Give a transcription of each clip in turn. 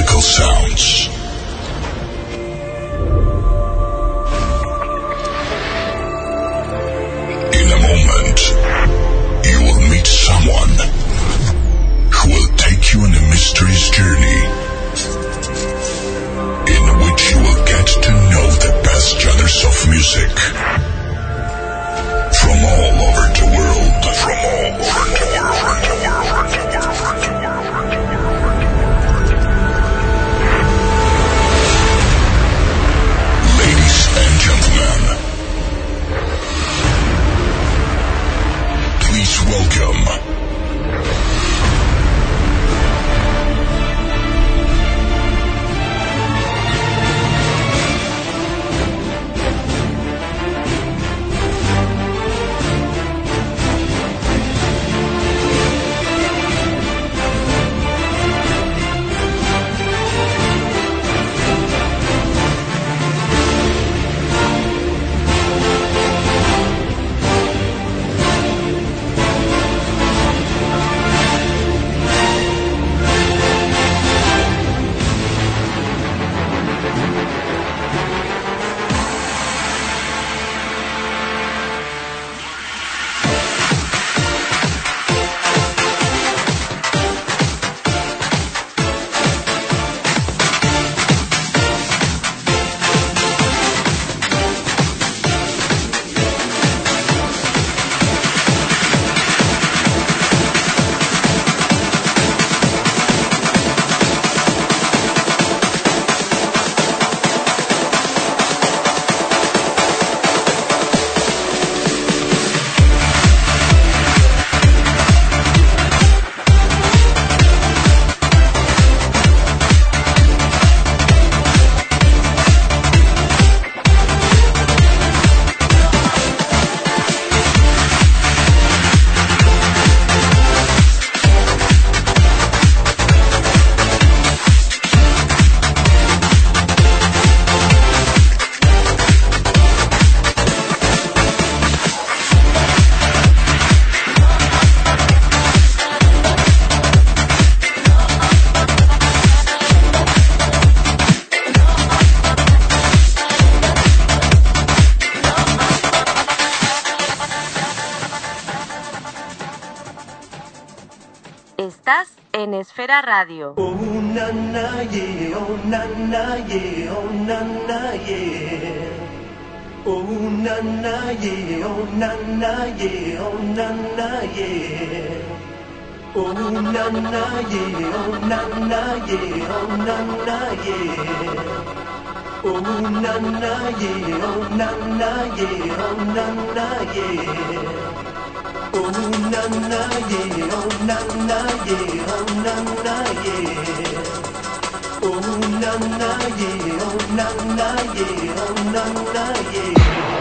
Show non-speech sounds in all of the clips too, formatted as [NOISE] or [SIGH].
musical sounds. In a moment, you will meet someone who will take you on a mysterious journey in which you will get to know the best genres of music en Esfera Radio. Na na yeah, oh na na yeah.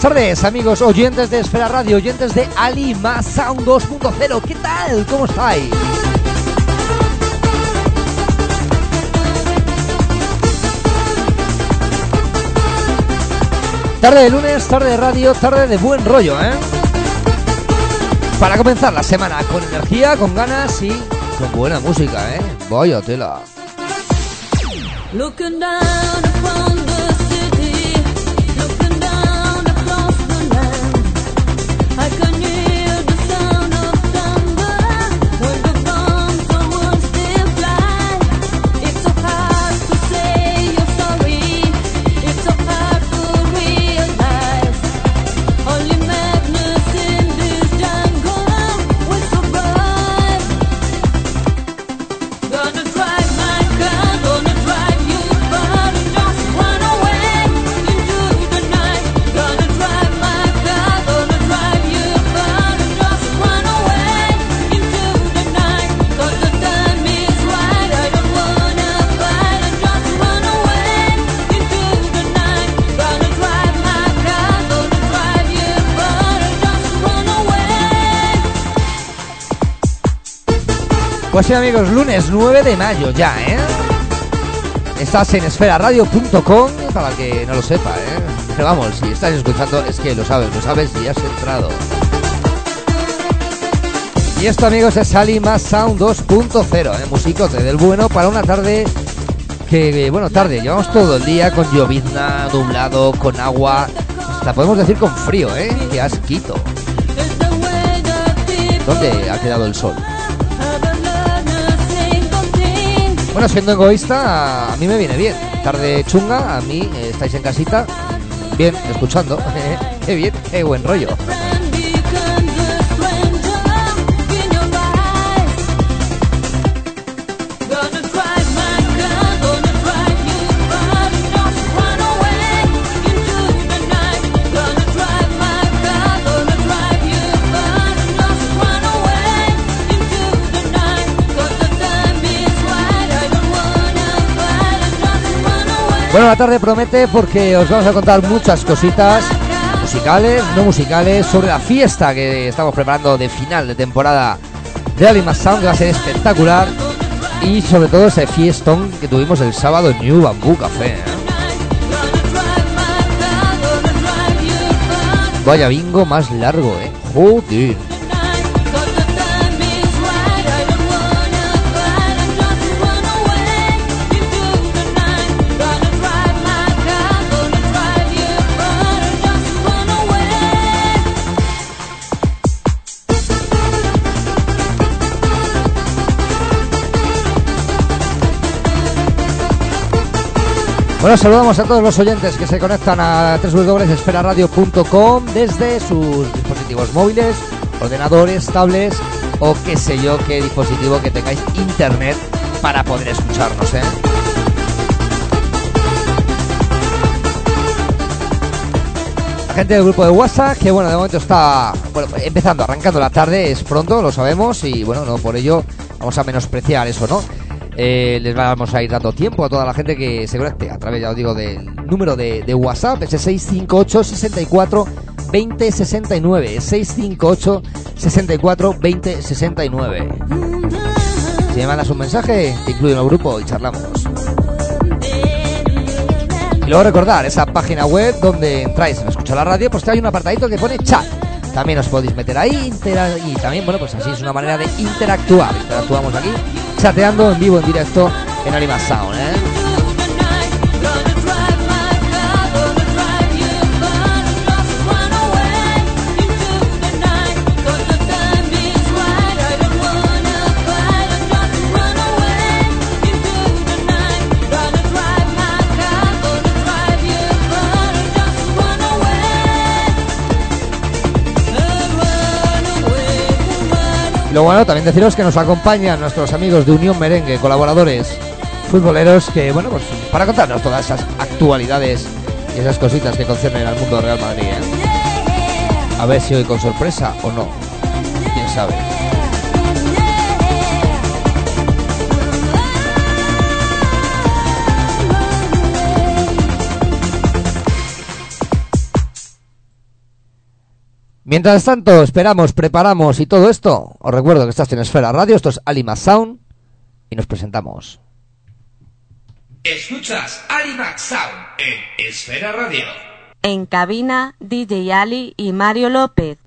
Buenas tardes, amigos oyentes de Esfera Radio, oyentes de Ali Más Sound 2.0. ¿Qué tal? ¿Cómo estáis? Tarde de lunes, tarde de radio, tarde de buen rollo, ¿eh? Para comenzar la semana con energía, con ganas y con buena música, ¿eh? Vaya tela. Looking down Pues amigos, lunes 9 de mayo ya, ¿eh? Estás en esferaradio.com, para que no lo sepa, ¿eh? Pero vamos, si estás escuchando es que lo sabes, lo sabes y has entrado. Y esto, amigos, es Salima Sound 2.0, ¿eh? Musicote del bueno para una tarde que, eh, bueno, tarde, llevamos todo el día con llovizna, nublado, con agua, hasta podemos decir con frío, ¿eh? Que asquito. ¿Dónde ha quedado el sol? Bueno, siendo egoísta, a mí me viene bien. Tarde chunga, a mí eh, estáis en casita, bien, escuchando. [LAUGHS] qué bien, qué buen rollo. Bueno, la tarde promete porque os vamos a contar muchas cositas musicales, no musicales, sobre la fiesta que estamos preparando de final de temporada de Alima Sound, que va a ser espectacular. Y sobre todo ese fiestón que tuvimos el sábado en New Bamboo Café. ¿eh? Vaya bingo más largo, ¿eh? Joder. Bueno, saludamos a todos los oyentes que se conectan a www.esferaradio.com desde sus dispositivos móviles, ordenadores, tablets o qué sé yo, qué dispositivo que tengáis internet para poder escucharnos, ¿eh? La gente del grupo de WhatsApp, que bueno, de momento está bueno, empezando, arrancando la tarde, es pronto, lo sabemos, y bueno, no por ello vamos a menospreciar eso, ¿no? Eh, les vamos a ir dando tiempo a toda la gente que se conecte a través, ya os digo, del número de, de WhatsApp, ese 658 64 20 69. 658 64 20 69. Si me mandas un mensaje, te incluyo en el grupo y charlamos. Y luego recordar esa página web donde entráis en escuchar la radio, pues hay un apartadito que pone chat. También os podéis meter ahí y también, bueno, pues así es una manera de interactuar. Interactuamos aquí, chateando en vivo, en directo en Anima Sound, ¿eh? Lo bueno, también deciros que nos acompañan nuestros amigos de Unión Merengue, colaboradores futboleros, que bueno, pues para contarnos todas esas actualidades y esas cositas que conciernen al mundo Real Madrid. ¿eh? A ver si hoy con sorpresa o no. Quién sabe. Mientras tanto, esperamos, preparamos y todo esto, os recuerdo que estás en Esfera Radio, esto es Alima Sound y nos presentamos. Escuchas Alimax Sound en Esfera Radio. En cabina, DJ Ali y Mario López.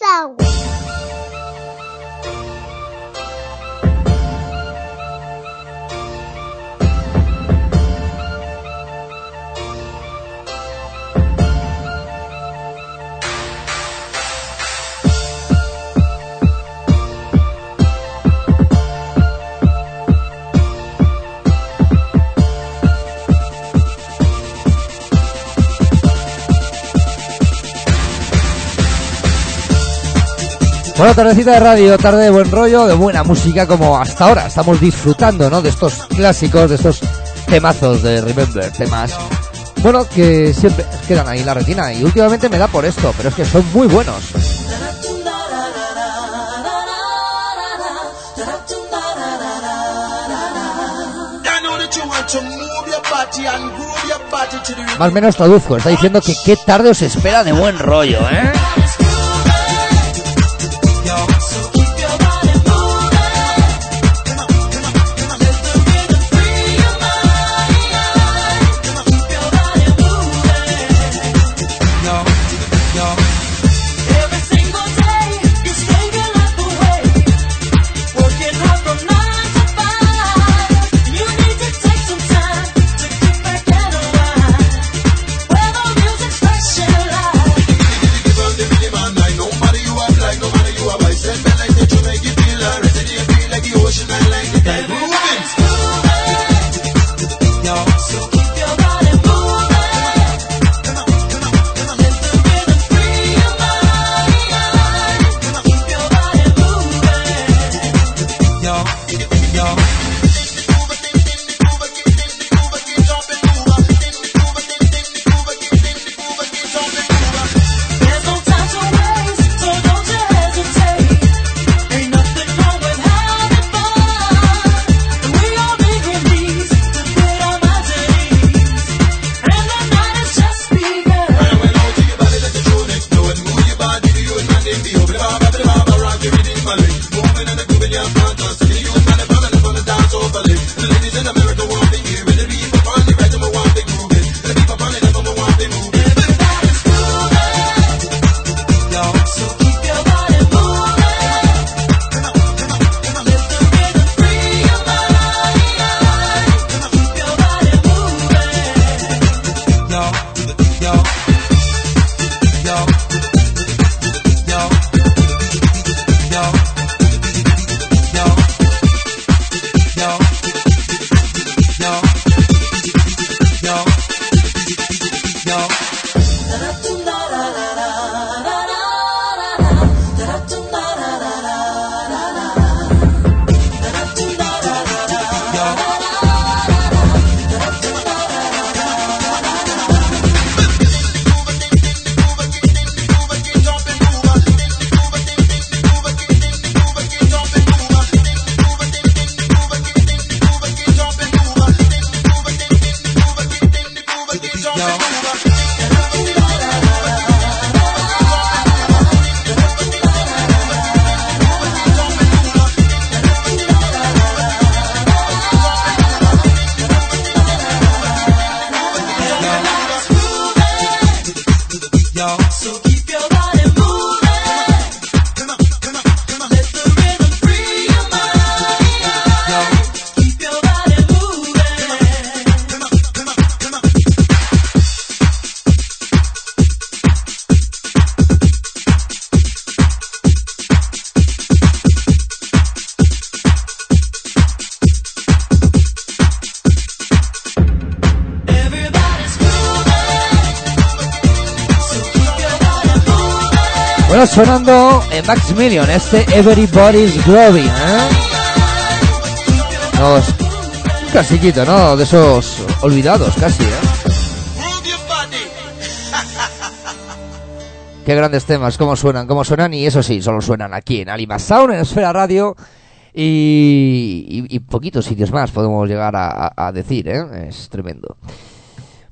Anima sound. Bueno, tardecita de radio, tarde de buen rollo, de buena música, como hasta ahora estamos disfrutando, ¿no? De estos clásicos, de estos temazos de Remember, temas, bueno, que siempre quedan ahí en la retina. Y últimamente me da por esto, pero es que son muy buenos. Más o menos traduzco, está diciendo que qué tarde os espera de buen rollo, ¿eh? Sonando en Maximilian, este Everybody's Growing, ¿eh? Un clasiquito, ¿no? De esos olvidados casi, ¿eh? [LAUGHS] Qué grandes temas, cómo suenan, cómo suenan, y eso sí, solo suenan aquí en Alima Sound, en Esfera Radio, y, y- y poquitos sitios más podemos llegar a, a- a decir, ¿eh? Es tremendo.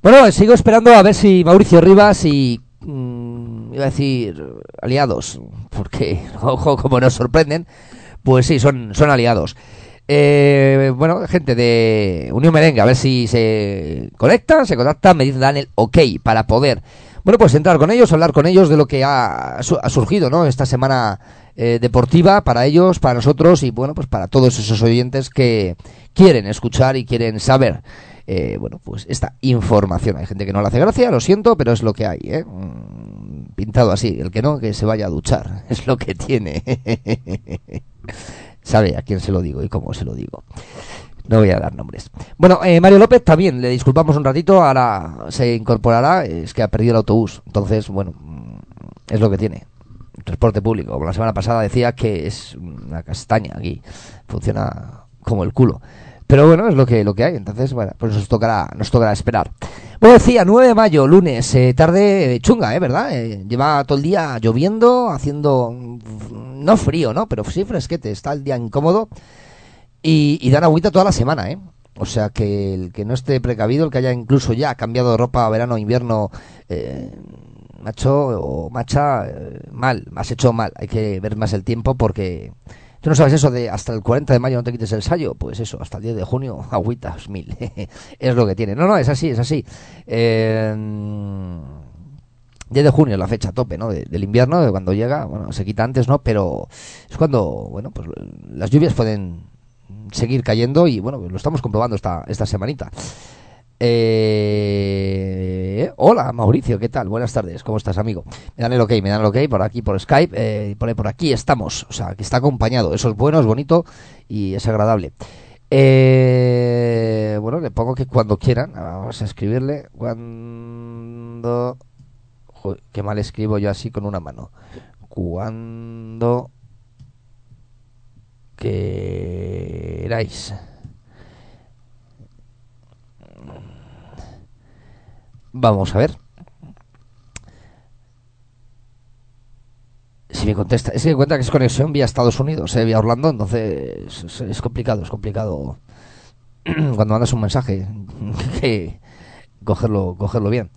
Bueno, sigo esperando a ver si Mauricio Rivas y... mm, iba a decir aliados, porque, [LAUGHS] ojo, como nos sorprenden, pues sí, son, son aliados. Eh, bueno, gente de Unión Merengue, a ver si se conectan, se contactan, me dan el ok para poder, bueno, pues entrar con ellos, hablar con ellos de lo que ha, ha surgido, ¿no? Esta semana eh, deportiva para ellos, para nosotros y, bueno, pues para todos esos oyentes que quieren escuchar y quieren saber, eh, bueno, pues esta información. Hay gente que no le hace gracia, lo siento, pero es lo que hay, ¿eh? Pintado así, el que no, que se vaya a duchar, [LAUGHS] es lo que tiene. [LAUGHS] Sabe a quién se lo digo y cómo se lo digo. No voy a dar nombres. Bueno, eh, Mario López también, le disculpamos un ratito, ahora se incorporará, es que ha perdido el autobús. Entonces, bueno, mm, es lo que tiene. Transporte público. La semana pasada decía que es una castaña aquí. Funciona como el culo. Pero bueno, es lo que, lo que hay. Entonces, bueno, pues nos tocará, nos tocará esperar. Bueno, decía, 9 de mayo, lunes, eh, tarde chunga, ¿eh? ¿Verdad? Eh, lleva todo el día lloviendo, haciendo... mm, No frío, ¿no? Pero sí fresquete. Está el día incómodo. Y, y dan agüita toda la semana, ¿eh? O sea que el que no esté precavido, el que haya incluso ya cambiado de ropa verano, invierno, eh, macho o macha, eh, mal, has hecho mal. Hay que ver más el tiempo porque tú no sabes eso de hasta el 40 de mayo no te quites el sayo. Pues eso, hasta el 10 de junio, [LAUGHS] agüitas mil. [LAUGHS] es lo que tiene. No, no, es así, es así. Eh, 10 de junio la fecha tope, ¿no? De- del invierno, de cuando llega, bueno, se quita antes, ¿no? Pero es cuando, bueno, pues las lluvias pueden seguir cayendo y, bueno, lo estamos comprobando esta, esta semanita. Eh, hola, Mauricio, ¿qué tal? Buenas tardes, ¿cómo estás, amigo? Me dan el ok, me dan el ok por aquí, por Skype, eh, por, aquí estamos, o sea, que está acompañado, eso es bueno, es bonito y es agradable. Eh, bueno, le pongo que cuando quieran, vamos a escribirle, cuando... Joder, qué mal escribo yo así con una mano. Cuando queráis. Vamos a ver. Si me contesta, es que cuenta que es conexión vía Estados Unidos, eh, vía Orlando, entonces es, es complicado, es complicado [CLEARS THROAT] cuando mandas un mensaje [LAUGHS] que cogerlo, cogerlo bien.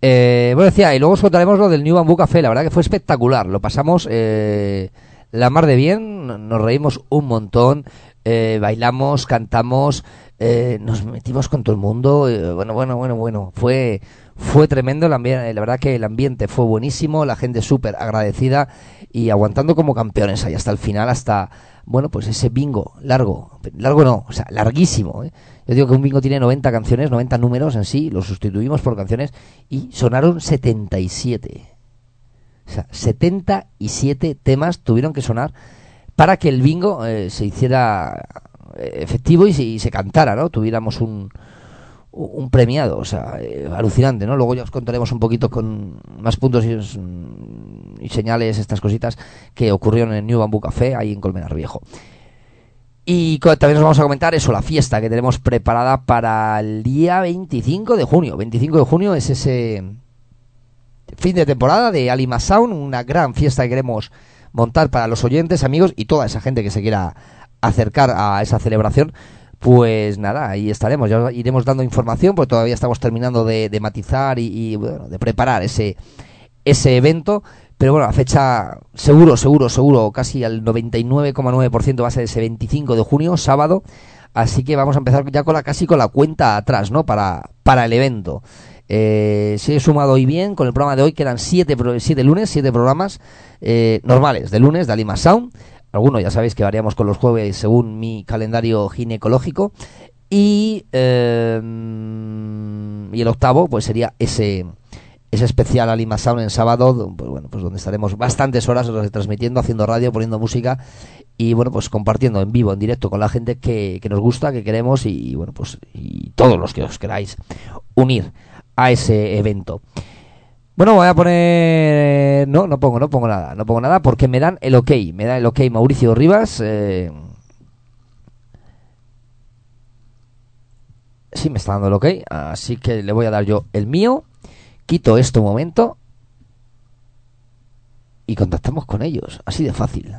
Eh, bueno, decía, y luego os contaremos lo del New Bamboo Café, la verdad que fue espectacular, lo pasamos eh, la mar de bien, nos reímos un montón, eh, bailamos, cantamos, eh, nos metimos con todo el mundo, eh, bueno, bueno, bueno, bueno, fue, fue tremendo, el ambiente, la verdad que el ambiente fue buenísimo, la gente súper agradecida y aguantando como campeones ahí hasta el final, hasta, bueno, pues ese bingo largo, largo no, o sea, larguísimo, ¿eh? Yo digo que un bingo tiene 90 canciones, 90 números en sí, lo sustituimos por canciones y sonaron 77. O sea, 77 temas tuvieron que sonar para que el bingo eh, se hiciera eh, efectivo y se, y se cantara, ¿no? Tuviéramos un, un premiado, o sea, eh, alucinante, ¿no? Luego ya os contaremos un poquito con más puntos y, os- y señales, estas cositas que ocurrieron en New Bamboo Café, ahí en Colmenar Viejo. Y también os vamos a comentar eso, la fiesta que tenemos preparada para el día 25 de junio. 25 de junio es ese fin de temporada de Alima Sound, una gran fiesta que queremos montar para los oyentes, amigos y toda esa gente que se quiera acercar a esa celebración. Pues nada, ahí estaremos, ya os iremos dando información, porque todavía estamos terminando de, de matizar y, bueno, de preparar ese, ese evento. Pero bueno, la fecha seguro, seguro, seguro, casi al 99,9% va a ser ese 25 de junio, sábado. Así que vamos a empezar ya con la casi con la cuenta atrás, ¿no? Para, para el evento. Eh, si he sumado hoy bien con el programa de hoy, que eran siete, pro- siete lunes, siete programas eh, normales de lunes de Alima Sound. Algunos ya sabéis que variamos con los jueves según mi calendario ginecológico. Y, eh, y el octavo, pues sería ese, ese especial Alima Sound en sábado, do- pues bueno, pues donde estaremos bastantes horas transmitiendo, haciendo radio, poniendo música y bueno, pues compartiendo en vivo, en directo con la gente que, que nos gusta, que queremos y, bueno, pues y todos los que os queráis unir a ese evento. Bueno, voy a poner... No, no pongo, no pongo nada. No pongo nada porque me dan el ok. Me da el ok Mauricio Rivas. eh, Sí, me está dando el ok. Así que le voy a dar yo el mío. Quito esto un momento. Y contactamos con ellos. Así de fácil.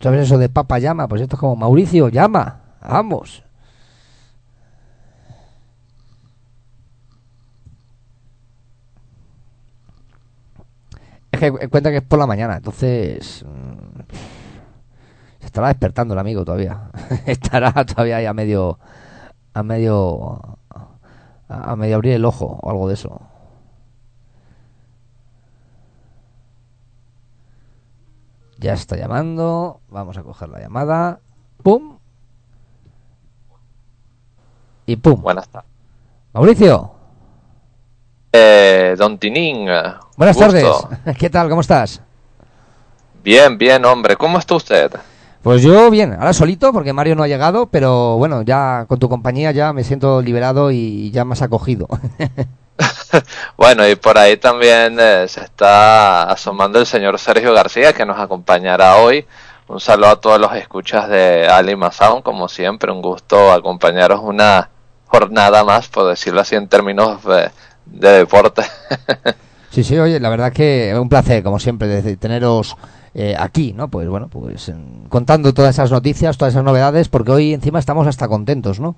¿Sabes eso de Papa llama? Pues esto es como Mauricio llama. Vamos. Es que cuenta que es por la mañana, entonces mm, se estará despertando el amigo todavía. [LAUGHS] estará todavía ahí a medio a medio a medio abrir el ojo o algo de eso. Ya está llamando. Vamos a coger la llamada. ¡Pum! Y pum. Buenas tardes. Mauricio, Eh, don Tinín. eh, buenas gusto. tardes. [LAUGHS] ¿Qué tal? ¿Cómo estás? Bien, bien, hombre. ¿Cómo está usted? Pues yo bien, ahora solito porque Mario no ha llegado, pero bueno, ya con tu compañía ya me siento liberado y ya más acogido. [LAUGHS] [LAUGHS] Bueno, y por ahí también eh, se está asomando el señor Sergio García, que nos acompañará hoy. Un saludo a todos los escuchas de Alima Sound, como siempre, un gusto acompañaros una jornada más, por decirlo así, en términos de, de deporte. [LAUGHS] Sí, sí, oye, la verdad que un placer, como siempre, de teneros eh, aquí, ¿no? Pues bueno, pues contando todas esas noticias, todas esas novedades, porque hoy encima estamos hasta contentos, ¿no?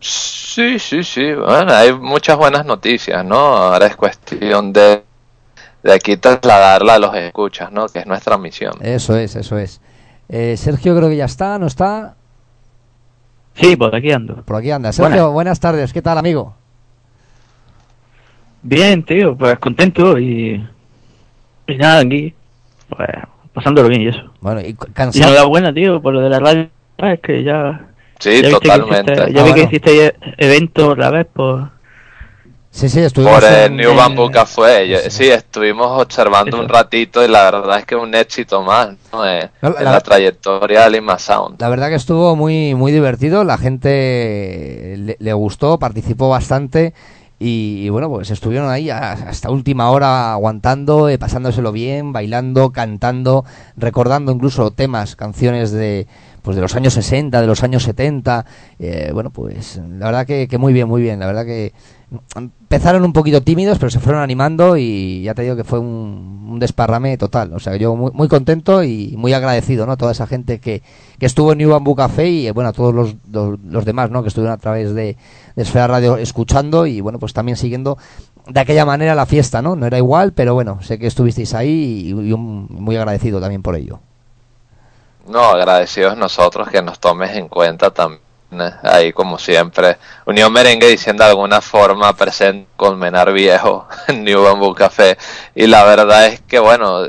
Sí, sí, sí. Bueno, hay muchas buenas noticias, ¿no? Ahora es cuestión de, de aquí trasladarla a los escuchas, ¿no? Que es nuestra misión. Eso es, eso es. Eh, Sergio creo que ya está, ¿no está? Sí, por aquí ando. Por aquí anda. Sergio, Buenas. buenas tardes, ¿qué tal, amigo? Bien, tío, pues contento y. Y nada, aquí. Pues pasándolo bien y eso. Bueno, y Y cansado. enhorabuena, tío, por lo de la radio. Es que ya. Sí, ya totalmente. hiciste- ya Ah, vi bueno. que hiciste e- evento otra vez, pues. Sí, sí, estuvimos Por el en- New Bamboo Café. Yo- sí, estuvimos observando Eso. un ratito y la verdad es que un éxito más, ¿no? Eh, No, la- en la- la trayectoria de Lima Sound. La verdad que estuvo muy muy divertido, la gente le, le gustó, participó bastante y, y bueno, pues estuvieron ahí a- hasta última hora aguantando, eh, pasándoselo bien, bailando, cantando, recordando incluso temas, canciones de pues de los años 60, de los años 70. eh, bueno, pues la verdad que, que muy bien, muy bien. La verdad que empezaron un poquito tímidos, pero se fueron animando y ya te digo que fue un, un desparrame total. O sea, yo muy, muy contento y muy agradecido, ¿no? Toda esa gente que, que estuvo en New Bamboo Café y, eh, bueno, a todos los, los, demás, ¿no? Que estuvieron a través de, de Esfera Radio escuchando y, bueno, pues también siguiendo de aquella manera la fiesta, ¿no? No era igual, pero bueno, sé que estuvisteis ahí y, muy agradecido también por ello. No, agradecidos nosotros que nos tomes en cuenta también. eh, Ahí, como siempre, Unión Merengue diciendo de alguna forma presente con Menar Viejo [LAUGHS] en New Bamboo Café. Y la verdad es que, bueno,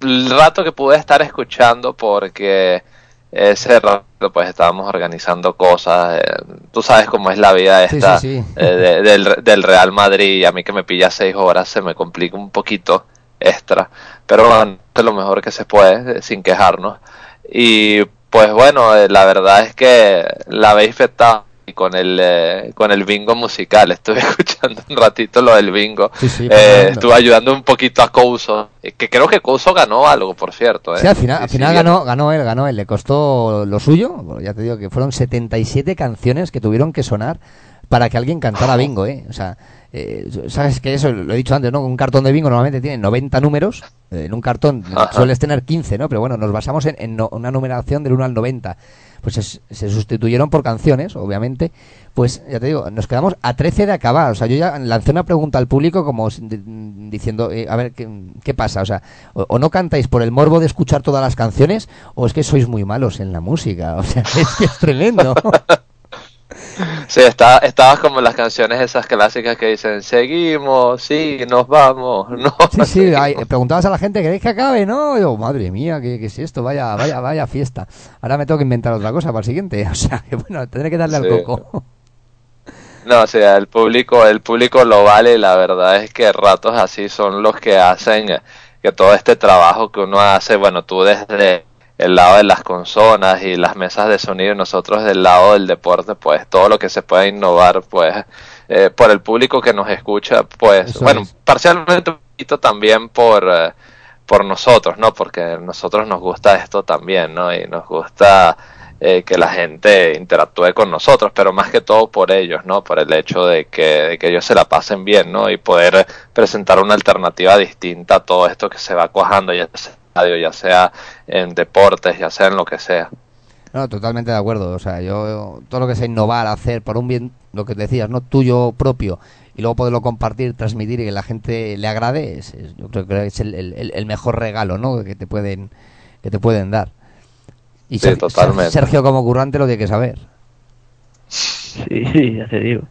el rato que pude estar escuchando porque ese rato pues estábamos organizando cosas. eh, tú sabes cómo es la vida Sí, esta sí, sí. eh, de- del, del Real Madrid y a mí que me pilla seis horas se me complica un poquito extra. Pero bueno, es lo mejor que se puede, eh, sin quejarnos. Y pues bueno, eh, la verdad es que la habéis festado con el eh, con el bingo musical. [LAUGHS] Estuve escuchando un ratito lo del bingo. Sí, sí, Eh, estuve ayudando un poquito a Couso, eh, que creo que Couso ganó algo, por cierto. eh. Sí, al final, al final ganó, ganó él, ganó él. Le costó lo suyo. Bueno, ya te digo que fueron 77 canciones que tuvieron que sonar para que alguien cantara bingo, ¿eh? O sea, eh, sabes que eso, lo he dicho antes, ¿no? Un cartón de bingo normalmente tiene 90 números. eh, en un cartón Ajá. sueles tener 15, ¿no? Pero bueno, nos basamos en, en no- una numeración del 1 al 90. Pues es- se sustituyeron por canciones, obviamente. Pues ya te digo, nos quedamos a 13 de acabar. O sea, yo ya lancé una pregunta al público como diciendo, eh, a ver, ¿qué, qué pasa? O sea, o, o no cantáis por el morbo de escuchar todas las canciones o es que sois muy malos en la música. O sea, [LAUGHS] es que es tremendo. [LAUGHS] Sí, está, estabas como las canciones esas clásicas que dicen, seguimos, sí, nos vamos, [LAUGHS] no. Sí, sí, seguimos". ay, preguntabas a la gente, ¿queréis que acabe? No, yo, madre mía, ¿qué, qué es esto? Vaya, vaya, vaya fiesta. Ahora me tengo que inventar otra cosa para el siguiente. [LAUGHS] O sea, que bueno, tendré que darle al Sí. coco. No, o sea, el público, el público lo vale y la verdad es que ratos así son los que hacen que todo este trabajo que uno hace, bueno, tú desde el lado de las consolas y las mesas de sonido y nosotros del lado del deporte, pues todo lo que se pueda innovar, pues eh, por el público que nos escucha, pues Eso bueno, es. parcialmente un poquito también por, eh, por nosotros, ¿no? Porque a nosotros nos gusta esto también, ¿no? Y nos gusta eh, que la gente interactúe con nosotros, pero más que todo por ellos, ¿no? Por el hecho de que, de que ellos se la pasen bien, ¿no? Y poder presentar una alternativa distinta a todo esto que se va cuajando, ya sea ya sea en deportes, ya sea en lo que sea. No, totalmente de acuerdo. O sea, yo todo lo que sea innovar, hacer por un bien, lo que decías, no tuyo propio, y luego poderlo compartir, transmitir y que la gente le agrade, es, es- yo creo que es el, el- el mejor regalo, ¿no? Que te pueden que te pueden dar. Y Sí. Sergio como currante lo tiene que saber. Sí, sí, [LAUGHS] ya te digo.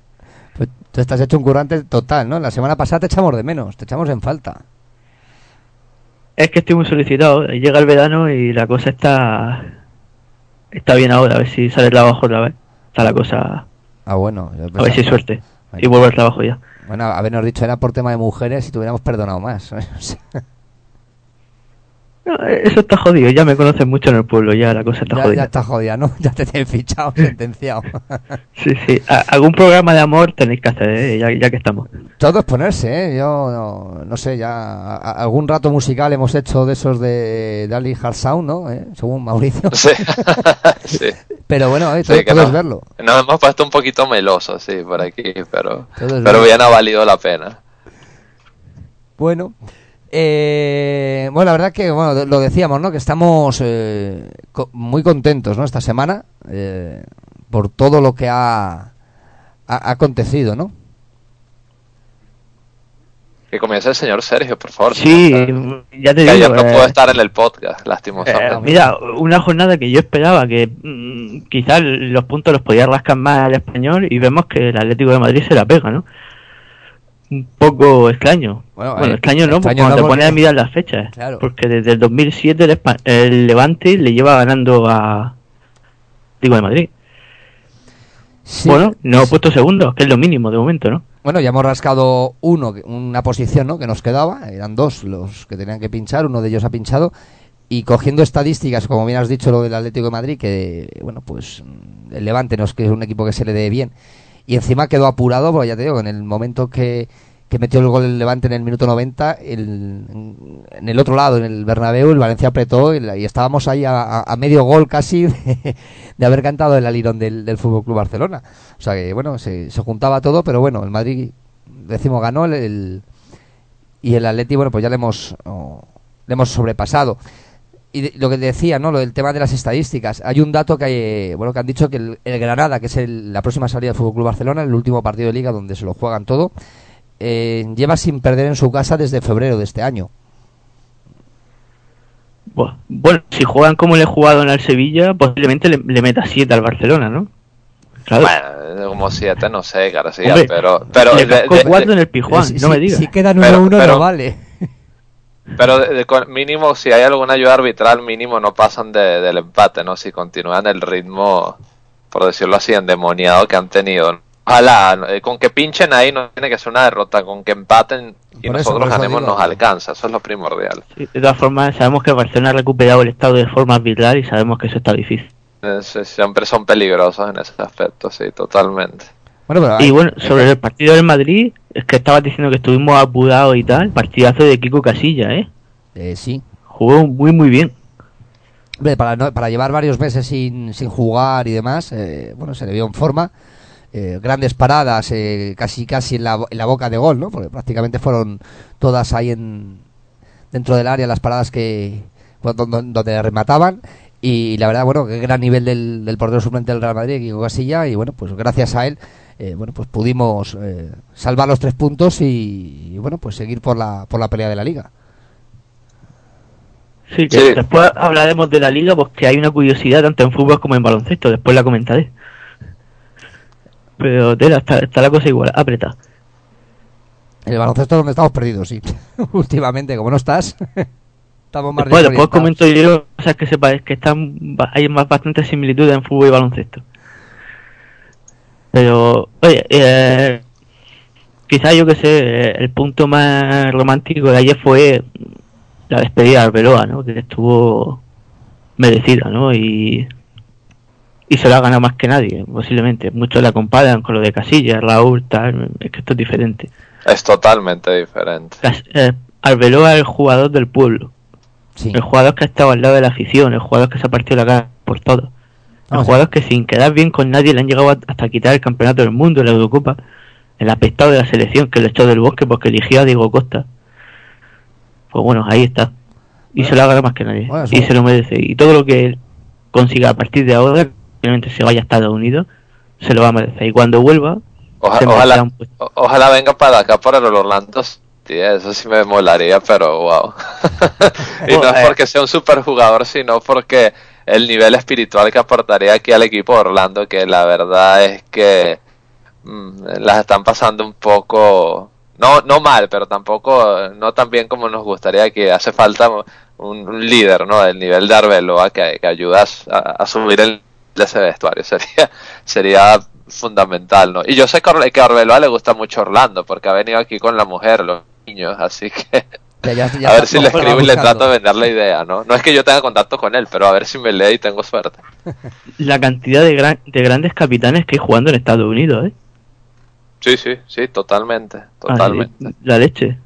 Pues tú estás hecho un currante total, ¿no? La semana pasada te echamos de menos, te echamos en falta. Es que estoy muy solicitado. Llega el verano y la cosa está está bien ahora. A ver si sale el trabajo otra vez. Está la cosa. Ah, bueno. A ver si hay suerte. Y vuelvo al trabajo ya. Bueno, habernos dicho era por tema de mujeres y te hubiéramos perdonado más. [LAUGHS] No, eso está jodido. Ya me conocen mucho en el pueblo. Ya la cosa está ya, jodida. ya está jodida, ¿no? [LAUGHS] Ya te tienen fichado, sentenciado. [LAUGHS] Sí, sí. A- algún programa de amor tenéis que hacer, ¿eh? ya, ya que estamos. Todo es ponerse, ¿eh? Yo no, no sé, ya a- algún rato musical hemos hecho de esos de Dali Hard Sound, ¿no? ¿Eh? Según Mauricio. [LAUGHS] Sí, sí. Pero bueno, eh, todo, Sí, es no- verlo. Nos hemos puesto un poquito melosos, sí, por aquí, pero, pero verlo. bien ha valido la pena. Bueno, eh, bueno, la verdad que, bueno, lo decíamos, ¿no? Que estamos eh, co- muy contentos, ¿no? Esta semana eh, por todo lo que ha, acontecido, ¿no? Que comience el señor Sergio, por favor. Sí, señor. ya te que ayer digo. no eh, puedo estar en el podcast, eh, lastimosamente. mira, una jornada que yo esperaba que mm, quizás los puntos los podía rascar más al español y vemos que el Atlético de Madrid se la pega, ¿no? Un poco extraño. Bueno, Bueno, eh, extraño no, extraño cuando no, te pones porque- a mirar las fechas. Claro. Porque desde el 2007 el, Espa- el Levante le lleva ganando a Atlético de Madrid. Sí. Bueno, no he puesto segundo, que es lo mínimo de momento, ¿no? Bueno, ya hemos rascado uno, una posición, ¿no? Que nos quedaba. Eran dos los que tenían que pinchar. Uno de ellos ha pinchado. Y cogiendo estadísticas, como bien has dicho, lo del Atlético de Madrid, que, bueno, pues el Levante no es que es un equipo que se le dé bien. Y encima quedó apurado, porque ya te digo, en el momento que, que metió el gol el Levante en el minuto 90, el, en el otro lado, en el Bernabéu, el Valencia apretó y, y estábamos ahí a, medio gol casi [LAUGHS] de, haber cantado el alirón del, del Fútbol Club Barcelona. O sea que, bueno, se, se juntaba todo, pero bueno, el Madrid, decimos, ganó el, el- y el Atleti, bueno, pues ya le hemos, oh, le hemos sobrepasado. Y de- lo que decía, ¿no? Lo del tema de las estadísticas. Hay un dato que hay, bueno, que han dicho que el, el Granada, que es el- la próxima salida del Fútbol Club Barcelona, el último partido de liga donde se lo juegan todo, eh, lleva sin perder en su casa desde febrero de este año. Bueno, si juegan como le he jugado en el Sevilla, posiblemente le, le meta 7 al Barcelona, ¿no? Claro. Bueno, como siete, no sé, García, Hombre, pero... pero le de- de- en el Pijuán, si, no si- me digas. si quedan Pero- 1-1 pero- no vale. Pero de- de- con- mínimo, si hay alguna ayuda arbitral, mínimo no pasan de- del empate, ¿no? Si continúan el ritmo, por decirlo así, endemoniado que han tenido. Ojalá, eh, con que pinchen ahí no tiene que ser una derrota, con que empaten y Por nosotros eso ganemos digo. nos alcanza, eso es lo primordial. Sí, De todas formas, sabemos que el Barcelona ha recuperado el estado de forma arbitral y sabemos que eso está difícil. Es- es- siempre son peligrosos en ese aspecto, sí, totalmente. Bueno, pero Y bueno, sobre el partido del Madrid, es que estabas diciendo que estuvimos apurados y tal, partidazo de Kiko Casilla, ¿eh? eh, sí. Jugó muy, muy bien. Hombre, para, no- para llevar varios meses sin, sin jugar y demás, eh, bueno, se le vio en forma. Eh, grandes paradas, eh, casi casi en la, en la boca de gol, ¿no? Porque prácticamente fueron todas ahí en dentro del área las paradas que donde, donde remataban. Y la verdad, bueno, qué gran nivel del, del portero suplente del Real Madrid, Kiko Casilla. Y bueno, pues gracias a él, eh, bueno, pues pudimos eh, salvar los tres puntos y, y, bueno, pues seguir por la, por la pelea de la liga. Sí, que Sí. después hablaremos de la liga porque hay una curiosidad tanto en fútbol como en baloncesto, después la comentaré. Pero tela, está, está la cosa igual, apretada. El baloncesto donde estamos perdidos, sí. [LAUGHS] Últimamente, como no estás, [LAUGHS] estamos más Después, después comento yo cosas que sepáis que están hay más bastantes similitudes en fútbol y baloncesto. Pero, oye, eh, quizás yo que sé, el punto más romántico de ayer fue la despedida de Arbeloa, ¿no? Que estuvo merecida, ¿no? Y, y se lo ha ganado más que nadie, posiblemente. Muchos la comparan con lo de Casillas, Raúl, tal, es que esto es diferente. Es totalmente diferente. Cas- eh, Arbeloa es el jugador del pueblo, Sí. el jugador que ha estado al lado de la afición, el jugador que se ha partido la cara por todo. A jugador que sin quedar bien con nadie le han llegado hasta quitar el campeonato del mundo, la Eurocopa, el apestado de la selección que le echó del bosque porque eligió a Diego Costa. Pues bueno, ahí está. Y se lo ha ganado más que nadie. Bueno, y se lo merece. Y todo lo que él consiga a partir de ahora, obviamente se vaya a Estados Unidos, se lo va a merecer. Y cuando vuelva, Oja- ojalá, venga para acá, por el Orlando City, eso sí me molaría, pero wow. [LAUGHS] y no es porque sea un super jugador, sino porque el nivel espiritual que aportaría aquí al equipo de Orlando, que la verdad es que mm, las están pasando un poco, no, no mal, pero tampoco, no tan bien como nos gustaría que hace falta un, líder, ¿no? Del nivel de Arbeloa que, que ayuda a, subir el ese vestuario, [LAUGHS] sería, sería fundamental, ¿no? Y yo sé que a Arbeloa le gusta mucho Orlando, porque ha venido aquí con la mujer, los niños, así que Ya- ya- ya a ver si le escribo y le trato de vender la idea, ¿no? No es que yo tenga contacto con él, pero a ver si me lee y tengo suerte. [LAUGHS] La cantidad de, gran- de grandes capitanes que hay jugando en Estados Unidos, ¿eh? Sí, sí, sí, totalmente, Ah, totalmente. La leche.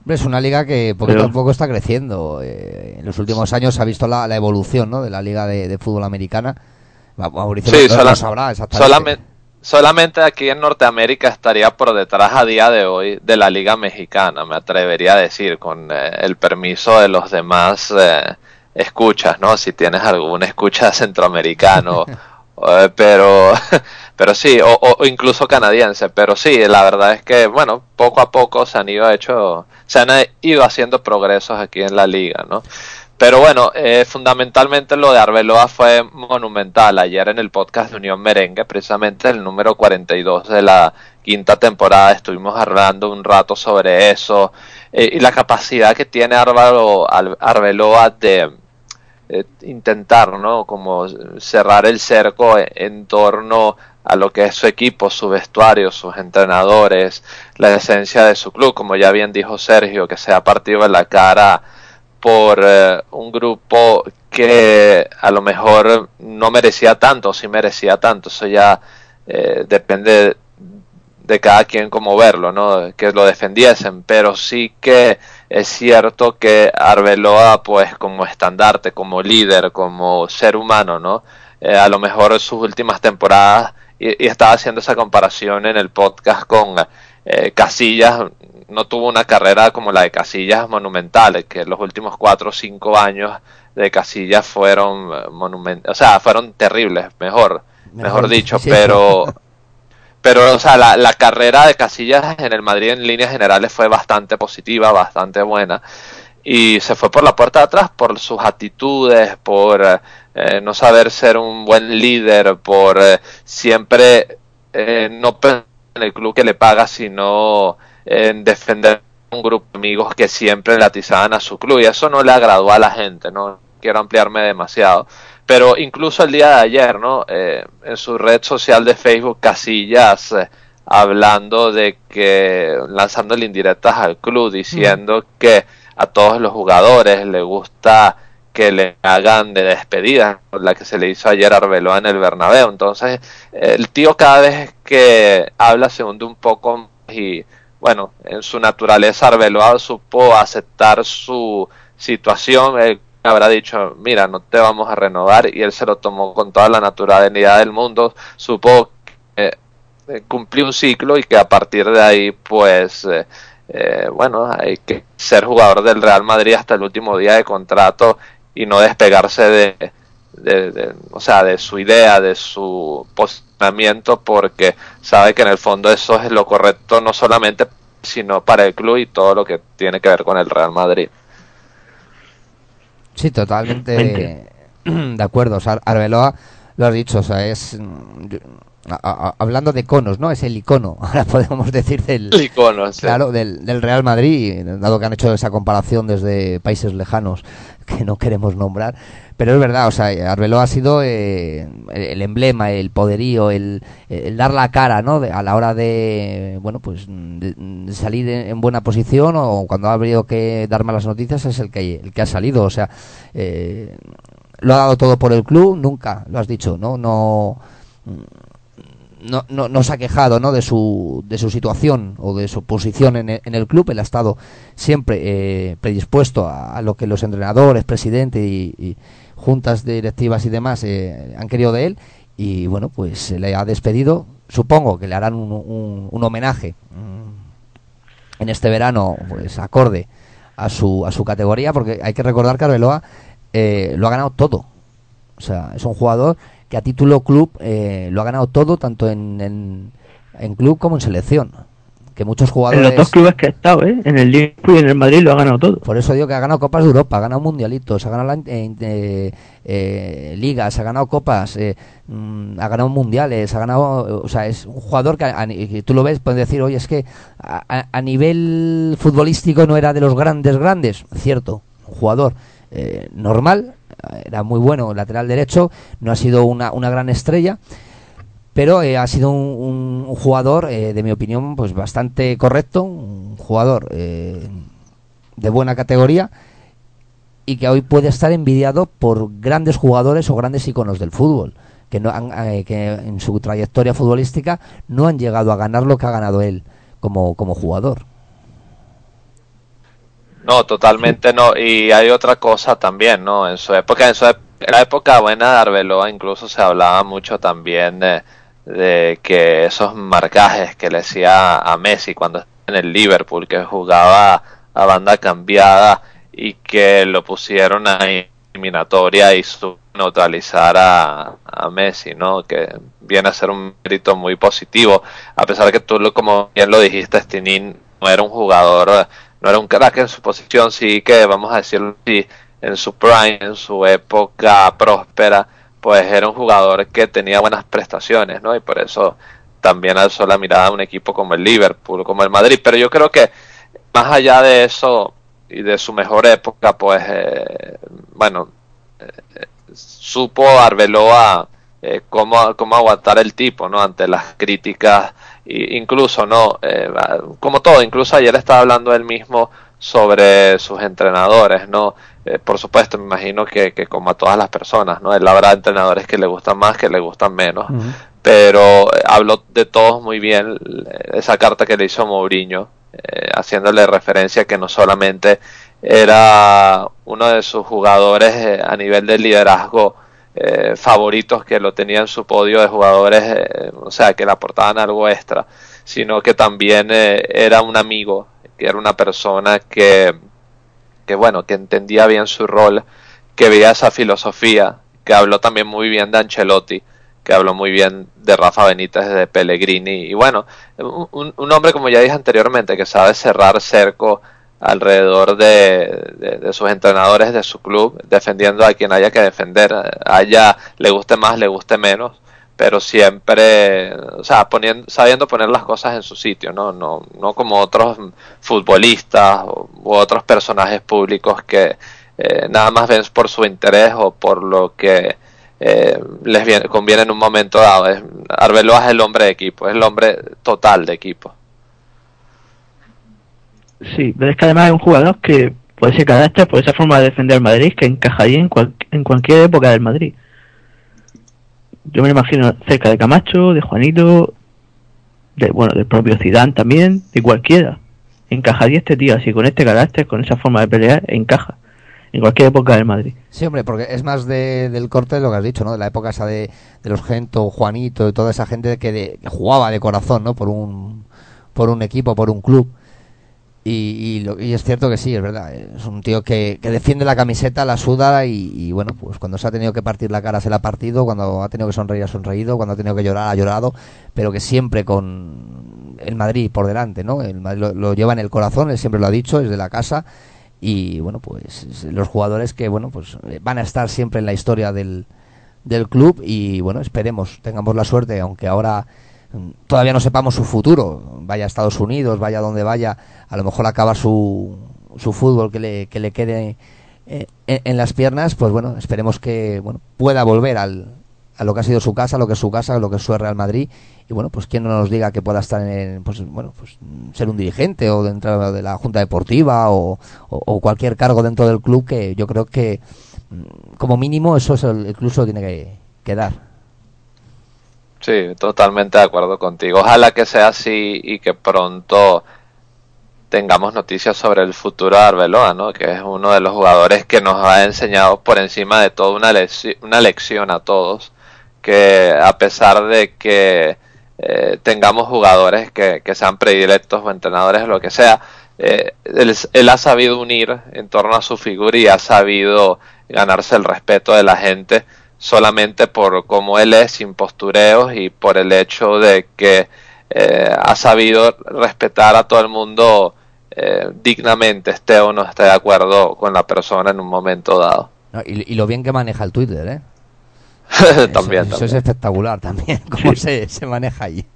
Hombre, es una liga que Pero- a poco está creciendo. eh, en los últimos años se ha visto la, la evolución ¿no? de la liga de, de fútbol americana. Ma- Mauricio Sí, lo- lo sola- sabrá exactamente. solamente, solamente aquí en Norteamérica estaría por detrás a día de hoy de la Liga Mexicana, me atrevería a decir, con eh, el permiso de los demás eh, escuchas, ¿no? Si tienes algún escucha [LAUGHS] centroamericano, [LAUGHS] eh, pero, [LAUGHS] pero sí, o, o- incluso canadiense, pero sí, la verdad es que, bueno, poco a poco se han ido hecho, se han eh, ido haciendo progresos aquí en la liga, ¿no? Pero bueno, eh, fundamentalmente lo de Arbeloa fue monumental. Ayer en el podcast de Unión Merengue, precisamente el número 42 de la quinta temporada, estuvimos hablando un rato sobre eso eh, y la capacidad que tiene Al- Arbeloa de eh, intentar, ¿no? Como cerrar el cerco en, en torno a lo que es su equipo, su vestuario, sus entrenadores, la esencia de su club, como ya bien dijo Sergio, que se ha partido en la cara por eh, un grupo que a lo mejor no merecía tanto, o sí merecía tanto, eso ya eh, depende de cada quien cómo verlo, ¿no? Que lo defendiesen, pero sí que es cierto que Arbeloa, pues como estandarte, como líder, como ser humano, ¿no? Eh, a lo mejor sus últimas temporadas, y, y estaba haciendo esa comparación en el podcast con eh, Casillas, no tuvo una carrera como la de Casillas monumental, que los últimos cuatro o cinco años de Casillas fueron monumentales, o sea, fueron terribles, mejor, mejor, Mejor, dicho, sí. pero pero o sea, la, la carrera de Casillas en el Madrid en líneas generales fue bastante positiva, bastante buena y se fue por la puerta de atrás por sus actitudes, por eh, no saber ser un buen líder, por eh, siempre eh, no pensar en el club que le paga, sino en defender un grupo de amigos que siempre le atizaban a su club y eso no le agradó a la gente, no quiero ampliarme demasiado. Pero incluso el día de ayer, ¿no? Eh, en su red social de Facebook, Casillas eh, hablando de que, lanzándole indirectas al club, diciendo que a todos los jugadores le gusta que le hagan de despedida, la que se le hizo ayer a Arbeloa en el Bernabéu. Entonces, el tío cada vez que habla se hunde un poco más y, bueno, en su naturaleza Arbeloa supo aceptar su situación, él habrá dicho, mira, no te vamos a renovar, y él se lo tomó con toda la naturalidad del mundo, supo que eh, cumplió un ciclo y que a partir de ahí, pues, eh, eh, bueno, hay que ser jugador del Real Madrid hasta el último día de contrato y no despegarse de, de, de, o sea, de su idea, de su posicionamiento, porque sabe que en el fondo eso es lo correcto no solamente sino para el club y todo lo que tiene que ver con el Real Madrid. Sí, totalmente de, [CLEARS THROAT] de acuerdo. O sea, Arbeloa, lo has dicho, o sea, es... yo- a- a- hablando de conos, ¿no? Es el icono, [LAUGHS] ahora podemos decir del... El icono, sí. Claro, del, del Real Madrid, dado que han hecho esa comparación desde países lejanos [LAUGHS] que no queremos nombrar. Pero es verdad, o sea, Arbeloa ha sido eh, el, el emblema, el poderío, el, el dar la cara, ¿no? De- a la hora de, bueno, pues de, de salir en, en buena posición o cuando ha habido que dar malas noticias es el que, el que ha salido. O sea, eh, lo ha dado todo por el club, nunca, lo has dicho, ¿no? No no, no, no se ha quejado ¿no? de, su, de su situación o de su posición en el, en el club. Él ha estado siempre eh, predispuesto a, lo que los entrenadores, presidente y, y juntas directivas y demás eh, han querido de él. Y bueno, pues se le ha despedido. Supongo que le harán un, un, un homenaje mm, en este verano, pues acorde a su, a su categoría, porque hay que recordar que Arbeloa eh, lo ha ganado todo. O sea, es un jugador que a título club eh, lo ha ganado todo, tanto en, en, en club como en selección. Que muchos En jugadores. los dos clubes que ha estado, ¿eh? En el Liverpool y en el Madrid lo ha ganado todo. Por eso digo que ha ganado Copas de Europa, ha ganado Mundialitos, ha ganado la- eh, eh, eh, ligas, ha ganado Copas, mm, ha ganado Mundiales, ha ganado. O sea, es un jugador que, a tú lo ves, puedes decir, oye, es que a, a- nivel futbolístico no era de los grandes, grandes. Cierto, un jugador eh, normal, era muy bueno, lateral derecho, no ha sido una, una gran estrella pero eh, ha sido un, jugador, eh, de mi opinión, pues bastante correcto, un jugador eh, de buena categoría y que hoy puede estar envidiado por grandes jugadores o grandes iconos del fútbol que no han, eh, que en su trayectoria futbolística no han llegado a ganar lo que ha ganado él como, como jugador. No, totalmente no. Y hay otra cosa también, ¿no? En su época, en, su la época buena de Arbeloa incluso se hablaba mucho también de, de que esos marcajes que le hacía a Messi cuando estaba en el Liverpool, que jugaba a banda cambiada y que lo pusieron en eliminatoria y su neutralizar a, a Messi, ¿no? Que viene a ser un mérito muy positivo, a pesar que tú, como bien lo dijiste, Stinin no era un jugador, no era un crack en su posición, sí que vamos a decirlo así, en su prime, en su época próspera, pues era un jugador que tenía buenas prestaciones, ¿no? Y por eso también alzó la mirada a un equipo como el Liverpool, como el Madrid, pero yo creo que más allá de eso y de su mejor época, pues, eh, bueno, eh, supo Arbeloa eh, cómo, cómo aguantar el tipo, ¿no? Ante las críticas, incluso, ¿no? Eh, como todo, incluso ayer estaba hablando él mismo sobre sus entrenadores, ¿no? Eh, por supuesto, me imagino que, que como a todas las personas, ¿no? Él habrá entrenadores que le gustan más, que le gustan menos, pero eh, habló de todos muy bien esa carta que le hizo Mourinho, eh, haciéndole referencia que no solamente era uno de sus jugadores a nivel de liderazgo eh, favoritos que lo tenía en su podio de jugadores, eh, o sea, que le aportaban algo extra, sino que también eh, era un amigo, que era una persona que, que, bueno, que entendía bien su rol, que veía esa filosofía, que habló también muy bien de Ancelotti, que habló muy bien de Rafa Benítez, de Pellegrini, y bueno, un, un hombre, como ya dije anteriormente, que sabe cerrar cerco alrededor de, de, sus entrenadores de su club, defendiendo a quien haya que defender, haya le guste más, le guste menos, pero siempre, o sea, poniendo, sabiendo poner las cosas en su sitio, no, no, no como otros futbolistas u otros personajes públicos que eh, nada más ven por su interés o por lo que eh, les viene, conviene en un momento dado. Es, Arbeloa es el hombre de equipo, es el hombre total de equipo. Sí, pero es que además es un jugador que por ese carácter, por esa forma de defender al Madrid, que encajaría en, en cualquier época del Madrid. Yo me lo imagino cerca de Camacho, de Juanito, de, bueno, del propio Zidane también, de cualquiera. Encajaría este tío así, con este carácter, con esa forma de pelear, encaja en cualquier época del Madrid. Sí, hombre, porque es más de, del corte de lo que has dicho, ¿no? De la época esa de, de los Gento, Juanito y toda esa gente que, de, que jugaba de corazón, ¿no? Por un, por un equipo, por un club. Y, y, lo, y, es cierto que sí, es verdad. Es un tío que, que defiende la camiseta, la suda y, bueno, pues cuando se ha tenido que partir la cara se la ha partido, cuando ha tenido que sonreír ha sonreído, cuando ha tenido que llorar ha llorado, pero que siempre con el Madrid por delante, ¿no? El Madrid lo, lo lleva en el corazón, él siempre lo ha dicho, es de la casa y bueno, pues los jugadores que bueno, pues van a estar siempre en la historia del, del club y bueno, esperemos, tengamos la suerte, aunque ahora todavía no sepamos su futuro, vaya a Estados Unidos, vaya donde vaya, a lo mejor acaba su, su fútbol que le, que le quede eh, en, las piernas, pues bueno, esperemos que bueno, pueda volver al, a lo que ha sido su casa, lo que es su casa, lo que es su Real Madrid y bueno, pues quién no nos diga que pueda estar en, pues bueno, pues ser un dirigente o dentro de la Junta Deportiva o, o, cualquier cargo dentro del club que yo creo que mm, como mínimo eso es el, el club tiene que, que dar. Sí, totalmente de acuerdo contigo. Ojalá que sea así y que pronto tengamos noticias sobre el futuro de Arbeloa, ¿no? Que es uno de los jugadores que nos ha enseñado por encima de todo una, leci- una lección a todos, que a pesar de que eh, tengamos jugadores que, que sean predilectos o entrenadores o lo que sea, eh, él, él ha sabido unir en torno a su figura y ha sabido ganarse el respeto de la gente solamente por cómo él es, sin postureos y por el hecho de que eh, ha sabido respetar a todo el mundo eh, dignamente, esté o no esté de acuerdo con la persona en un momento dado. ¿no? Y, y lo bien que maneja el Twitter, ¿eh? [LAUGHS] también, eso, es espectacular también, [LAUGHS] cómo se, se maneja allí.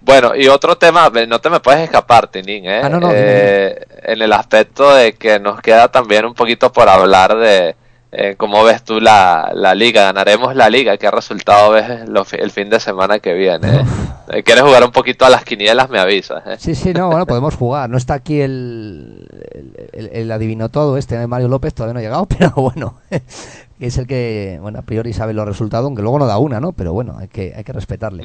Bueno, y otro tema, no te me puedes escapar, Tinin, ¿eh? Ah, no, no, Eh, en el aspecto de que nos queda también un poquito por hablar de eh, cómo ves tú la, la liga, ganaremos la liga, qué resultado ves lo el fin de semana que viene. ¿eh? Eh, ¿Quieres jugar un poquito a las quinielas? Me avisas. ¿eh? Sí, sí, no, bueno, podemos jugar. No está aquí el, el, el- el adivino todo este, Mario López, todavía no ha llegado, [LAUGHS] pero bueno, es el que, bueno, a priori sabe los resultados, aunque luego no da una, ¿no? Pero bueno, hay que, hay que respetarle.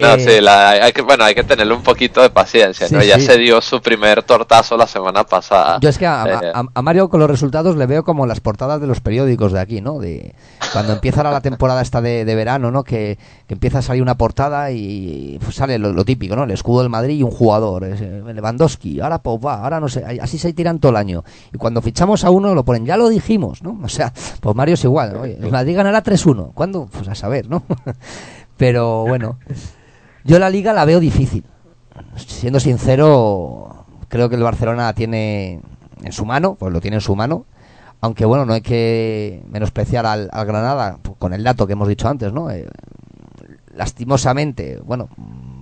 No, Eh, sí, la- hay que, bueno, hay que tenerle un poquito de paciencia, ¿no? Ya sí. se dio su primer tortazo la semana pasada. Yo es que a, Eh, a- a Mario con los resultados le veo como las portadas de los periódicos de aquí, ¿no? De cuando empieza la temporada esta de, de verano, ¿no? Que, que empieza a salir una portada y pues, sale lo, lo típico, ¿no? El escudo del Madrid y un jugador, Lewandowski, ahora Pogba, ahora no sé, así se tiran todo el año. Y cuando fichamos a uno lo ponen, ya lo dijimos, ¿no? O sea, pues Mario es igual, ¿no? Oye, el Madrid ganará 3-1, ¿cuándo? Pues a saber, ¿no? [LAUGHS] Pero bueno, yo la liga la veo difícil. Siendo sincero, creo que el Barcelona tiene en su mano, pues lo tiene en su mano. Aunque bueno, no hay que menospreciar al, Granada pues, con el dato que hemos dicho antes, ¿no? Eh, lastimosamente, bueno,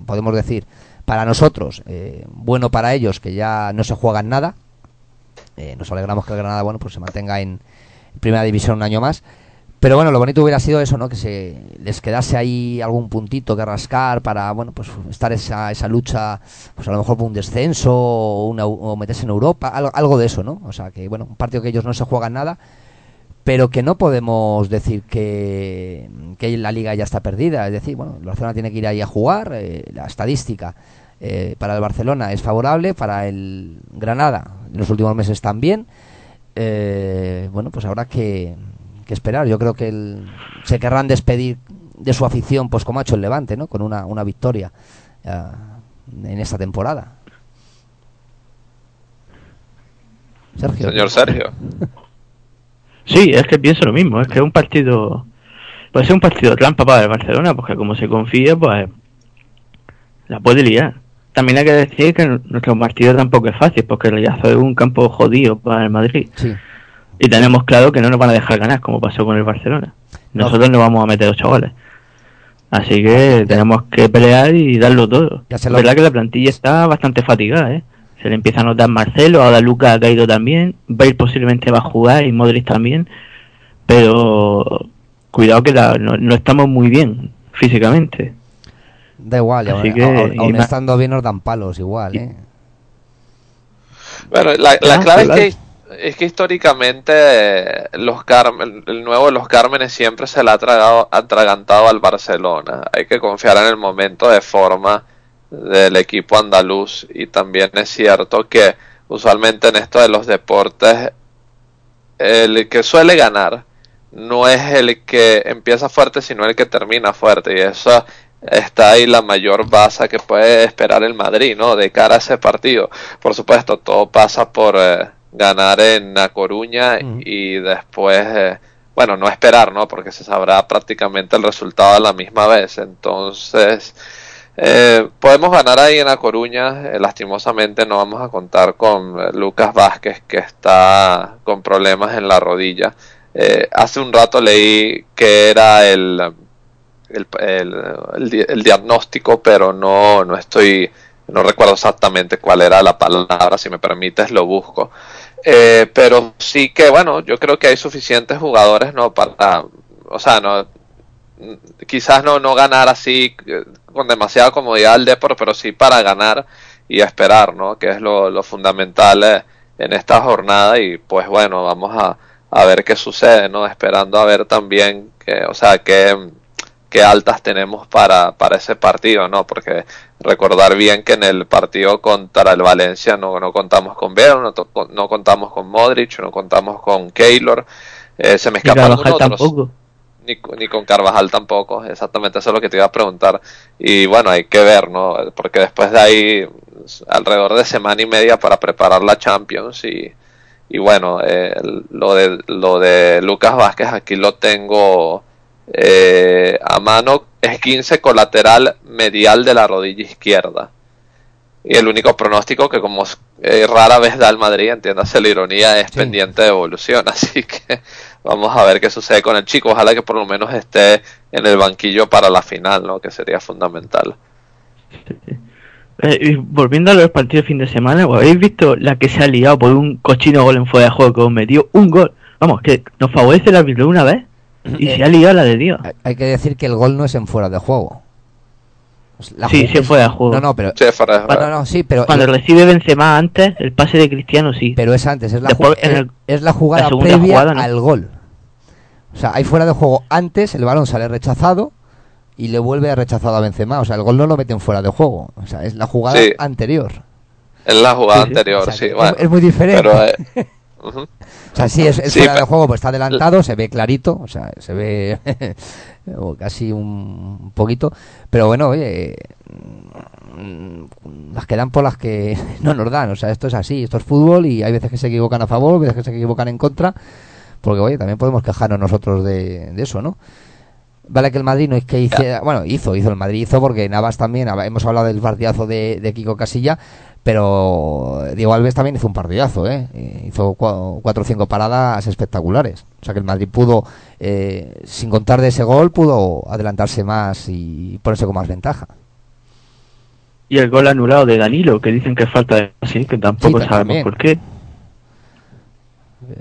podemos decir, para nosotros, eh, bueno para ellos que ya no se juegan nada. Eh, nos alegramos que el Granada, bueno, pues se mantenga en primera división un año más. Pero bueno, lo bonito hubiera sido eso, ¿no? Que se les quedase ahí algún puntito que rascar para, bueno, pues estar esa, esa lucha, pues a lo mejor por un descenso o, una, o meterse en Europa, algo, algo de eso, ¿no? O sea, que bueno, un partido que ellos no se juegan nada, pero que no podemos decir que, que la liga ya está perdida. Es decir, bueno, el Barcelona tiene que ir ahí a jugar, eh, la estadística eh, para el Barcelona es favorable, para el Granada en los últimos meses también. Eh, bueno, pues habrá que, que esperar. Yo creo que el- se querrán despedir de su afición, pues como ha hecho el Levante, ¿no? Con una, una victoria eh, en esta temporada. Sergio. Señor Sergio. Sí, es que pienso lo mismo, es que es un partido, puede ser un partido trampa para el Barcelona, porque como se confía, pues la puede liar. También hay que decir que nuestro partido tampoco es fácil, porque el Riazor es un campo jodido para el Madrid. Sí. Y tenemos claro que no nos van a dejar ganar, como pasó con el Barcelona. Nosotros no vamos a meter ocho goles. Así que tenemos que pelear y darlo todo. Ya se Es lo- verdad que la plantilla está bastante fatigada, ¿eh? Se le empieza a notar Marcelo, ahora Lucas ha caído también, Bale posiblemente va a jugar y Modric también, pero cuidado que la- no, no estamos muy bien físicamente. Da igual, Así que- más- estando bien nos dan palos igual, ¿eh? Bueno, la, la Ah, clave claro. es que es que históricamente eh, los el nuevo de los Cármenes siempre se le ha tragado, atragantado al Barcelona. Hay que confiar en el momento de forma del equipo andaluz y también es cierto que usualmente en esto de los deportes el que suele ganar no es el que empieza fuerte sino el que termina fuerte y eso está ahí la mayor base que puede esperar el Madrid, ¿no? De cara a ese partido. Por supuesto, todo pasa por eh, ganar en La Coruña y después, eh, bueno, no esperar, ¿no? Porque se sabrá prácticamente el resultado a la misma vez. Entonces, eh, podemos ganar ahí en La Coruña. Eh, lastimosamente no vamos a contar con eh, Lucas Vázquez, que está con problemas en la rodilla. Eh, hace un rato leí que era el el, el, el diagnóstico, pero no, no estoy, no recuerdo exactamente cuál era la palabra, si me permites lo busco. Eh, pero sí que, bueno, yo creo que hay suficientes jugadores, ¿no? Para, o sea, no, quizás no, no ganar así eh, con demasiada comodidad al deporte, pero sí para ganar y esperar, ¿no? Que es lo, lo fundamental eh, en esta jornada y pues bueno, vamos a, a ver qué sucede, ¿no? Esperando a ver también que, o sea, qué, qué altas tenemos para, para ese partido, ¿no? Porque recordar bien que en el partido contra el Valencia no, no contamos con Vero, no, no contamos con Modric, no contamos con Keylor, eh, se me algunos otros tampoco. ni, ni con Carvajal tampoco, exactamente eso es lo que te iba a preguntar. Y bueno, hay que ver, ¿no? Porque después de ahí, alrededor de semana y media para preparar la Champions y, y bueno, eh, lo, de, lo de Lucas Vázquez aquí lo tengo eh, a mano, es 15 colateral medial de la rodilla izquierda. Y el único pronóstico que como eh, rara vez da el Madrid, entiéndase la ironía, es Sí. pendiente de evolución. [LAUGHS] Así que vamos a ver qué sucede con el chico. Ojalá que por lo menos esté en el banquillo para la final, ¿no? Que sería fundamental. [LAUGHS] Eh, y volviendo a los partidos de fin de semana, ¿os ¿habéis visto la que se ha liado por un cochino gol en fuera de juego que os metió un gol? Vamos, que nos favorece el árbitro una vez y se ha liado la de Dios. Hay- que decir que el gol no es en fuera de juego. Es la Sí, sí, fuera de juego. No, no, pero. Sí, fuera de Bueno, juego. no, sí, pero. Cuando recibe Benzema antes, el pase de Cristiano sí. Pero es antes, es la, Después, ju- en es- el- es la jugada la previa jugada, ¿no? al gol. O sea, hay fuera de juego antes, el balón sale rechazado y le vuelve a rechazado a Benzema. O sea, el gol no lo meten fuera de juego. O sea, es la jugada Sí. anterior. Es la jugada Sí, sí. anterior, O sea, sí. bueno. es, muy diferente. Pero, eh, [LAUGHS] O sea, sí, es, es Sí, fuera de juego, pues está adelantado, se ve clarito, o sea, se ve [LAUGHS] o casi un poquito, pero bueno, oye, mm, las que dan por las que [LAUGHS] no nos dan, o sea, esto es así, esto es fútbol y hay veces que se equivocan a favor, veces que se equivocan en contra, porque oye, también podemos quejarnos nosotros de, de eso, ¿no? Vale que el Madrid no es que hiciera, bueno, hizo, hizo el Madrid, hizo porque Navas también, hemos hablado del partidazo de, de Kiko Casilla, pero Diego Alves también hizo un partidazo, ¿eh? Eh, Hizo cua- cuatro o cinco paradas espectaculares. O sea que el Madrid pudo, eh, sin contar de ese gol, pudo adelantarse más y ponerse con más ventaja. Y el gol anulado de Danilo, que dicen que es falta de así, que tampoco Sí, sabemos por qué.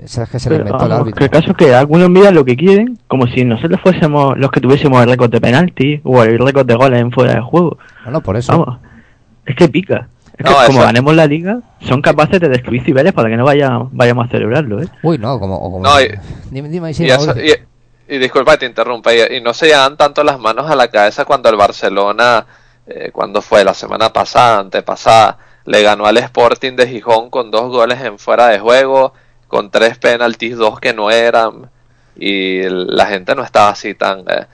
Es que se le Pero, árbitro. el caso es que algunos miran lo que quieren, como si nosotros fuésemos los que tuviésemos el récord de penalti o el récord de goles en fuera de juego. Bueno, por eso. Vamos, es que pica. Es No, que como eso- ganemos la liga, son capaces de destruir cibeles para que no vaya, vayamos a celebrarlo, ¿eh? Uy, no, como... como No, y- dime, dime, sí, y, eso- Mauricio. y- y disculpa que te interrumpa, y, y no se llevan tanto las manos a la cabeza cuando el Barcelona, eh, cuando fue la semana pasada, antepasada, le ganó al Sporting de Gijón con dos goles en fuera de juego, con tres penaltis, dos que no eran, y la gente no estaba así tan, eh,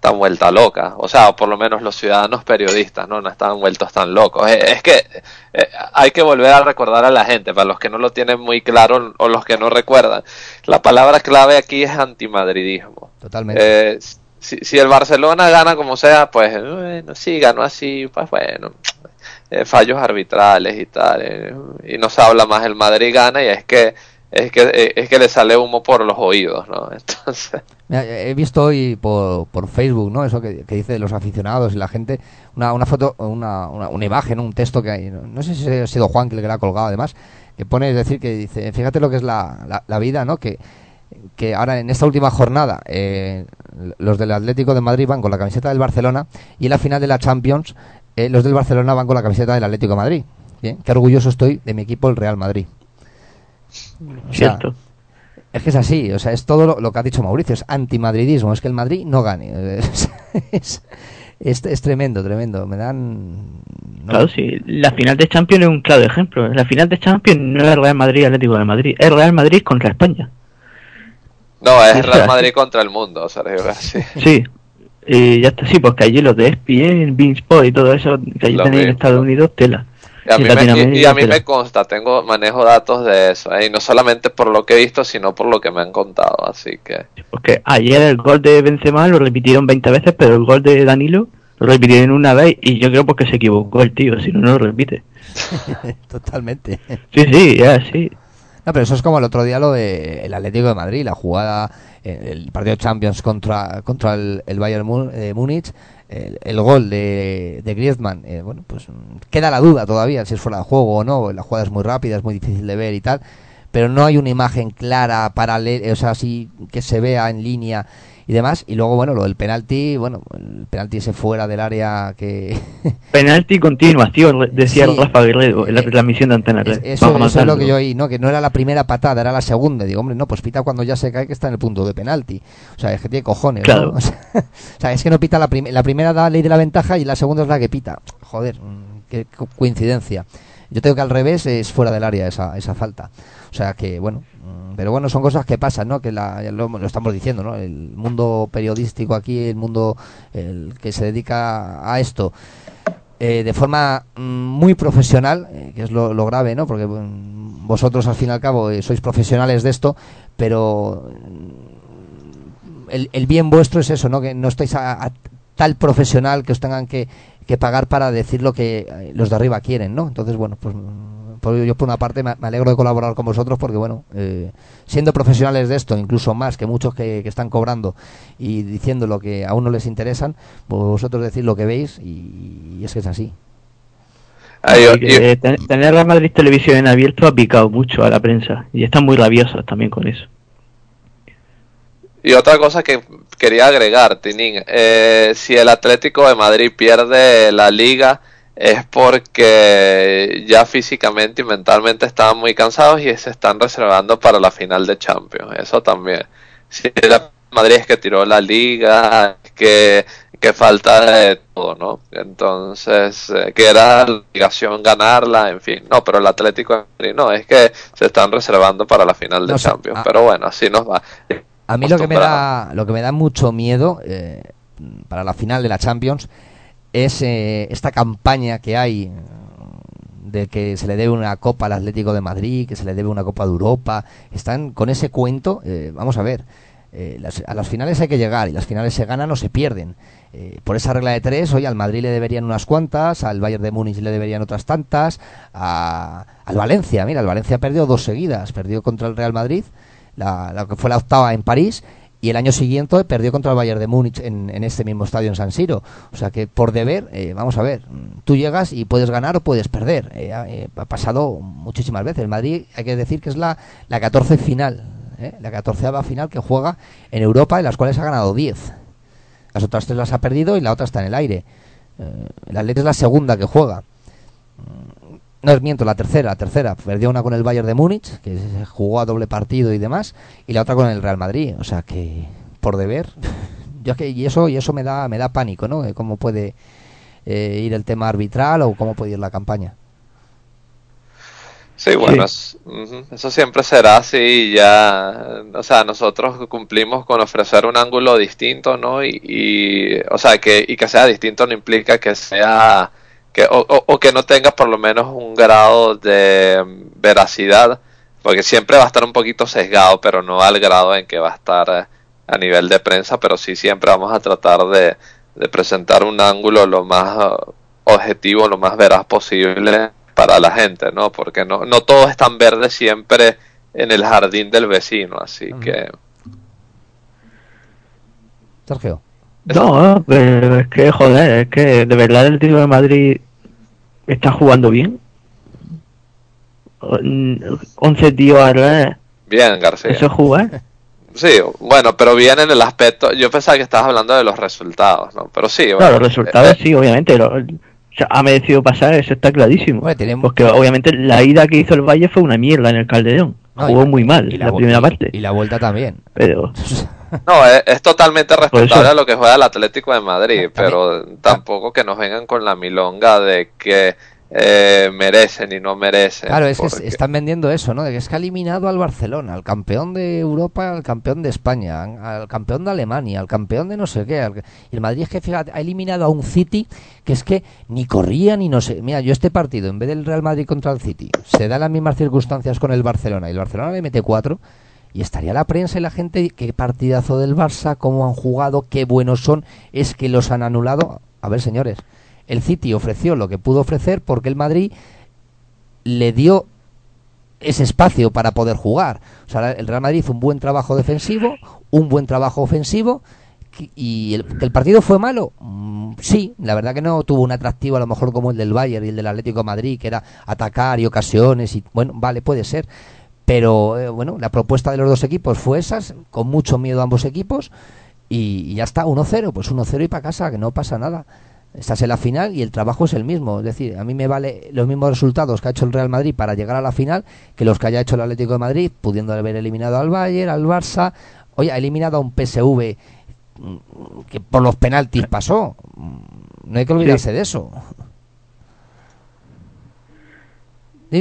tan vuelta loca, o sea, por lo menos los ciudadanos periodistas, ¿no? No estaban vueltos tan locos. Eh, es que eh, hay que volver a recordar a la gente, para los que no lo tienen muy claro o los que no recuerdan. La palabra clave aquí es antimadridismo. Totalmente. Eh, si, si el Barcelona gana como sea, pues bueno, sí, ganó así, pues bueno, eh, fallos arbitrales y tal, eh, y no se habla más, el Madrid gana y es que es que eh, es que le sale humo por los oídos, ¿no? [LAUGHS] Entonces, he visto hoy por, por Facebook, ¿no? Eso que, que dice los aficionados y la gente, una, una foto, una, una, imagen, un texto que hay, no, sé si ha sido Juan que le ha colgado además, que pone, es decir, que dice, fíjate lo que es la, la, la vida, ¿no? Que, que ahora en esta última jornada eh, los del Atlético de Madrid van con la camiseta del Barcelona y en la final de la Champions eh, los del Barcelona van con la camiseta del Atlético de Madrid. Bien, qué orgulloso estoy de mi equipo, el Real Madrid. O sea, Cierto. es que es así, o sea, es todo lo, lo que ha dicho Mauricio, es antimadridismo, es que el Madrid no gane. [LAUGHS] Es, es, es- es tremendo, tremendo. Me dan. no- Claro, sí. La final de Champions es un claro ejemplo. La final de Champions no es Real Madrid Atlético de Madrid, es Real Madrid contra España. no, es Sí, Real. Madrid contra el mundo, Sergio. [LAUGHS] Sí. Y ya está, sí, porque allí los de ESPN, Beansport y todo eso, que allí tenéis en. Estados Unidos, tela. Y a, mí me, y- Latinoamérica, y a mí tela. me consta, tengo manejo datos de eso, ¿eh? y no solamente por lo que he visto, sino por lo que me han contado, así que Porque ayer el gol de Benzema lo repitieron 20 veces, pero el gol de Danilo lo repitieron una vez y yo creo porque se equivocó el tío, si no, no lo repite. [LAUGHS] Totalmente. Sí, sí, ya, sí. No, pero eso es como el otro día lo del el Atlético de Madrid, la jugada, el partido de Champions contra, contra el, el Bayern eh, Múnich, el, el gol de, de Griezmann, eh, bueno, pues mm, queda la duda todavía si es fuera de juego o no, la jugada es muy rápida, es muy difícil de ver y tal, pero no hay una imagen clara, paralela, o sea, así que se vea en línea y demás. Y luego, bueno, lo del penalti, bueno, el penalti ese fuera del área que... [LAUGHS] Penalti continuación, decía Sí. Rafa Guerrero en la Eh, transmisión de Antena 3. Eso, eso es lo que yo oí, ¿no? Que no era la primera patada, era la segunda. Digo, hombre, no, pues pita cuando ya se cae que está en el punto de penalti. O sea, es que tiene cojones, ¿no? Claro. [LAUGHS] O sea, o sea, es que no pita la, prim- la primera da ley de la ventaja y la segunda es la que pita. Joder, mm, qué co- coincidencia. Yo tengo que al revés es fuera del área esa, esa falta. O sea que, bueno, mm, pero bueno, son cosas que pasan, ¿no? Que la, lo, estamos diciendo, ¿no? El mundo periodístico aquí, el mundo el que se dedica a esto, eh, de forma mm, muy profesional, eh, que es lo, grave, ¿no? Porque mm, vosotros al fin y al cabo eh, sois profesionales de esto, pero el, el bien vuestro es eso, ¿no? Que no estáis a, tal profesional que os tengan que, que pagar para decir lo que eh, los de arriba quieren, ¿no? Entonces, bueno, pues por- yo por una parte me, me alegro de colaborar con vosotros porque, bueno, eh, siendo profesionales de esto, incluso más que muchos que, que están cobrando y diciendo lo que a uno les interesan, pues vosotros decís lo que veis y, y es que es así. Ay, yo- que, eh, ten- tener la Madrid Televisión en abierto ha picado mucho a la prensa y están muy rabiosos también con eso. Y otra cosa que quería agregar, Tinín, eh, si el Atlético de Madrid pierde la liga es porque ya físicamente y mentalmente estaban muy cansados y se están reservando para la final de Champions. Eso también. Si el Madrid es que tiró la liga, que, que falta de todo, ¿no? Entonces, eh, que era la obligación ganarla, en fin. No, pero el Atlético de Madrid no, es que se están reservando para la final de No Champions. ah. Pero bueno, así nos va. A mí lo que me da, lo que me da mucho miedo eh, para la final de la Champions es eh, esta campaña que hay de que se le debe una copa al Atlético de Madrid, que se le debe una copa de Europa. Están con ese cuento. eh, vamos a ver. eh, las- a las finales hay que llegar y las finales se ganan o se pierden. Eh, por esa regla de tres, hoy al Madrid le deberían unas cuantas, al Bayern de Múnich le deberían otras tantas, a- al Valencia, mira, el Valencia perdió dos seguidas, perdió contra el Real Madrid, la, la que fue la octava en París, y el año siguiente perdió contra el Bayern de Múnich en, en este mismo estadio en San Siro. O sea que por deber, eh, vamos a ver, mm, tú llegas y puedes ganar o puedes perder. Eh, eh, ha pasado muchísimas veces. El Madrid, hay que decir que es la, la 14 final, la 14 final que juega en Europa, en las cuales ha ganado 10. Las otras tres las ha perdido y la otra está en el aire. El Atlético es la segunda que juega. No es miento, la tercera, la tercera. Perdió una con el Bayern de Múnich, que se jugó a doble partido y demás, y la otra con el Real Madrid. O sea que, por deber, [LAUGHS] yo es que y eso y eso me da me da pánico, ¿no? De cómo puede eh, ir el tema arbitral o cómo puede ir la campaña. Sí, bueno, eso siempre será así ya, o sea, nosotros cumplimos con ofrecer un ángulo distinto, ¿no? Y, y, o sea, que, y que sea distinto no implica que sea, que, o, o- o que no tenga por lo menos un grado de veracidad, porque siempre va a estar un poquito sesgado, pero no al grado en que va a estar eh, a nivel de prensa, pero sí siempre vamos a tratar de, de presentar un ángulo lo más eh, objetivo, lo más veraz posible para la gente, ¿no? Porque no, no todo es tan verde siempre en el jardín del vecino, así que... Sergio. No, pero es que, joder, es que de verdad el Atlético de Madrid está jugando bien. O- mm, 11 tíos a la Bien, García. Eso es jugar. Sí, bueno, pero bien en el aspecto... Yo pensaba que estabas hablando de los resultados, ¿no? Pero sí, Claro, bueno, los resultados eh, sí, obviamente. lo- o sea, ha merecido pasar, eso está clarísimo. Porque obviamente la ida que hizo el Valle fue una mierda en el Calderón. No, Jugó y- muy mal y la, primera y- parte. Y la vuelta también. Pero [LAUGHS] No, es, es totalmente respetable eso- lo que juega el Atlético de Madrid, [LAUGHS] pero tampoco que nos vengan con la milonga de que eh, merecen y no merecen. Claro, es que están vendiendo eso, ¿no? De que es que ha eliminado al Barcelona, al campeón de Europa, al campeón de España, al campeón de Alemania, al campeón de no sé qué. al- Y el Madrid es que, fíjate, ha eliminado a un City que es que ni corría ni no sé. Mira, yo este partido, en vez del Real Madrid contra el City, se da las mismas circunstancias con el Barcelona y el Barcelona le mete cuatro. Y estaría la prensa y la gente, qué partidazo del Barça, cómo han jugado, qué buenos son, es que los han anulado. A ver, señores, el City ofreció lo que pudo ofrecer porque el Madrid le dio ese espacio para poder jugar. O sea, el Real Madrid hizo un buen trabajo defensivo, un buen trabajo ofensivo. ¿Y el, el partido fue malo? Mm, sí, la verdad que no tuvo un atractivo a lo mejor como el del Bayern y el del Atlético Madrid, que era atacar y ocasiones. y Bueno, vale, puede ser. Pero eh, bueno, la propuesta de los dos equipos fue esas, con mucho miedo a ambos equipos. y, y ya está, 1-0, pues 1-0 y para casa, que no pasa nada. Estás en la final y el trabajo es el mismo. Es decir, a mí me vale los mismos resultados que ha hecho el Real Madrid para llegar a la final que los que haya hecho el Atlético de Madrid, pudiendo haber eliminado al Bayern, al Barça. Oye, ha eliminado a un PSV mm, que por los penaltis pasó. Mm, No hay que olvidarse de eso.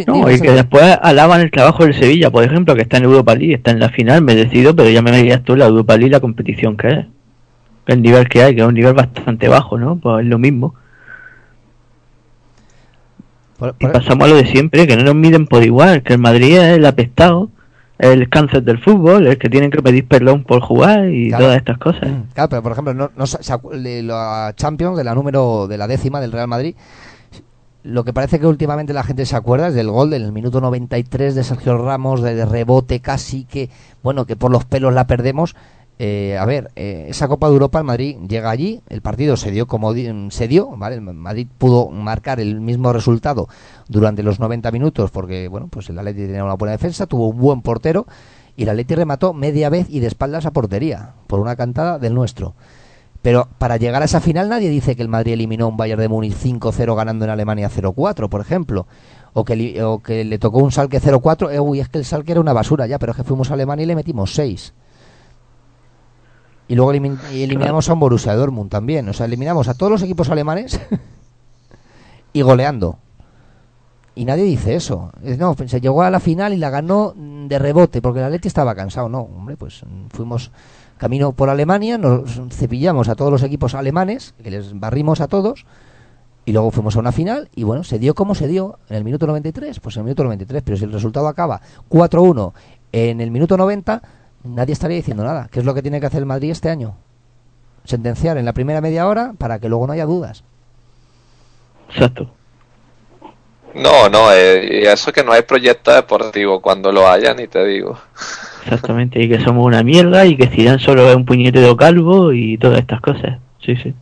No, y que después alaban el trabajo del Sevilla, por ejemplo, que está en Europa League, está en la final, merecido, pero ya me dirías tú la Europa League, la competición que es. El nivel que hay, que es un nivel bastante bajo, ¿no? Pues es lo mismo. Por- Y pasamos a lo de siempre, que no nos miden por igual, que el Madrid es el apestado, el cáncer del fútbol, el que tienen que pedir perdón por jugar y Claro. todas estas cosas. Claro, pero por ejemplo, no, no la Champions, de la número de la décima del Real Madrid, lo que parece que últimamente la gente se acuerda es del gol del minuto 93 de Sergio Ramos, de, rebote casi que, bueno, que por los pelos la perdemos. Eh, a ver, eh, esa Copa de Europa, el Madrid llega allí, el partido se dio como se dio, ¿vale? El Madrid pudo marcar el mismo resultado durante los 90 minutos porque, bueno, pues el Atleti tenía una buena defensa, tuvo un buen portero y el Atleti remató media vez y de espaldas a portería por una cantada del nuestro. Pero para llegar a esa final nadie dice que el Madrid eliminó a un Bayern de Múnich 5-0 ganando en Alemania 0-4, por ejemplo. O que, le tocó un Salque 0-4. Eh, uy, es que el Salque era una basura ya, pero es que fuimos a Alemania y le metimos 6. Y luego eliminamos a un Borussia Dortmund también. O sea, eliminamos a todos los equipos alemanes [LAUGHS] y goleando. Y nadie dice eso. Es, No, se llegó a la final y la ganó mm, de rebote porque el Atleti estaba cansado. No, hombre, pues mm, fuimos camino por Alemania, nos cepillamos a todos los equipos alemanes, que les barrimos a todos, y luego fuimos a una final, y bueno, se dio como se dio en el minuto 93, pues en el minuto 93, pero si el resultado acaba 4-1 en el minuto 90, nadie estaría diciendo nada. ¿Qué es lo que tiene que hacer el Madrid este año? Sentenciar en la primera media hora para que luego no haya dudas. Exacto. No, no, eh, y eso que no hay proyecto deportivo, cuando lo haya ni te digo. Exactamente, y que somos una mierda y que Zidane solo es un puñetero calvo y todas estas cosas. Sí, sí.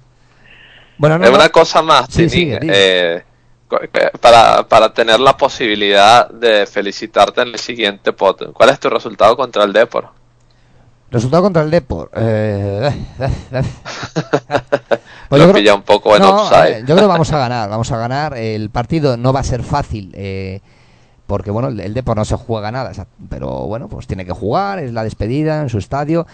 Bueno, no, es no. una cosa más, Sí, Tini, sigue, eh, que- para, para tener la posibilidad de felicitarte en el siguiente pot. ¿Cuál es tu resultado contra el Depor? Resultado contra el Depor. Eh, [LAUGHS] Pues Lo yo creo- pilla un poco en No, yo creo que vamos a ganar, vamos a ganar. El partido no va a ser fácil, eh, porque bueno, el, el Depor no se juega nada, pero bueno, pues tiene que jugar, es la despedida en su estadio.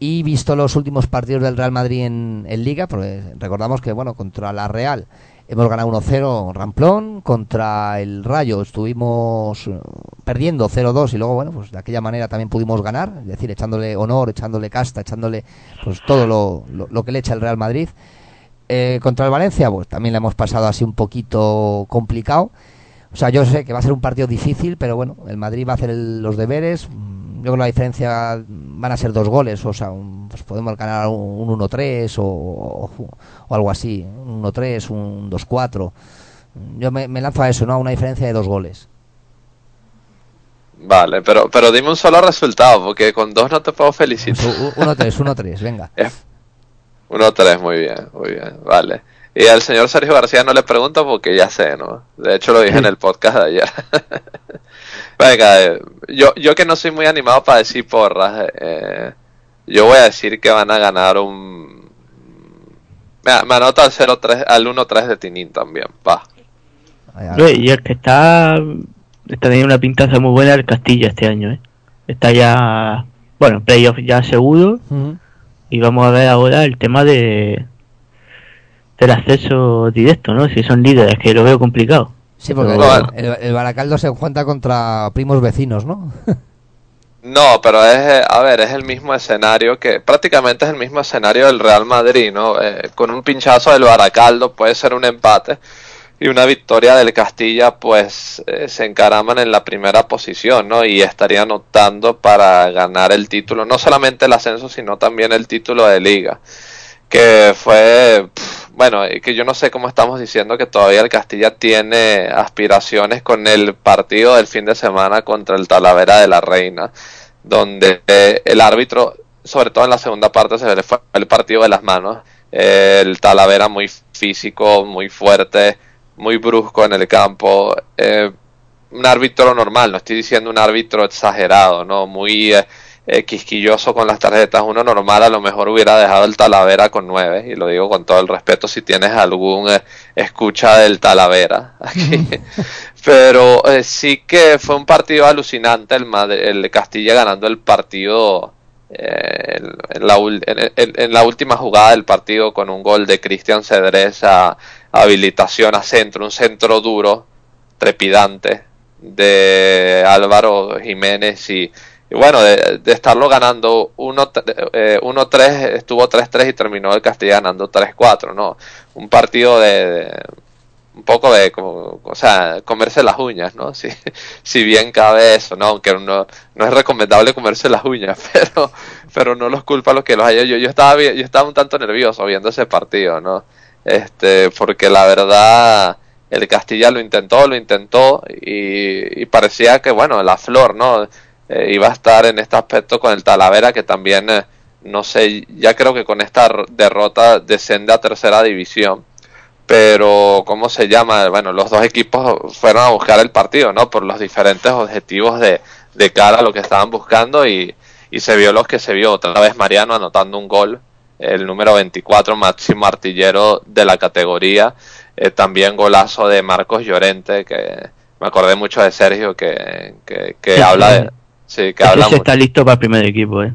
Y visto los últimos partidos del Real Madrid en, en Liga, porque recordamos que bueno, contra la Real hemos ganado 1-0 Ramplón, contra el Rayo estuvimos eh, perdiendo 0-2 y luego bueno, pues de aquella manera también pudimos ganar, es decir, echándole honor, echándole casta, echándole pues todo lo, que le echa el Real Madrid. Eh, contra el Valencia, pues también le hemos pasado así un poquito complicado. O sea, yo sé que va a ser un partido difícil, pero bueno, el Madrid va a hacer el- los deberes. Yo creo que la diferencia van a ser dos goles, o sea, un- pues podemos ganar un, un 1-3 o, o- o algo así, un 1-3, un 2-4. Yo me, me lanzo a eso, ¿no? A una diferencia de dos goles. Vale, pero, pero dime un solo resultado, porque con dos no te puedo felicitar. U- 1-3, 1-3, venga. [LAUGHS] 1-3, muy bien, muy bien, vale. Y al señor Sergio García no le pregunto porque ya sé, ¿no? De hecho lo dije en el podcast de ayer. [LAUGHS] Venga, eh, yo, yo que no soy muy animado para decir porras, eh, yo voy a decir que van a ganar un... Me, me anoto al 0-3, al 1-3 de Tinín también, va. Hombre, Y el que está, está teniendo una pintaza muy buena el Castilla este año, ¿eh? Está ya, bueno, playoff ya seguro. Y vamos a ver ahora el tema de del acceso directo, ¿no? Si son líderes, que lo veo complicado. Sí, porque Pero- el, el- el Baracaldo se encuentra contra primos vecinos, ¿no? [LAUGHS] No, pero es, eh, a ver, es el mismo escenario que prácticamente es el mismo escenario del Real Madrid, ¿no? Eh, con un pinchazo del Baracaldo puede ser un empate y una victoria del Castilla, pues eh, se encaraman en la primera posición, ¿no? Y estarían optando para ganar el título, no solamente el ascenso, sino también el título de liga, que fue, bueno, que yo no sé cómo estamos diciendo que todavía el Castilla tiene aspiraciones con el partido del fin de semana contra el Talavera de la Reina, donde eh, el árbitro, sobre todo en la segunda parte, se le fue el partido de las manos. Eh, el Talavera muy físico, muy fuerte, muy brusco en el campo. eh, un árbitro normal, no estoy diciendo un árbitro exagerado, ¿no? Muy eh, quisquilloso con las tarjetas. Uno normal a lo mejor hubiera dejado el Talavera con 9, y lo digo con todo el respeto si tienes algún eh, escucha del Talavera [LAUGHS] aquí. Pero eh, sí que fue un partido alucinante el, Madrid- el Castilla ganando el partido en, en la, en la última jugada del partido con un gol de Cristian Cedrés a habilitación a centro, un centro duro, trepidante de Álvaro Jiménez y, y bueno, de, de estarlo ganando 1-3, eh, 1-3, estuvo 3-3 y terminó el Castilla ganando 3-4, ¿no? Un partido de, un poco de, como, o sea, comerse las uñas, ¿no? [LAUGHS] Si, si bien cabe eso, ¿no? Aunque no, no es recomendable comerse las uñas, [LAUGHS] pero, pero no los culpa los que los haya. Yo, yo estaba, yo estaba un tanto nervioso viendo ese partido, ¿no? Este, porque la verdad, el Castilla lo intentó, lo intentó y parecía que, bueno, la flor, ¿no? Eh, iba a estar en este aspecto con el Talavera, que también, eh, no sé, ya creo que con esta derrota descende a tercera división pero ¿cómo se llama? Bueno, los dos equipos fueron a buscar el partido, ¿no? Por los diferentes objetivos de, de cara a lo que estaban buscando y, y se vio lo que se vio. Otra vez Mariano anotando un gol, el número 24, máximo artillero de la categoría. Eh, también golazo de Marcos Llorente, que me acordé mucho de Sergio, que, que, que habla de... Sí, que Ese está listo para el primer equipo, ¿eh?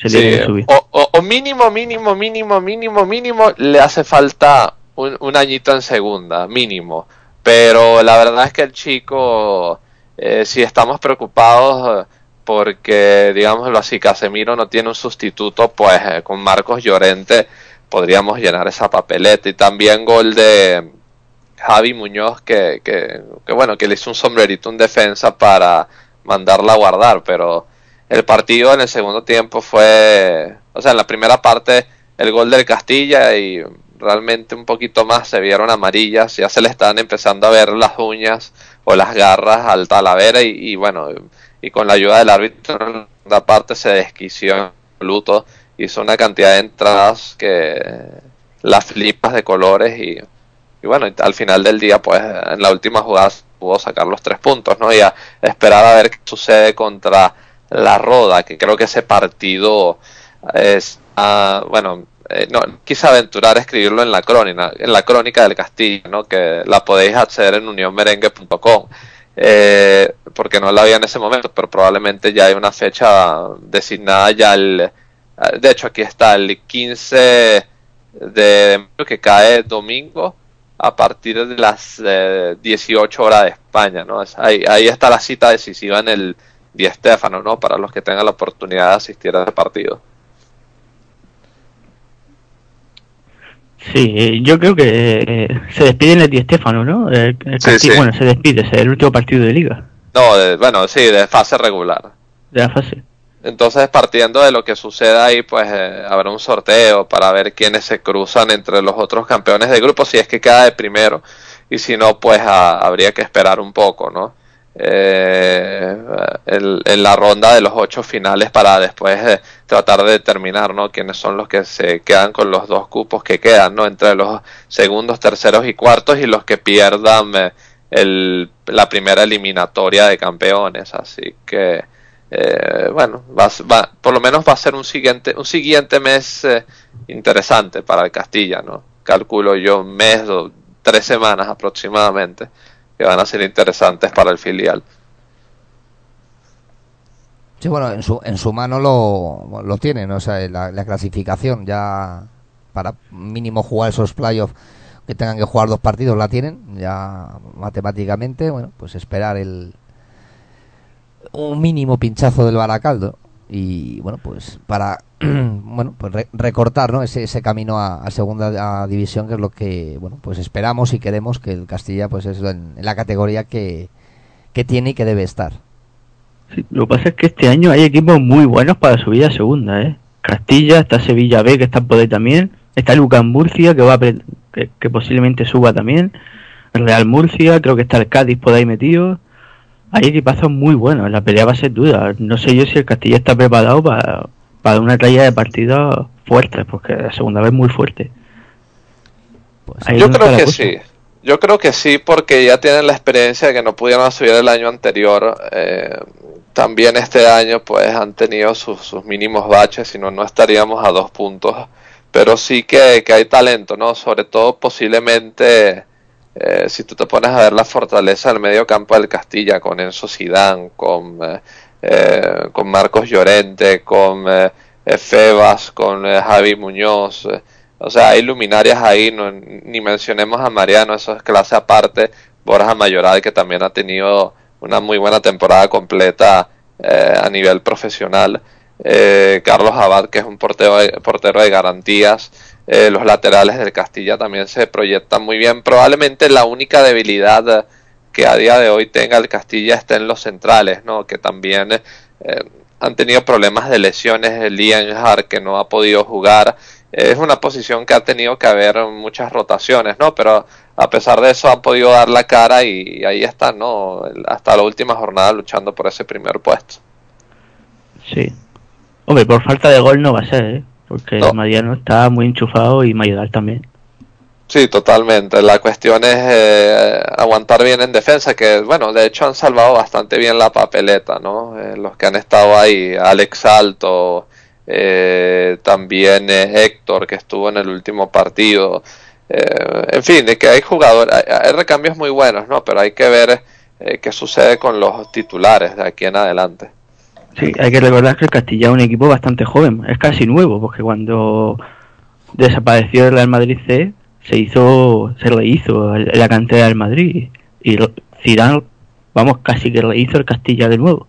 Se Sí, tiene que subir. o, o- o mínimo, mínimo, mínimo, mínimo, mínimo, le hace falta un, un añito en segunda, mínimo. Pero la verdad es que el chico, eh, si estamos preocupados porque, digámoslo así, Casemiro no tiene un sustituto, pues eh, con Marcos Llorente podríamos llenar esa papeleta. Y también gol de Javi Muñoz, que, que, que bueno, que le hizo un sombrerito en defensa para mandarla a guardar, pero el partido en el segundo tiempo fue, o sea, en la primera parte el gol del Castilla y realmente un poquito más se vieron amarillas, ya se le estaban empezando a ver las uñas o las garras al Talavera y, bueno, y con la ayuda del árbitro en la parte se desquició Luto, hizo una cantidad de entradas que las flipas de colores y, y bueno, al final del día pues en la última jugada pudo sacar los tres puntos, ¿no? Y a esperar a ver qué sucede contra la Roda, que creo que ese partido es, ah, bueno, eh, no quise aventurar a escribirlo en la crónica, en la crónica del Castillo, ¿no? Que la podéis acceder en unionmerengue.com. Eh, porque no la había en ese momento, pero probablemente ya hay una fecha designada ya el, de hecho aquí está el 15 de mayo que cae domingo a partir de las eh, 18 horas de España, ¿no? Es- ahí, ahí está la cita decisiva en el Di Stéfano, ¿no? Para los que tengan la oportunidad de asistir a ese partido. Sí, eh, yo creo que eh, se despide en el Di Stéfano, ¿no? El, el Sí, sí. Bueno, se despide, es el último partido de liga, No, de- bueno, sí, de fase regular. de la fase. Entonces, partiendo de lo que suceda ahí, pues eh, habrá un sorteo para ver quiénes se cruzan entre los otros campeones de grupo, si es que queda de primero, y si no, pues habría que esperar un poco, ¿no? Eh, en la ronda de los ocho finales para después eh, tratar de determinar, ¿no? Quiénes son los que se quedan con los dos cupos que quedan, ¿no? Entre los segundos, terceros y cuartos y los que pierdan eh, el, la primera eliminatoria de campeones, así que eh, bueno, va, por lo menos va a ser un siguiente, un siguiente mes eh, interesante para el Castilla, ¿no? Calculo yo un mes o tres semanas aproximadamente que van a ser interesantes para el filial. Sí, bueno, en su, en su mano lo, lo tienen, o sea, la, la clasificación ya para mínimo jugar esos playoffs que tengan que jugar dos partidos la tienen, ya matemáticamente, bueno, pues esperar el un mínimo pinchazo del Baracaldo y bueno, pues para [CLEARS THROAT] bueno, pues re- recortar, ¿no? ese, ese camino a, segunda división que es lo que, bueno, pues esperamos y queremos que el Castilla pues es en, en la categoría que, que tiene y que debe estar. Lo que pasa es que este año hay equipos muy buenos para subir a segunda, ¿eh? Castilla, está Sevilla B, que está por ahí también, está Lucas Murcia, que va a que, que posiblemente suba también, Real Murcia, creo que está el Cádiz por ahí metido. Hay equipazos muy buenos, la pelea va a ser dura. No sé yo si el Castilla está preparado para, para una raya de partidos fuertes, porque la segunda vez muy fuerte. Pues Yo creo que sí. Yo creo que sí, porque ya tienen la experiencia de que no pudieron subir el año anterior. eh, también este año, pues han tenido sus, sus mínimos baches, si no, no estaríamos a dos puntos. Pero sí que, que hay talento, ¿no? Sobre todo, posiblemente, eh, si tú te pones a ver la fortaleza del medio campo del Castilla, con Enzo Sidán, con, eh, eh, con Marcos Llorente, con eh, eh, Febas, con Javi Muñoz. o sea, hay luminarias ahí, ni mencionemos a Mariano, eso es clase aparte. Borja Mayoral, que también ha tenido una muy buena temporada completa a nivel profesional. Carlos Abad, que es un portero portero de garantías. Eh, los laterales del Castilla también se proyectan muy bien. Probablemente la única debilidad eh, que a día de hoy tenga el Castilla está en los centrales, ¿no? Que también eh, han tenido problemas de lesiones. Lienhard, que no ha podido jugar. Eh, es una posición que ha tenido que haber muchas rotaciones, ¿no? Pero a pesar de eso han podido dar la cara y ahí están, ¿no? Hasta la última jornada luchando por ese primer puesto. Sí. Hombre, por falta de gol no va a ser, ¿eh? Porque No. Mariano está muy enchufado y Mayoral también. Sí, totalmente. La cuestión es eh, aguantar bien en defensa, que bueno, de hecho han salvado bastante bien la papeleta, ¿no? Eh, los que han estado ahí, Alex Alto, eh, también eh, Héctor, que estuvo en el último partido. Eh, en fin, de que hay jugadores, hay, hay recambios muy buenos, ¿no? Pero hay que ver qué sucede con los titulares de aquí en adelante. Sí, hay que recordar que el Castilla es un equipo bastante joven, es casi nuevo, porque cuando desapareció el Real Madrid C, se hizo, se rehizo la cantera del Madrid y Zidane, vamos, casi que rehizo el Castilla de nuevo.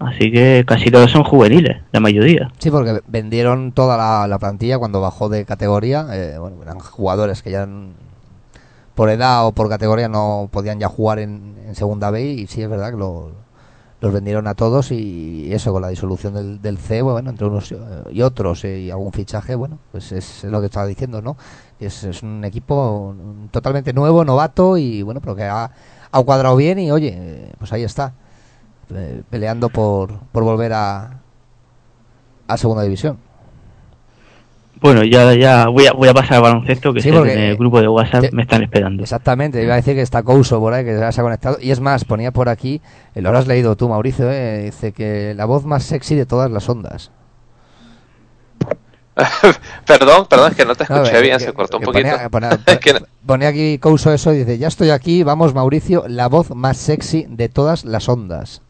Así que casi todos son juveniles, la mayoría. Sí, porque vendieron toda la, la plantilla cuando bajó de categoría. eh, bueno, eran jugadores que ya por edad o por categoría no podían ya jugar en, en segunda B y sí es verdad que lo- los vendieron a todos y eso con la disolución del, del C, bueno, entre unos eh, y otros eh, y algún fichaje, bueno, pues es lo que estaba diciendo, ¿no? Es, es un equipo totalmente nuevo, novato y bueno, pero que ha, ha cuadrado bien y oye, pues ahí está, peleando por, por volver a, a segunda división. Bueno, ya, ya voy a, voy a pasar al baloncesto, que Sí, en el grupo de WhatsApp te- me están esperando. Exactamente, iba a decir que está Couso por ahí, que ya se ha conectado. Y es más, ponía por aquí, eh, lo has leído tú, Mauricio, eh, dice que la voz más sexy de todas las ondas. [LAUGHS] perdón, perdón, es que no te escuché eh, bien, que- se cortó un poquito. Ponía, [LAUGHS] ponía aquí Couso eso y dice, ya estoy aquí, vamos Mauricio, la voz más sexy de todas las ondas.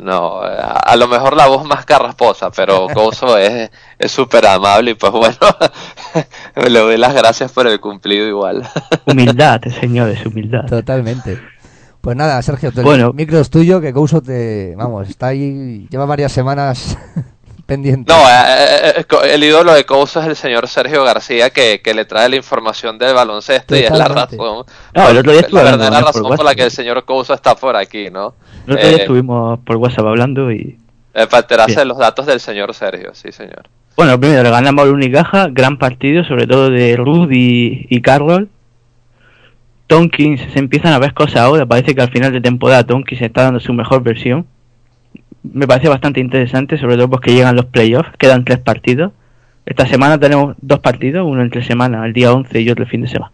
No, a, a lo mejor la voz más carrasposa, pero [LAUGHS] Couso es es súper amable y pues bueno, [LAUGHS] le doy las gracias por el cumplido igual. [LAUGHS] Humildad, señores, humildad. Totalmente. Pues nada, Sergio, el Bueno. micro es tuyo, que Couso te, vamos, está ahí, lleva varias semanas pendiente. No, eh, eh, co- el ídolo de Couso es el señor Sergio García que, que le trae la información del baloncesto y es la razón, No, el otro día estuve la hablando verdadera por razón por la que el señor Couso está por aquí, ¿no? El otro día Eh, estuvimos por WhatsApp hablando y... eh, para enterarse de los datos del señor Sergio, sí señor. Bueno, primero le ganamos al Unicaja, gran partido, sobre todo de Rudy y Carroll. Tonkins, se empiezan a ver cosas ahora, parece que al final de temporada Tonkins está dando su mejor versión. Me parece bastante interesante, sobre todo porque llegan los playoffs, quedan tres partidos. Esta semana tenemos dos partidos, uno entre semana, el día 11 y otro el fin de semana.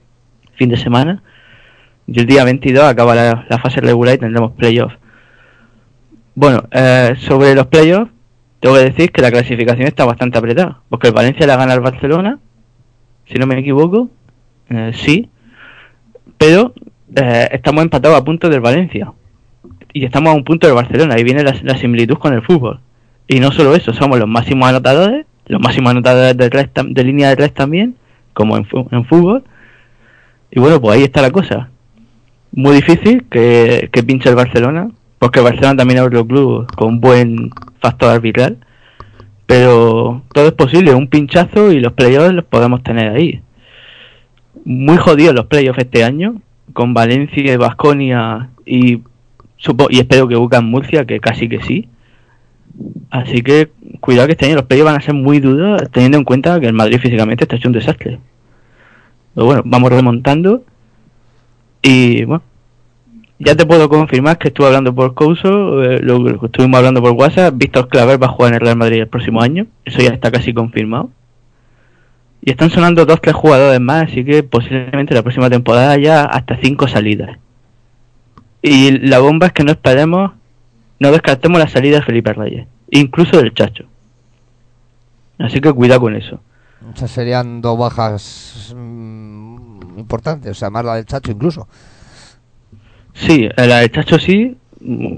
Fin de semana. Y el día 22 acaba la, fase regular y tendremos playoffs. Bueno, eh, sobre los playoffs, tengo que decir que la clasificación está bastante apretada, porque el Valencia la gana al Barcelona, si no me equivoco, eh, sí, pero eh, estamos empatados a punto del Valencia y estamos a un punto del Barcelona, ahí viene la, la similitud con el fútbol. Y no solo eso, somos los máximos anotadores, los máximos anotadores de, tres de línea de tres también, como en, en fútbol. Y bueno, pues ahí está la cosa. Muy difícil que, que pinche el Barcelona, porque el Barcelona también es otro club con buen factor arbitral. Pero todo es posible, un pinchazo y los playoffs los podemos tener ahí. Muy jodidos los playoffs este año, con Valencia y Basconia y, supo- y espero que Bucan Murcia, que casi que sí. Así que cuidado que este año los playoffs van a ser muy duros, teniendo en cuenta que el Madrid físicamente está hecho un desastre. Pero bueno, vamos remontando. Y bueno, ya te puedo confirmar que estuve hablando por Couso, eh, lo estuvimos hablando por WhatsApp. Víctor Claver va a jugar en el Real Madrid el próximo año, eso ya está casi confirmado. Y están sonando dos, tres jugadores más, así que posiblemente la próxima temporada haya hasta cinco salidas. Y la bomba es que no esperemos, no descartemos la salida de Felipe Reyes, incluso del Chacho. Así que cuidado con eso. Esas serían dos bajas mm, importantes, o sea, más la del Chacho incluso. Sí, la del Chacho sí,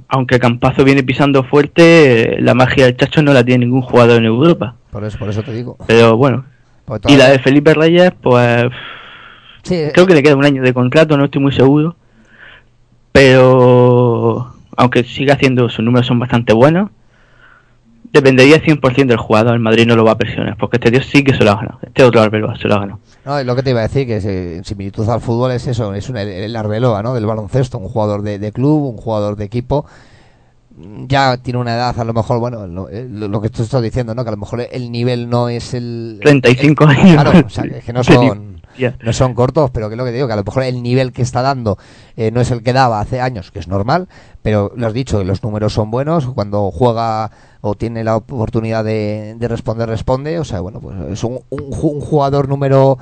aunque Campazo viene pisando fuerte, la magia del Chacho no la tiene ningún jugador en Europa. Por eso, por eso te digo. Pero bueno. Porque Y la de Felipe Reyes, pues Sí, eh, creo que le queda un año de contrato, no estoy muy seguro. Pero aunque siga haciendo, sus números son bastante buenos. Dependería 100% del jugador, el Madrid no lo va a presionar, porque este tío sí que se lo ha ganado. Este otro Arbeloa se lo ha ganado. No, es lo que te iba a decir, que en similitud al fútbol es eso, es un, el Arbeloa, ¿no? Del baloncesto, un jugador de club, un jugador de equipo. Ya tiene una edad, a lo mejor, bueno, lo, eh, lo- que tú estás diciendo, ¿no? Que a lo mejor el nivel no es el... 35 el- años. Claro, o sea, que, que no [LAUGHS] son... No son cortos, pero que es lo que te digo, que a lo mejor el nivel que está dando eh, no es el que daba hace años, que es normal, pero lo has dicho, los números son buenos, cuando juega o tiene la oportunidad de, de responder, responde, o sea, bueno, pues es un, un jugador número,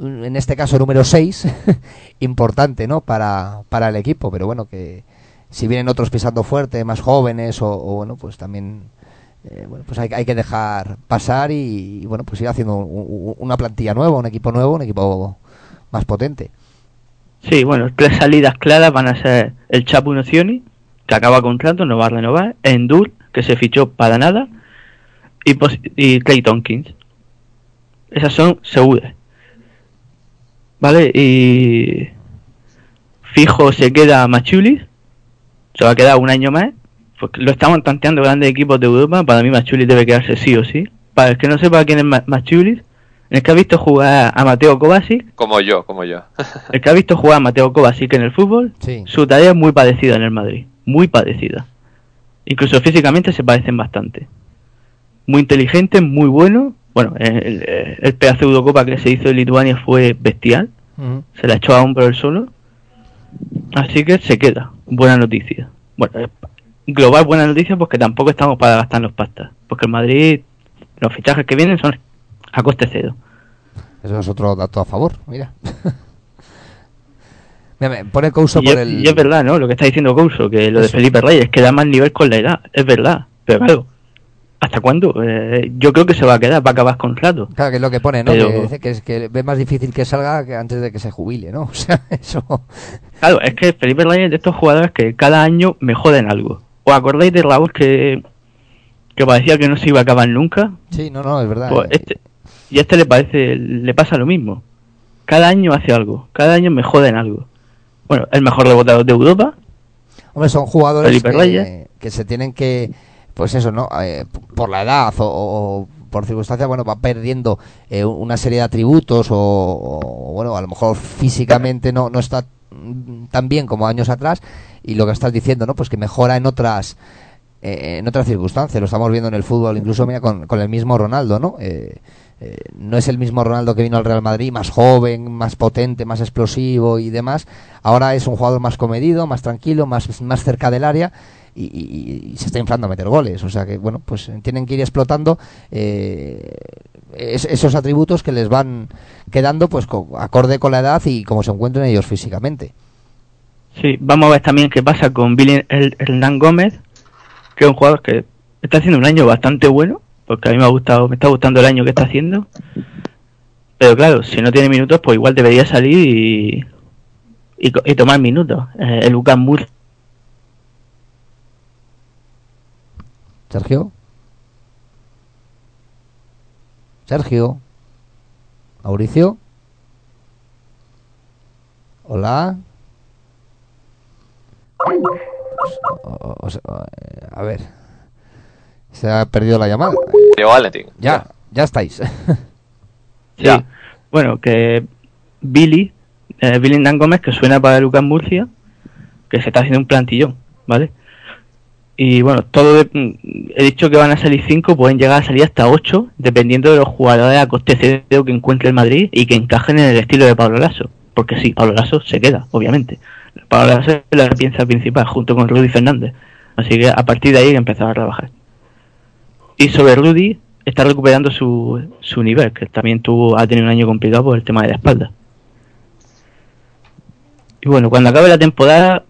en este caso número 6, [LAUGHS] importante, ¿no? Para, para el equipo, pero bueno, que si vienen otros pisando fuerte, más jóvenes, o, bueno, pues también... eh, bueno, pues hay, que dejar pasar y, bueno, pues ir haciendo un- un- una plantilla nueva, un equipo nuevo, un equipo más potente. Sí, bueno, tres salidas claras van a ser el Chapu Nocioni, que acaba contrato, no va a renovar, Endur, que se fichó para nada, y, y Clay Tompkins. Esas son seguras. ¿Vale? Y fijo se queda Machulis, se va a quedar un año más, porque lo estaban tanteando grandes equipos de Europa, para mí Machulis debe quedarse sí o sí. Para el que no sepa quién es Ma- Machulis, el que ha visto jugar a Mateo Kovacic, Como yo, como yo. [LAUGHS] el que ha visto jugar a Mateo Kovacic en el fútbol, Sí. su tarea es muy parecida en el Madrid, muy parecida. Incluso físicamente se parecen bastante. Muy inteligente, muy bueno. Bueno, el, el, el pedazo de Eurocopa que se hizo en Lituania fue bestial. Se la echó a hombro él solo. Así que se queda. Buena noticia. Bueno, eh, global buena noticia porque tampoco estamos para gastarnos pastas. Porque el Madrid, los fichajes que vienen son a coste cero. Eso es otro dato a favor, mira. [LAUGHS] Mira, pone Couso Y por es, el... y es verdad, ¿no? Lo que está diciendo Couso, que lo de. Felipe Reyes, que da más nivel con la edad, es verdad. Pero claro, ¿hasta cuándo? Eh, yo creo que se va a quedar, va a acabar contrato. Claro, que es lo que pone, ¿no? Pero- Que es que ve más difícil que salga que antes de que se jubile, ¿no? [LAUGHS] O sea, eso... Claro, es que Felipe Reyes es de estos jugadores que cada año me joden algo. ¿Os acordáis de Raúl que, que parecía que no se iba a acabar nunca? Sí, no, no, es verdad. Pues este, y a este le parece, le pasa lo mismo. Cada año hace algo, cada año me joden algo. Bueno, el mejor rebotador de Europa, Hombre, son jugadores Felipe que, Reyes. que se tienen que, pues eso, ¿no? Eh, por la edad o, o por circunstancias, bueno, va perdiendo eh, una serie de atributos o, bueno, a lo mejor físicamente no, no está tan bien como años atrás y lo que estás diciendo, ¿no? Pues que mejora en otras eh, en otras circunstancias. Lo estamos viendo en el fútbol, incluso mira con, con el mismo Ronaldo, ¿no? Eh, eh, no es el mismo Ronaldo que vino al Real Madrid, más joven, más potente, más explosivo y demás. Ahora es un jugador más comedido, más tranquilo, más, más cerca del área y, y- se está inflando a meter goles. O sea que, bueno, pues tienen que ir explotando eh, es- esos atributos que les van quedando, pues co- acorde con la edad y como se encuentren ellos físicamente. Sí, vamos a ver también qué pasa con Billy Her- Hernán Gómez, que es un jugador que está haciendo un año bastante bueno, porque a mí me ha gustado, me está gustando el año que está haciendo. Pero claro, si no tiene minutos, pues igual debería salir y, y, y tomar minutos. Eh, el Lucas Mur Sergio. Sergio. Mauricio. Hola. O- o- o sea, a ver. Se ha perdido la llamada. Ya, ya estáis. [LAUGHS] Sí. Ya. Bueno, que Billy, eh, Billy Gómez, que suena para Lucas Murcia, que se está haciendo un plantillón, ¿vale? Y bueno, todo de- he dicho que van a salir cinco, pueden llegar a salir hasta ocho, dependiendo de los jugadores a coste que encuentre el Madrid y que encajen en el estilo de Pablo Lasso. Porque sí, Pablo Lasso se queda, obviamente. Pablo Lasso es la pieza principal, junto con Rudy Fernández. Así que a partir de ahí empezar a trabajar. Y sobre Rudy, está recuperando su, su nivel, que también tuvo, ha tenido un año complicado por el tema de la espalda. Y bueno, cuando acabe la temporada,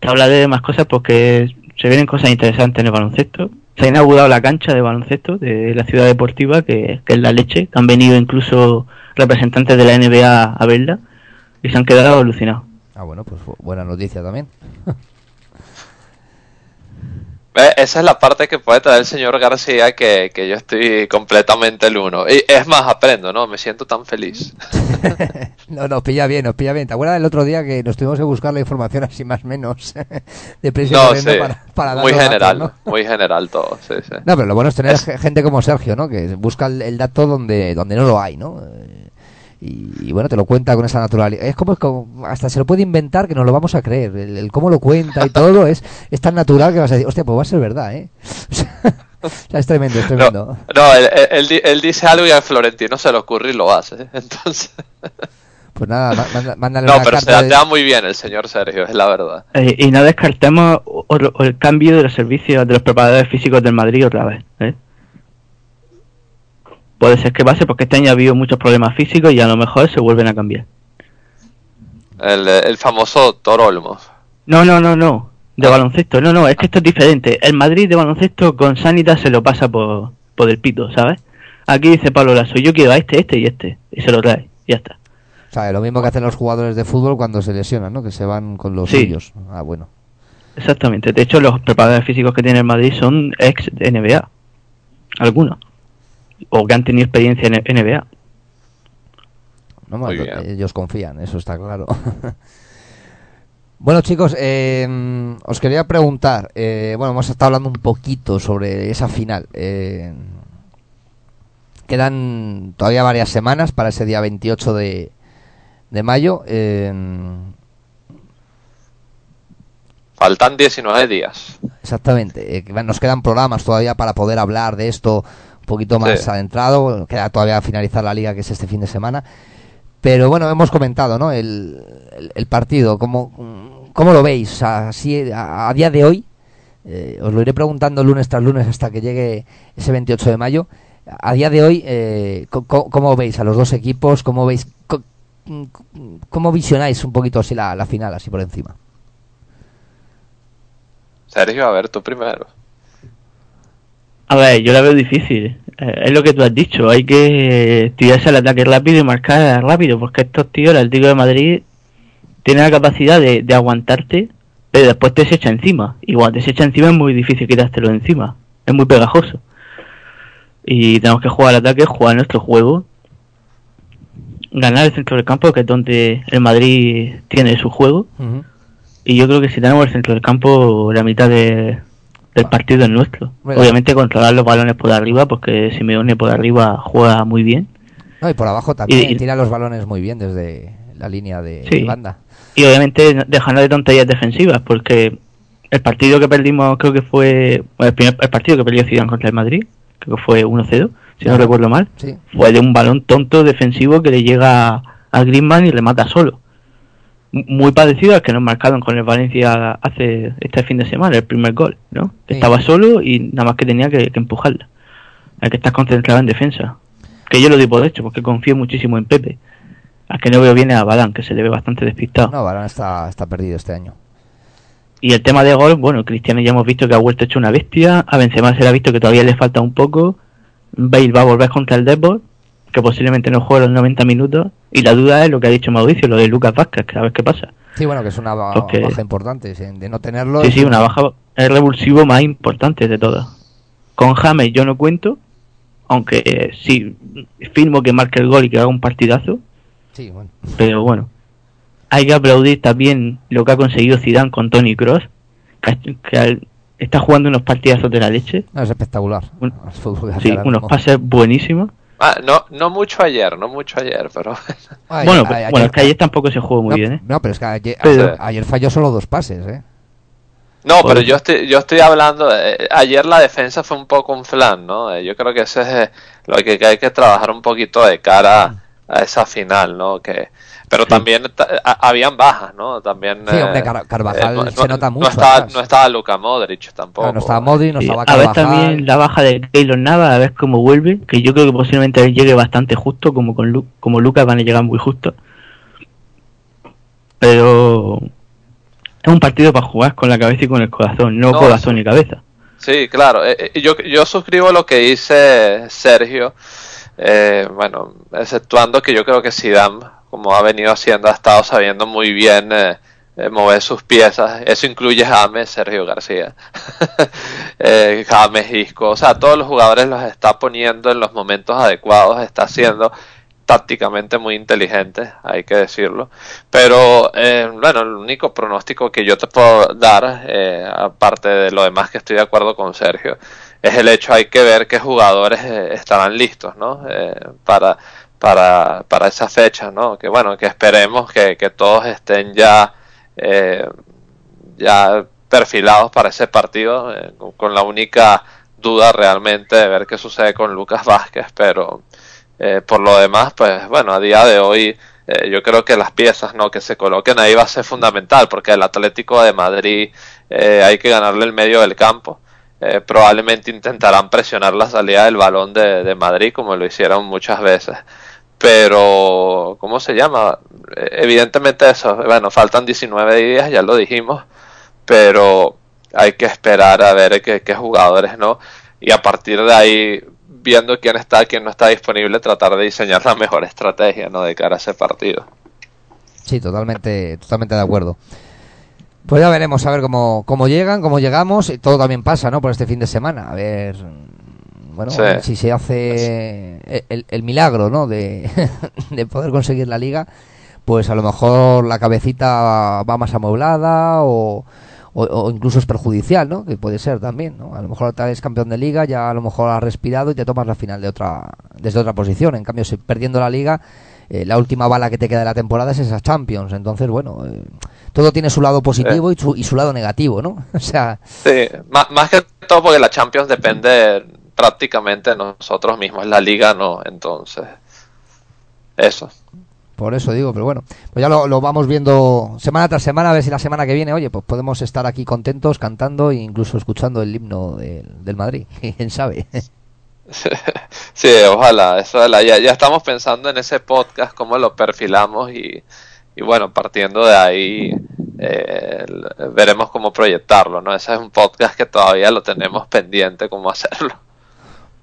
te hablaré de más cosas porque se vienen cosas interesantes en el baloncesto. Se ha inaugurado la cancha de baloncesto de la ciudad deportiva, que, es la leche. Han venido incluso representantes de la NBA a verla y se han quedado alucinados. Ah, bueno, pues bu- buena noticia también. [LAUGHS] Ve, Esa es la parte que puede traer el señor García, que, que yo estoy completamente el uno. Y es más, aprendo, ¿no? Me siento tan feliz. [LAUGHS] No, nos pilla bien, nos pilla bien. ¿Te acuerdas del otro día que nos tuvimos que buscar la información así más o menos [LAUGHS] de precio No, sí. para, para muy datos, general, ¿no? muy general todo, sí, sí. No, pero lo bueno es tener Es- gente como Sergio, ¿no? Que busca el, el dato donde, donde no lo hay, ¿no? Eh, Y, y bueno, te lo cuenta con esa naturalidad. Es como, es como- hasta se lo puede inventar que nos lo vamos a creer. El, el cómo lo cuenta y todo es, es tan natural que vas a decir, hostia, pues va a ser verdad, ¿eh? [LAUGHS] O sea, es tremendo, es No, tremendo. no él, él- él él dice algo y a Florentino se le ocurre y lo hace. [LAUGHS] Entonces, Pues nada, manda- mándale no, una pero se carta de- te da muy bien el señor Sergio, es la verdad. Eh, y no descartemos o el cambio de los servicios de los preparadores físicos del Madrid otra vez. ¿eh? Puede ser que pase porque este año ha habido muchos problemas físicos y a lo mejor se vuelven a cambiar. El, el famoso doctor Olmo. No, no, no, no. De baloncesto. No, no, es que esto es diferente. El Madrid de baloncesto con Sanidad se lo pasa por, por el pito, ¿sabes? Aquí dice Pablo Lasso, yo quiero a este, este y este. Y se lo trae. Y ya está. O sea, lo mismo que hacen los jugadores de fútbol cuando se lesionan, ¿no? Que se van con los Sí. suyos. Ah, bueno. Exactamente. De hecho, los preparadores físicos que tiene el Madrid son ex NBA. Algunos. O que han tenido experiencia en NBA. No, ellos confían, eso está claro. [LAUGHS] bueno, chicos, eh, os quería preguntar. eh, bueno, hemos estado hablando un poquito sobre esa final. eh, quedan todavía varias semanas para ese día 28 de, de mayo. eh, Faltan 19 días. Exactamente. eh, nos quedan programas todavía para poder hablar de esto un poquito más Sí. adentrado. Queda todavía finalizar la liga, que es este fin de semana. Pero bueno, hemos comentado, ¿no? El, el- el partido, ¿cómo, ¿cómo lo veis? O sea, así, a, a día de hoy, eh, os lo iré preguntando lunes tras lunes hasta que llegue ese 28 de mayo. A día de hoy, eh, ¿cómo, veis a los dos equipos? ¿Cómo veis, co- cómo visionáis un poquito así la, la final, así por encima? Sergio, a ver, tú primero. A ver, yo la veo difícil. Eh, es lo que tú has dicho. Hay que tirarse al ataque rápido y marcar rápido. Porque estos tíos, el Atlético de Madrid, tiene la capacidad de, de aguantarte, pero después te se echa encima. Y cuando te se echa encima es muy difícil quitártelo de encima. Es muy pegajoso. Y tenemos que jugar al ataque, jugar nuestro juego. Ganar el centro del campo, que es donde el Madrid tiene su juego. Y yo creo que si tenemos el centro del campo, la mitad de- del partido es nuestro. Obviamente controlar los balones por arriba, porque Simeone por arriba juega muy bien. No, y por abajo también Y- tira los balones muy bien desde la línea de, Sí. banda. Y obviamente dejando de tonterías defensivas, porque el partido que perdimos creo que fue... el, primer, el partido que perdió Zidane contra el Madrid, creo que fue 1-0, si no recuerdo mal, Sí. fue de un balón tonto defensivo que le llega a Griezmann y remata solo. Muy parecido al que nos marcaron con el Valencia hace este fin de semana, el primer gol, ¿no? Sí. Estaba solo y nada más que tenía que, que empujarla. Hay que estar concentrado en defensa. Que yo lo doy por hecho, porque confío muchísimo en Pepe. A que no veo bien a Balán, que se le ve bastante despistado. No, Varane está, está perdido este año. Y el tema de gol, bueno, Cristiano ya hemos visto que ha vuelto hecho una bestia. A Benzema se le ha visto que todavía le falta un poco. Bale va a volver contra el Depor, que posiblemente no juegue los 90 minutos. Y la duda es lo que ha dicho Mauricio, lo de Lucas Vázquez, que a ver qué pasa. Sí, bueno, que es una ba- Porque- baja importante. sí, De no tenerlo. Sí, sí, un- una baja, el revulsivo más importante de todas. Con James yo no cuento, aunque eh, sí firmo que marque el gol y que haga un partidazo, Sí, bueno. pero bueno. Hay que aplaudir también lo que ha conseguido Zidane con Tony Cross, que, que al- está jugando unos partidazos de la leche. No, es espectacular. Un- que Sí, unos pases buenísimos. Ah, no, no mucho ayer, no mucho ayer, pero [LAUGHS] Ay, bueno, ay, pero- ayer- bueno, es que ayer tampoco se jugó muy no, bien, ¿eh? no, pero es que ayer, Pero- ayer falló solo dos pases, ¿eh? No, pero yo estoy, yo estoy hablando, eh, ayer la defensa fue un poco un flan, ¿no? Eh, yo creo que eso es eh, lo que, que hay que trabajar un poquito de cara a esa final, ¿no? Que, pero también a- habían bajas, ¿no? También. Sí, hombre, eh, Car- Carvajal no, se nota no mucho estaba, atrás. no estaba Luka Modric tampoco. no estaba Modric, no Sí, estaba a ver Carvajal. también la baja de Keylor Nava, a ver cómo vuelve, que yo creo que posiblemente él llegue bastante justo, como con Lu- como Lucas van a llegar muy justo. Pero es un partido para jugar con la cabeza y con el corazón, no, No, corazón y cabeza. Sí, claro. eh, eh, yo, yo suscribo lo que dice Sergio. eh, bueno, exceptuando que yo creo que Zidane, como ha venido haciendo, ha estado sabiendo muy bien eh, eh, mover sus piezas. Eso incluye James, Sergio García, [LAUGHS] eh, James, Isco. O sea, todos los jugadores los está poniendo en los momentos adecuados. Está haciendo tácticamente muy inteligente, hay que decirlo. Pero eh, bueno, el único pronóstico que yo te puedo dar, eh, aparte de lo demás que estoy de acuerdo con Sergio, es el hecho hay que ver qué jugadores eh, estarán listos, ¿no? Eh, para para para esa fecha, ¿no? Que bueno, que esperemos que, que todos estén ya eh, ya perfilados para ese partido, eh, con, la única duda realmente de ver qué sucede con Lucas [LAUGHS] Vázquez, pero eh, por lo demás, pues bueno, a día de hoy eh, yo creo que las piezas no que se coloquen ahí va a ser fundamental, porque el Atlético de Madrid eh, hay que ganarle el medio del campo. Probablemente intentarán presionar la salida del balón de, de Madrid, como lo hicieron muchas veces. Pero, ¿cómo se llama? Eh, evidentemente eso, bueno, faltan 19 días, ya lo dijimos, pero hay que esperar a ver qué, qué jugadores, ¿no? Y a partir de ahí viendo quién está, quién no está disponible, tratar de diseñar la mejor estrategia, ¿no? De cara a ese partido. Sí, totalmente, totalmente de acuerdo. Pues ya veremos a ver cómo, cómo llegan, cómo llegamos. Y todo también pasa, ¿no? Por este fin de semana. A ver, bueno, Sí. si se hace el, milagro, ¿no? De, [LAUGHS] de poder conseguir la liga, pues a lo mejor la cabecita va más amueblada o, o, o incluso es perjudicial, ¿no? Que puede ser también, ¿no? A lo mejor tal es campeón de liga, ya a lo mejor has respirado y te tomas la final de otra, desde otra posición. En cambio, si perdiendo la liga, eh, la última bala que te queda de la temporada es esa Champions. Entonces, bueno, eh, todo tiene su lado positivo y, su, y su lado negativo, ¿no? [LAUGHS] O sea, Sí, más, más que todo porque la Champions depende prácticamente nosotros mismos, la liga no, entonces. Eso. por eso digo, pero bueno, pues ya lo, lo vamos viendo semana tras semana, a ver si la semana que viene, oye, pues podemos estar aquí contentos, cantando e incluso escuchando el himno del, del Madrid. [LAUGHS] ¿Quién sabe? [LAUGHS] Sí, ojalá, eso. Ya, ya estamos pensando en ese podcast, cómo lo perfilamos y, y bueno, partiendo de ahí eh, veremos cómo proyectarlo, ¿no? Ese es un podcast que todavía lo tenemos [LAUGHS] pendiente, cómo hacerlo.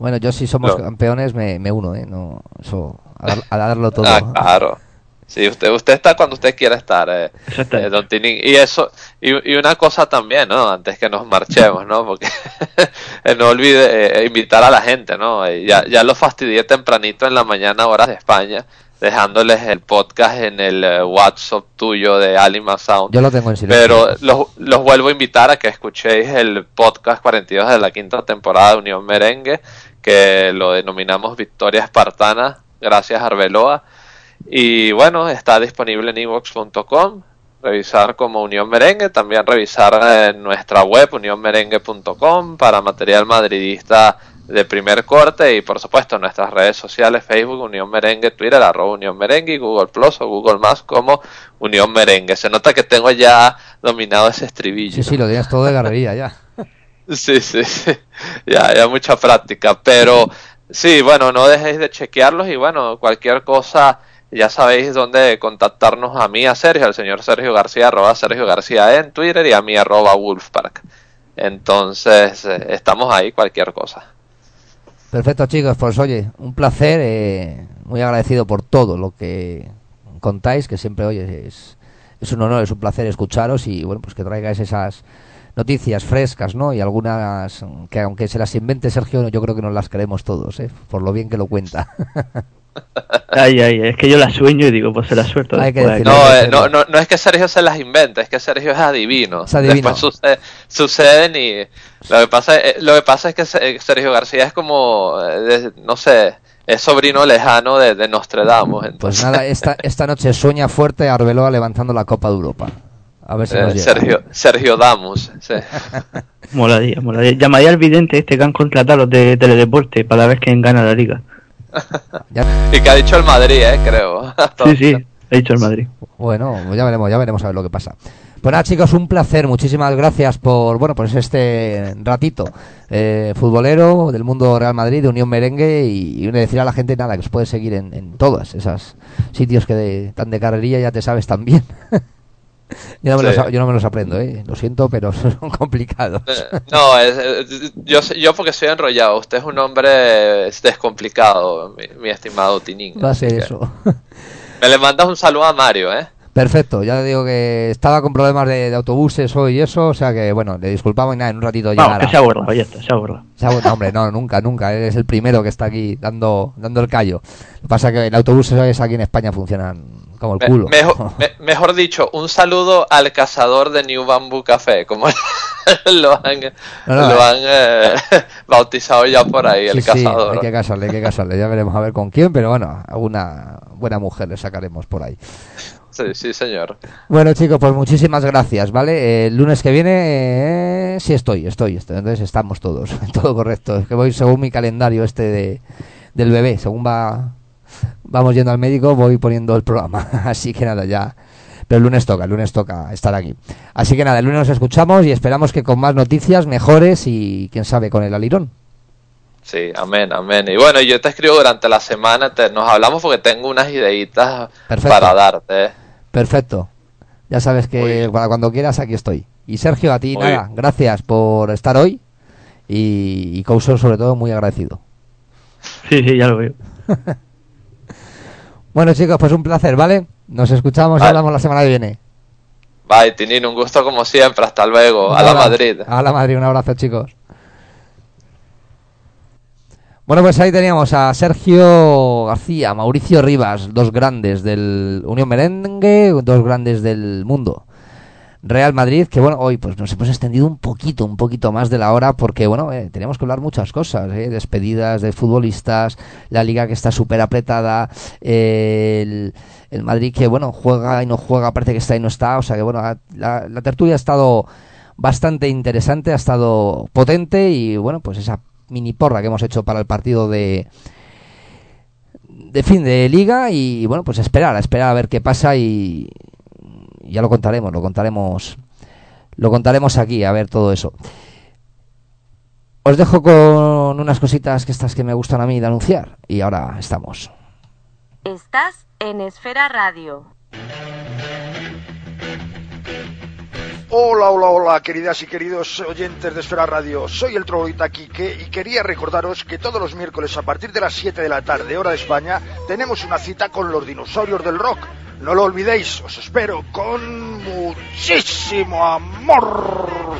Bueno, yo si somos No. campeones me, me uno, ¿eh? No, eso, a, dar- a darlo todo. Ah, claro. Sí, usted, usted está cuando usted quiera estar, eh, eh, don Tinín. Y eso, y, y una cosa también, ¿no? Antes que nos marchemos, ¿no? Porque [LAUGHS] eh, no olvide eh, invitar a la gente, ¿no? Eh, ya, ya lo fastidié tempranito en la mañana, horas de España, dejándoles el podcast en el eh, WhatsApp tuyo de Alima Sound. Yo lo tengo en silencio. Pero los, los vuelvo a invitar a que escuchéis el podcast 42 de la quinta temporada de Unión Merengue, que lo denominamos Victoria Espartana, gracias Arbeloa. Y bueno, está disponible en evox.com, revisar como Unión Merengue, también revisar en nuestra web unionmerengue.com para material madridista de primer corte y por supuesto nuestras redes sociales Facebook Unión Merengue, Twitter arroba Unión Merengue y Google Plus o Google Más como Unión Merengue. Se nota que tengo ya dominado ese estribillo. Sí, sí, lo tienes todo de guerrería ya. [LAUGHS] Sí, sí, sí. Ya, ya mucha práctica. Pero sí, bueno, no dejéis de chequearlos y bueno, cualquier cosa, ya sabéis dónde contactarnos a mí, a Sergio, al señor Sergio García, arroba Sergio García en Twitter y a mí, arroba Wolfpark. Entonces, eh, estamos ahí, cualquier cosa. Perfecto, chicos, pues oye, un placer, eh, muy agradecido por todo lo que contáis, que siempre, oye, es, es un honor, es un placer escucharos y, bueno, pues que traigáis esas noticias frescas, ¿no? Y algunas que aunque se las invente Sergio, yo creo que nos las creemos todos, ¿eh? Por lo bien que lo cuenta. [LAUGHS] Ay, ay, es que yo la sueño y digo, pues se la suelto. Hay que después. decirlo. No, hay que eh, no, no, no es que Sergio se las invente, es que Sergio es adivino. Es adivino. Después sucede- suceden y lo que pasa, eh, lo que pasa es que Se- Sergio García es como, eh, de- no sé, es sobrino lejano de, de Nostradamus. Pues nada, esta, esta noche sueña fuerte Arbeloa levantando la Copa de Europa. A ver si eh, nos llega. Sergio, Sergio Damus. sí. [LAUGHS] Moladía, moladía. Llamaría al vidente este que han contratado los de Teledeporte para ver quién gana la liga. [LAUGHS] Ya- Y que ha dicho el Madrid, eh, creo. [LAUGHS] Sí, sí, he dicho el Madrid. Bueno, pues ya veremos, ya veremos a ver lo que pasa. Pues nada, chicos, un placer. Muchísimas gracias por, bueno, pues este ratito eh, futbolero del mundo Real Madrid, de Unión Merengue y, y decir a la gente nada que os puede seguir en, en todos esos sitios que de, tan de carrerilla ya te sabes también. Yo, no me Sí. los, yo no me los aprendo, eh. Lo siento, pero [LAUGHS] son complicados. Eh, No, es- yo, yo porque soy enrollado. Usted es un hombre descomplicado, mi, mi estimado Tinín. Va a así ser eso. Me le mandas un saludo a Mario, ¿eh? Perfecto, ya digo que estaba con problemas de, de autobuses hoy y eso, o sea que bueno, le disculpamos y nada, en un ratito Vamos, llegará. que se ha borrado, ya está, se ha borrado. Se ha vuelto- hombre, no, nunca, nunca. Eres el primero que está aquí dando, dando el callo. Lo que pasa es que el autobús es aquí en España funcionan como el Me- culo. mejor, [LAUGHS] me- mejor dicho, un saludo al cazador de New Bamboo Café, como [LAUGHS] lo han, No, no, lo han eh, [LAUGHS] bautizado ya por ahí, el Sí, sí, cazador. hay que casarle, hay que casarle. Ya veremos a ver con quién, pero bueno, alguna buena mujer le sacaremos por ahí. Sí, sí, señor. Bueno, chicos, pues muchísimas gracias, ¿vale? Eh, el lunes que viene, eh, sí estoy, estoy, estoy. Entonces estamos todos, todo correcto. Es que voy según mi calendario este de, del bebé, según va vamos yendo al médico, voy poniendo el programa. [LAUGHS] Así que nada, ya. Pero el lunes toca, el lunes toca estar aquí. Así que nada, el lunes nos escuchamos y esperamos que con más noticias, mejores y quién sabe con el alirón. Sí, amén, amén. Y bueno, yo te escribo durante la semana, te- nos hablamos porque tengo unas ideitas Perfecto. para darte. Perfecto. Ya sabes que para cuando quieras aquí estoy. Y Sergio, a ti Muy nada, bien. gracias por estar hoy y, y Couso sobre todo muy agradecido. Sí, sí, ya lo veo. [LAUGHS] Bueno chicos, pues un placer, ¿vale? Nos escuchamos y hablamos la semana que viene. Bye, Tinín, un gusto como siempre. Hasta luego. Un A la. Madrid. A la Madrid, un abrazo chicos. Bueno, pues ahí teníamos a Sergio García, Mauricio Rivas, dos grandes del Unión Merengue, dos grandes del mundo. Real Madrid, que bueno, hoy pues nos hemos extendido un poquito, un poquito más de la hora porque bueno, eh, tenemos que hablar muchas cosas, eh, despedidas de futbolistas, la liga que está súper apretada, el, Madrid que bueno, juega y no juega, parece que está y no está, o sea que bueno, la, la tertulia ha estado bastante interesante, ha estado potente y bueno, pues esa mini porra que hemos hecho para el partido de de fin de liga y bueno, pues esperar, esperar a ver qué pasa y ya lo contaremos, lo contaremos lo contaremos aquí, a ver todo eso. Os dejo con unas cositas que estas que me gustan a mí de anunciar y ahora estamos. Estás en Esfera Radio. Hola, hola, hola, queridas y queridos oyentes de Esfera Radio. Soy el Troglodita Quique y quería recordaros que todos los miércoles a partir de las 7 de la tarde, hora de España, tenemos una cita con los dinosaurios del rock. No lo olvidéis, os espero con muchísimo amor.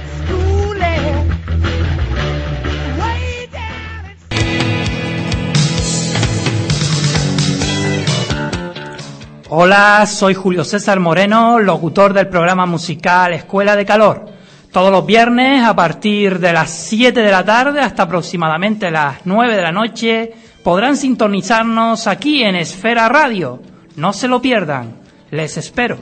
Hola, soy Julio César Moreno, locutor del programa musical Escuela de Calor. Todos los viernes a partir de las 7 de la tarde hasta aproximadamente las 9 de la noche podrán sintonizarnos aquí en Esfera Radio. No se lo pierdan. Les espero.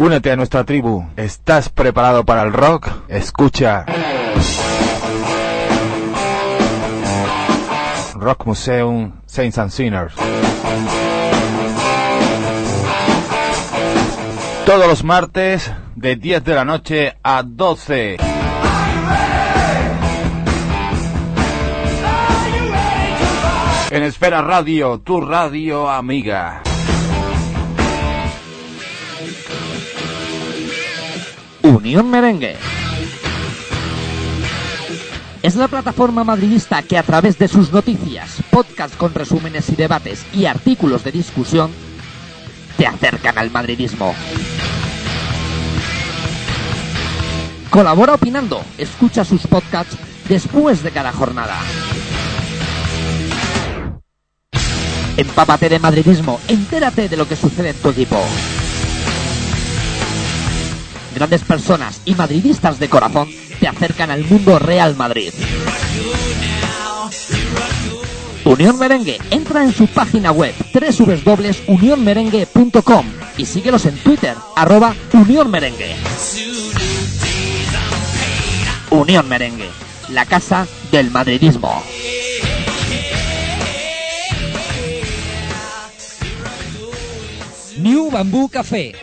Únete a nuestra tribu. ¿Estás preparado para el rock? Escucha. Rock Museum Saints and Sinners. Todos los martes de 10 de la noche a 12. En Esfera Radio, tu radio amiga. Unión Merengue. Es la plataforma madridista que a través de sus noticias, podcasts con resúmenes y debates y artículos de discusión te acercan al madridismo. Colabora opinando, escucha sus podcasts después de cada jornada. Empápate de madridismo, entérate de lo que sucede en tu equipo. Grandes personas y madridistas de corazón te acercan al mundo Real Madrid. Unión Merengue, entra en su página web www.unionmerengue.com y síguelos en Twitter, arroba Unión Merengue. Unión Merengue, la casa del madridismo. New Bamboo Café.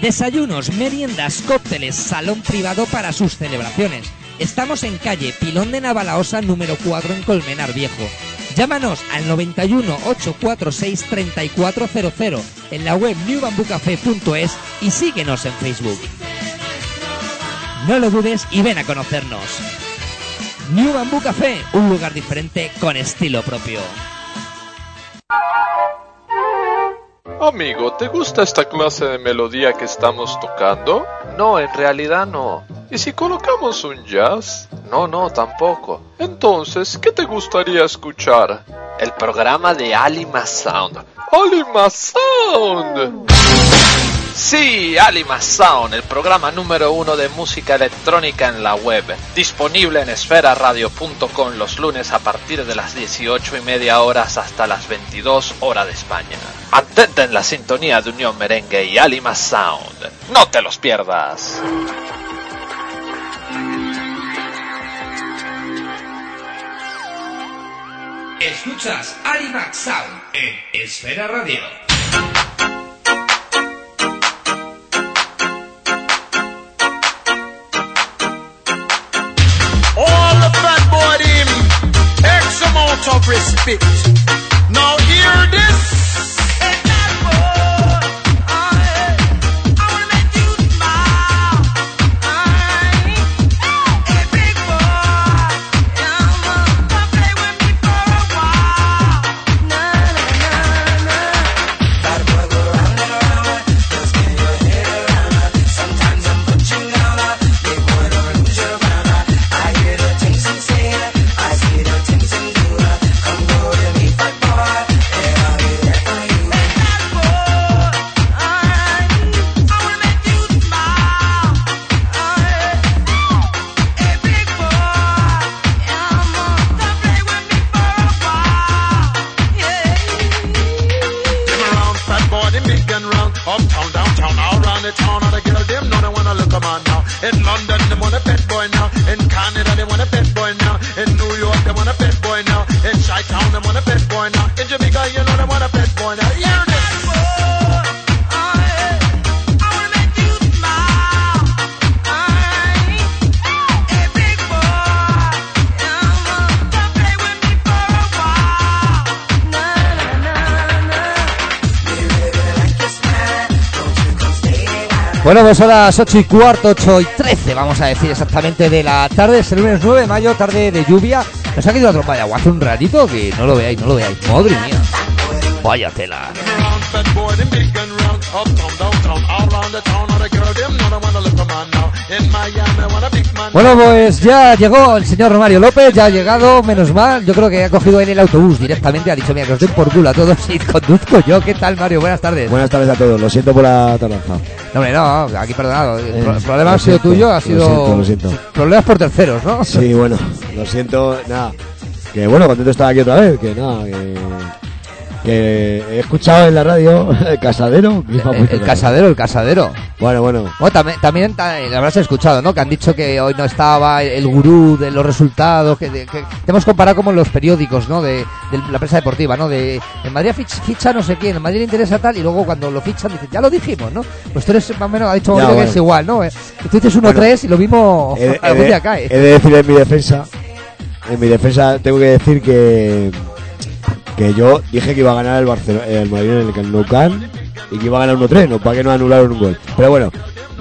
Desayunos, meriendas, cócteles, salón privado para sus celebraciones. Estamos en calle Pilón de Navalaosa número 4 en Colmenar Viejo. Llámanos al 91 846 3400 en la web newbambucafé.es y síguenos en Facebook. No lo dudes y ven a conocernos. New Bamboo Café, un lugar diferente con estilo propio. Amigo, ¿te gusta esta clase de melodía que estamos tocando? No, en realidad no. ¿Y si colocamos un jazz? No, no, tampoco. Entonces, ¿qué te gustaría escuchar? El programa de Alima Sound. ¡Alima Sound! Sí, Alima Sound, el programa número uno de música electrónica en la web. Disponible en esferaradio.com los lunes a partir de las 18 y media horas hasta las 22 horas de España. Mantente en la sintonía de Unión Merengue y Alima Sound. No te los pierdas. Escuchas Alimax Sound en Esfera Radio. Amount of respect. Now hear this. Bueno, pues son las 8 y cuarto, 8 y 13, vamos a decir exactamente, de la tarde. Es el lunes 9 de mayo, tarde de lluvia. Nos ha caído una trompa de agua hace un ratito que no lo veáis, no lo veáis. Madre mía. Vaya tela. Bueno, pues ya llegó el señor Romario López, ya ha llegado, menos mal. Yo creo que ha cogido en el autobús directamente. Ha dicho, mira, que os den por culo a todos y [LAUGHS] conduzco yo. ¿Qué tal, Mario? Buenas tardes. Buenas tardes a todos, lo siento por la tardanza. No, hombre, no, aquí perdonado. El Eh, problema lo ha sido siento, tuyo, ha lo sido. siento, lo siento. Problemas por terceros, ¿no? Sí, bueno, lo siento, nada. Que bueno, contento de estar aquí otra vez, que nada, que, que he escuchado en la radio el casadero. El, el casadero, el casadero. Bueno, bueno. Bueno, también, también ta- lo habrás escuchado, ¿no? Que han dicho que hoy no estaba el, gurú de los resultados, que, de- que te hemos comparado como en los periódicos, ¿no? De, de la prensa deportiva, ¿no? De en Madrid fich- ficha no sé quién, en Madrid le interesa tal, y luego cuando lo fichan dicen, ya lo dijimos, ¿no? Pues tú eres más o menos, ha dicho Ya, que es igual, ¿no? Eh, Tú dices 1-3 Bueno, y lo mismo He, algún día cae. he de decir en mi defensa, en mi defensa tengo que decir que que yo dije que iba a ganar el Barcelona, el Madrid en el Nou Camp y que iba a ganar 1-3, no para que no anularon un gol. Pero bueno,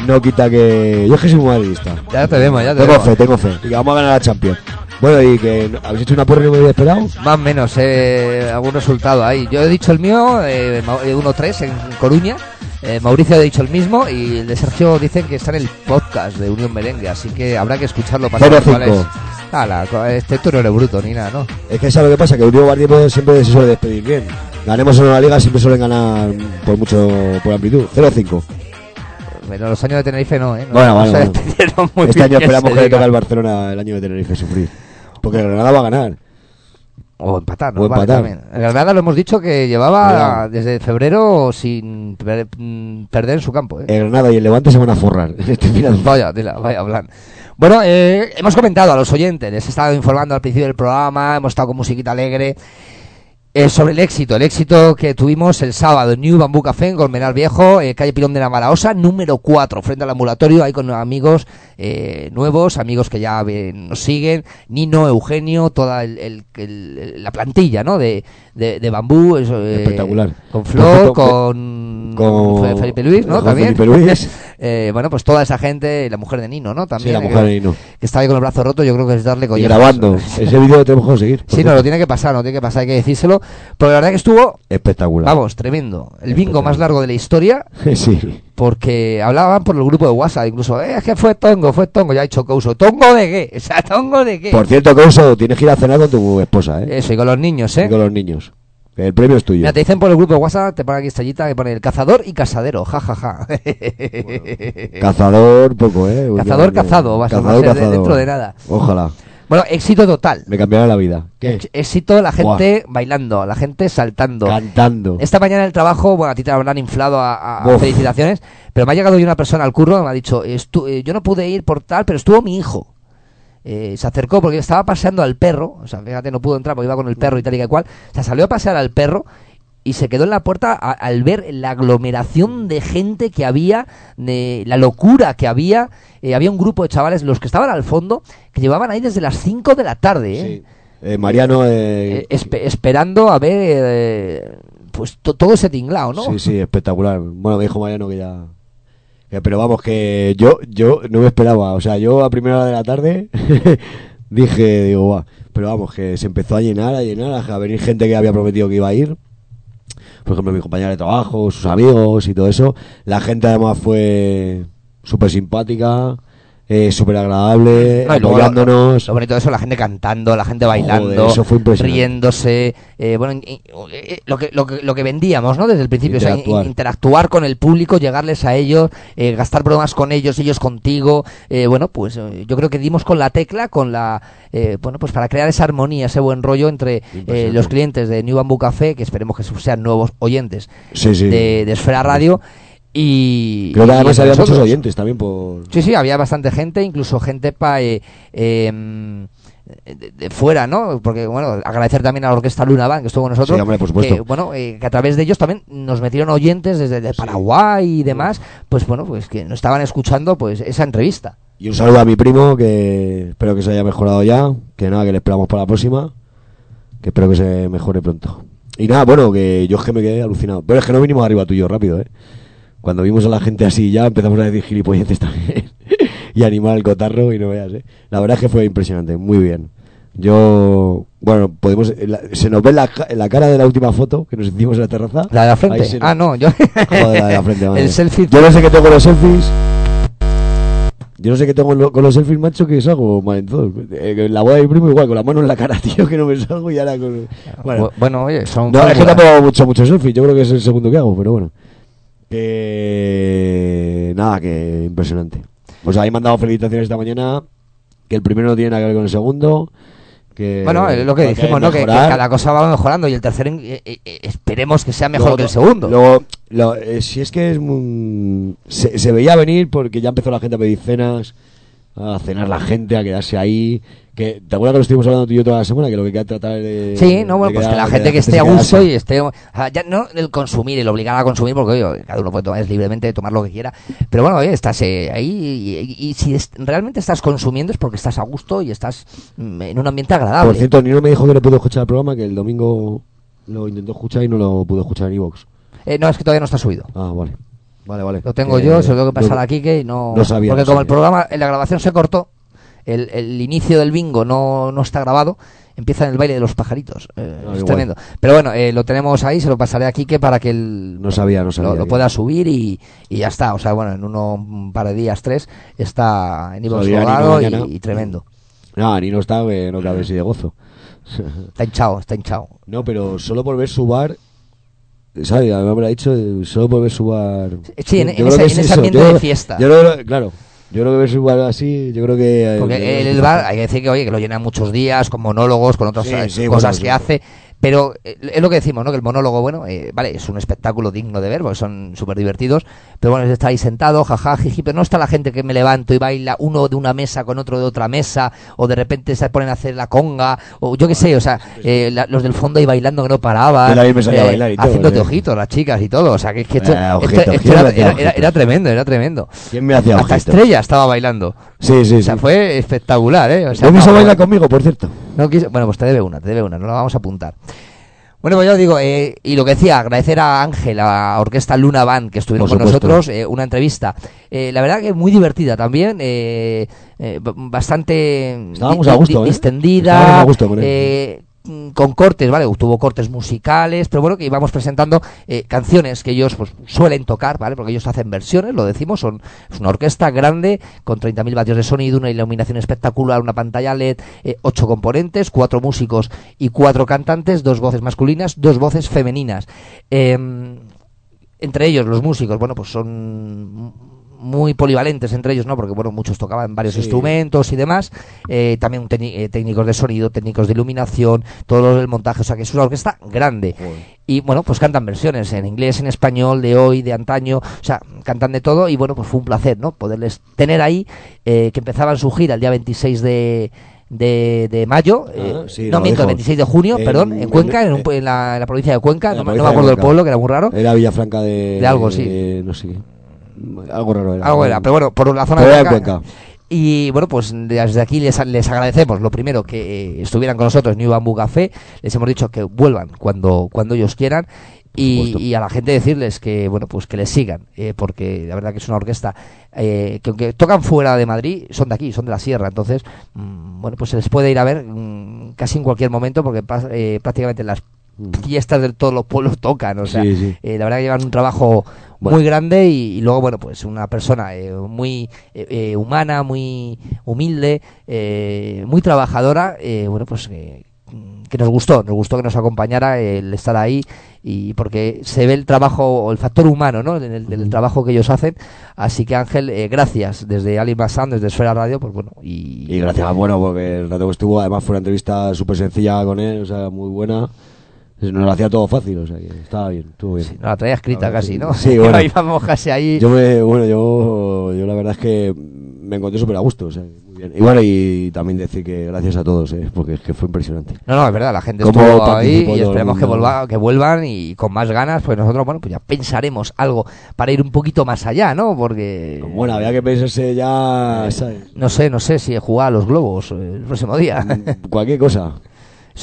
no quita que yo es que soy muy madridista. Ya te vemos, ya te Tengo vemos. fe, tengo fe. Y que vamos a ganar la Champions. Bueno, y que habéis hecho una porra y no me habéis esperado. Más o menos, eh, algún resultado ahí. Yo he dicho el mío, eh, Ma- eh, 1-3 en Coruña. Eh, Mauricio ha dicho el mismo y el de Sergio dicen que está en el podcast de Unión Merengue, así que habrá que escucharlo para saber 0-5. cuál es. Ala, este tú no eres bruto ni nada, ¿no? Es que sabes lo que pasa, que Unión Barrio siempre se suele despedir bien. Ganemos no la liga, siempre suelen ganar por mucho, por amplitud. 0-5. Pero los años de Tenerife no, ¿eh? No, Bueno, no bueno, bueno. muy Este año esperamos que le toque al Barcelona el año de Tenerife sufrir. Porque Granada va a ganar. O empatar, ¿no? O Vale, empatar. En Granada lo hemos dicho que llevaba desde febrero sin per- perder en su campo. ¿eh? El Granada y el Levante se van a forrar. [LAUGHS] Vaya, tela, vaya plan. Bueno, eh, hemos comentado a los oyentes, les he estado informando al principio del programa, hemos estado con musiquita alegre. eh, sobre el éxito, el éxito que tuvimos el sábado en New Bambú Café en Colmenar Viejo, eh, calle Pirón de la Malaosa, número 4, frente al ambulatorio, ahí con amigos eh, nuevos, amigos que ya nos siguen, Nino, Eugenio, toda el- el- el- la plantilla ¿no? de, de, de Bambú, eso, eh, Espectacular. con Flor, Con- con, con- Fe- Felipe Luis, ¿no? con También. Felipe Luis. [LAUGHS] Eh, bueno, pues toda esa gente, la mujer de Nino, ¿no? También. Sí, la eh, mujer de Nino. Que está ahí con el brazo roto, yo creo que es darle Y collejos. grabando. [LAUGHS] Ese vídeo lo tenemos que conseguir. Sí, no, lo tiene que pasar, no tiene que pasar, hay que decírselo. Pero la verdad que estuvo, Espectacular. vamos, tremendo. El bingo más largo de la historia, [LAUGHS] sí. Porque hablaban por el grupo de WhatsApp, incluso, eh, es que fue tongo, fue tongo, ya ha dicho Couso. ¿Tongo de qué? [LAUGHS] O sea, ¿tongo de qué? Por cierto, Couso, tienes que ir a cenar con tu esposa, ¿eh? Eso, y con los niños, ¿eh? Y con los niños. El premio es tuyo. Mira, te dicen por el grupo de WhatsApp, te pone aquí estrellita que pone el cazador y casadero, jajaja. [LAUGHS] Cazador, poco, ¿eh? Cazador, cazado, vas a ser dentro de nada. Ojalá. Bueno, éxito total. Me cambiará la vida. ¿Qué? Éxito, la gente bailando, la gente saltando. Cantando. Esta mañana en el trabajo, bueno, a ti te habrán inflado a, felicitaciones, pero me ha llegado hoy una persona al curro me ha dicho, "Estu- eh, yo no pude ir por tal, pero estuvo mi hijo. Eh, se acercó porque estaba paseando al perro, o sea, fíjate, no pudo entrar porque iba con el perro y tal y que cual. O sea, salió a pasear al perro y se quedó en la puerta a- al ver la aglomeración de gente que había, de la locura que había. Eh, había un grupo de chavales, los que estaban al fondo, que llevaban ahí desde las 5 de la tarde, ¿eh? Eh, Mariano, eh, Eh, espe- esperando a ver pues to- todo ese tinglao, ¿no? Sí, sí, espectacular. Bueno, me dijo Mariano que ya. que- pero vamos, que yo yo no me esperaba. O sea, yo a primera hora de la tarde [LAUGHS] dije, digo, va. Pero vamos, que se empezó a llenar, a llenar, a venir gente que había prometido que iba a ir. Por ejemplo, mi compañera de trabajo, sus amigos y todo eso. La gente además fue súper simpática, eh, súper agradable, No, apoyándonos. Lo bonito de eso, la gente cantando, la gente bailando, Joder, eso fue impresionante. riéndose, eh, bueno, in- eh, lo, que, lo, que, lo que vendíamos, ¿no? Desde el principio, o sea, in- Interactuar. interactuar con el público, llegarles a ellos, eh, gastar bromas con ellos, ellos contigo, eh, bueno, pues eh, yo creo que dimos con la tecla, con la, eh, bueno, pues para crear esa armonía, ese buen rollo entre eh, los clientes de New Bamboo Café, que esperemos que sean nuevos oyentes Sí, sí. De, de Esfera Radio, y... Creo que y además había muchos oyentes también por. Sí, sí, había bastante gente, incluso gente pa, eh, eh, de, de fuera, ¿no? Porque, bueno, agradecer también a la Orquesta Luna Band, que estuvo con nosotros. Sí, hombre, por supuesto. Que, bueno, eh, que a través de ellos también nos metieron oyentes desde de Paraguay y demás, pues bueno, pues que nos estaban escuchando pues esa entrevista. Y un saludo a mi primo, que espero que se haya mejorado ya. Que nada, que le esperamos para la próxima. Que espero que se mejore pronto. Y nada, bueno, que yo es que me quedé alucinado. Pero es que no vinimos arriba tuyo rápido, ¿eh? Cuando vimos a la gente así ya empezamos a decir gilipolleces también. [LAUGHS] y animar el cotarro y no veas, ¿eh? La verdad es que fue impresionante, muy bien. Yo, bueno, podemos. la- se nos ve la, la cara de la última foto que nos hicimos en la terraza. La de la frente. Ah, no, yo. [LAUGHS] Joder, la de la frente, [LAUGHS] madre. El selfie. Yo no sé qué tengo con los selfies. Yo no sé qué tengo lo- con los selfies, macho, que salgo mal en todo. Eh, que la boda de mi primo igual, con la mano en la cara, tío, que no me salgo y ahora con... Bueno, Bu- bueno, oye, son. no, es que tampoco mucho, mucho selfie. Yo creo que es el segundo que hago, pero bueno. Que... Nada, que impresionante. Pues ahí me han dado felicitaciones esta mañana. Que el primero no tiene nada que ver con el segundo. Que Bueno, es lo que dijimos, ¿no? Que, cada cosa va mejorando y el tercero eh, eh, eh, esperemos que sea mejor Luego, que el segundo. Luego, lo- eh, si es que es muy- se, se veía venir porque ya empezó la gente a pedir cenas, a cenar la gente, a quedarse ahí. Que, ¿Te acuerdas que lo estuvimos hablando tú y yo toda la semana? Que lo que hay que tratar de. Sí, no, bueno, pues que la gente que esté a gusto y esté. o sea, ya no el consumir, el obligar a consumir, porque oye, cada uno puede tomar es libremente tomar lo que quiera. Pero bueno, oye, estás eh, ahí y, y- y si es- realmente estás consumiendo es porque estás a gusto y estás mm, en un ambiente agradable. Por cierto, Nino me dijo que no pudo escuchar el programa, que el domingo lo intentó escuchar y no lo pudo escuchar en iVoox. Eh, no, es que todavía no está subido. Ah, vale. Vale, vale. Lo tengo Que- yo, se lo tengo que pasar no- a Kike y no. no sabía, porque no como el programa, en la grabación se cortó, el, el inicio del bingo no, no está grabado, empieza en el baile de los pajaritos. eh, Ah, es igual. tremendo. Pero bueno, eh, lo tenemos ahí, se lo pasaré a Kike para que él No sabía, no sabía. lo, pueda subir y, y ya está. O sea, bueno, en uno, un par de días, tres, está en mañana. y, y tremendo. No, Nino está, que no cabe si de gozo. Está hinchado, está hinchado. No, pero solo por ver su bar. ¿Sabes? Me lo ha dicho, eh, solo por ver su bar. Sí, en- Yo en creo ese- que es en ese ambiente Yo- de fiesta. Yo creo, claro. Yo creo que es igual así, yo creo que... Porque el, el bar, hay que decir que, oye, que lo llena muchos días, con monólogos, con otras Sí, sí, cosas bueno, que sí. hace. Pero eh, es lo que decimos, ¿no? Que el monólogo, bueno, eh, vale, es un espectáculo digno de ver, porque son súper divertidos. Pero bueno, es estar ahí sentado, jaja, jiji, pero no está la gente que me levanto y baila uno de una mesa con otro de otra mesa, o de repente se ponen a hacer la conga, o yo qué sé, o sea, eh, la- los del fondo ahí bailando que no paraban, bailar y todo, haciéndote sí. ojitos las chicas y todo, o sea, que, que esto, Eh, esto- ojitos, esto ¿quién era, tremendo, era tremendo. ¿Quién me hacía Hasta ojitos? Estrella estaba bailando. Sí, sí, O sea, sí. fue espectacular, ¿eh? O sea, ¿No quiso bailar conmigo, por cierto? No quiso- bueno, pues te debe una, te debe una, no la vamos a apuntar. Bueno, pues yo digo, eh, y lo que decía, agradecer a Ángel, a Orquesta Luna Band, que estuvieron con nosotros, eh, una entrevista. Eh, la verdad que muy divertida también, eh, eh, bastante Estábamos a gusto, ¿eh? distendida, Estábamos a gusto con él. Mm, con cortes, ¿vale? Tuvo cortes musicales, pero bueno, que íbamos presentando eh, canciones que ellos pues suelen tocar, ¿vale? Porque ellos hacen versiones, lo decimos, son es una orquesta grande con 30.000 vatios de sonido, una iluminación espectacular, una pantalla LED, eh, ocho componentes, cuatro músicos y cuatro cantantes, dos voces masculinas, dos voces femeninas. Em, entre ellos los músicos, bueno, pues son muy polivalentes entre ellos, ¿no? Porque, bueno, muchos tocaban varios Sí. instrumentos y demás. Eh, también eh, técnicos de sonido, técnicos de iluminación, todo el montaje. O sea, que es una orquesta grande. Y, bueno, pues cantan versiones en inglés, en español, de hoy, de antaño. O sea, cantan de todo y, bueno, pues fue un placer, ¿no? Poderles tener ahí, eh, que empezaban su gira el día 26 de... De, de mayo, eh, Ah, sí, no miento, dijo. 26 de junio, En- perdón, en en- Cuenca, en, eh, en la, en la provincia de Cuenca, no, me- no acuerdo del pueblo, que era muy raro. Era Villafranca de... De algo, sí. de no sé qué. Algo raro era. Algo era, pero bueno, por la zona de Cuenca. Y bueno, pues desde aquí les, les agradecemos, lo primero, que eh, estuvieran con nosotros New Bamboo Café, les hemos dicho que vuelvan cuando, cuando ellos quieran. Y, y a la gente decirles que bueno pues que les sigan eh, porque la verdad que es una orquesta eh, que aunque tocan fuera de Madrid son de aquí son de la sierra entonces mm, bueno pues se les puede ir a ver mm, casi en cualquier momento porque eh, prácticamente en las fiestas de todos los pueblos [LAUGHS] tocan o sea Mm. Sí, sí. eh, la verdad que llevan un trabajo muy grande y, y luego bueno pues una persona eh, muy eh, eh, humana muy humilde eh, muy trabajadora eh, bueno pues que nos gustó nos gustó que nos acompañara el estar ahí y porque se ve el trabajo o el factor humano no en el, del trabajo que ellos hacen. Así que Ángel eh, gracias desde Ali Massan desde Esfera Radio pues bueno y, Y gracias, bueno, porque el rato que estuvo, además fue una entrevista súper sencilla con él, o sea, muy buena. Nos lo hacía todo fácil, o sea, que estaba bien, estuvo bien. no, la traía escrita casi no Sí, [LAUGHS] bueno. íbamos casi ahí Yo me, bueno, yo, yo la verdad es que me encontré súper a gusto, o sea, muy bien. Y bueno, y también decir que gracias a todos, eh, porque es que fue impresionante. No, no, es verdad, la gente estuvo ahí y esperemos que, volva, que vuelvan y con más ganas, pues nosotros, bueno, pues ya pensaremos algo para ir un poquito más allá, ¿no? Porque... Bueno, había que pensarse ya, ¿sabes? No sé, no sé si jugar a los globos eh, el próximo día. Cualquier cosa.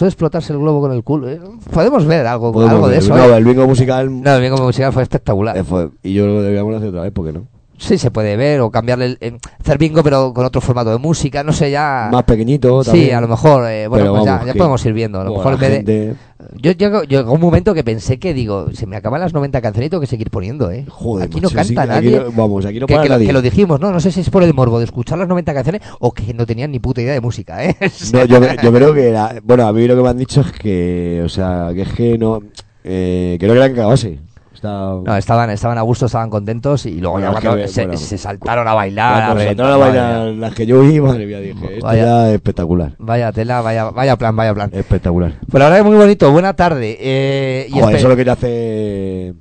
De explotarse el globo con el culo, ¿eh? Podemos ver algo, Podemos algo de ver. eso. No, ¿eh? el bingo musical... No, el bingo musical fue espectacular. eh, fue- y yo lo deberíamos hacer otra vez, ¿por qué no? Sí, se puede ver o cambiarle, el, eh, hacer bingo pero con otro formato de música, no sé, ya... Más pequeñito Sí, también. a lo mejor, eh, bueno, Pero pues ya, vamos, ya que- podemos ir viendo. A lo mejor en de- Yo llego, llegó un momento que pensé que digo, se me acaban las 90 canciones y tengo que seguir poniendo, ¿eh? Joder, aquí macho, no sí, canta aquí nadie. no- vamos, aquí no que, para que lo, nadie. que lo dijimos, ¿no? No sé si es por el morbo de escuchar las 90 canciones o que no tenían ni puta idea de música, ¿eh? [LAUGHS] No, yo, yo creo que era, bueno, a mí lo que me han dicho es que, o sea, que es que no, eh, que querían que acabase. Está, No, estaban, estaban a gusto, estaban contentos y luego Bueno, ya es cuando que, se, bueno. se saltaron a bailar. Cuando a saltaron a bailar vaya, las que yo vi, [LAUGHS] madre mía, dije, esto Vaya. ya es espectacular. vaya tela, vaya, vaya plan, vaya plan. Espectacular. Pues la verdad es muy bonito, buena tarde. Eh, y Joder, eso lo quería hacer...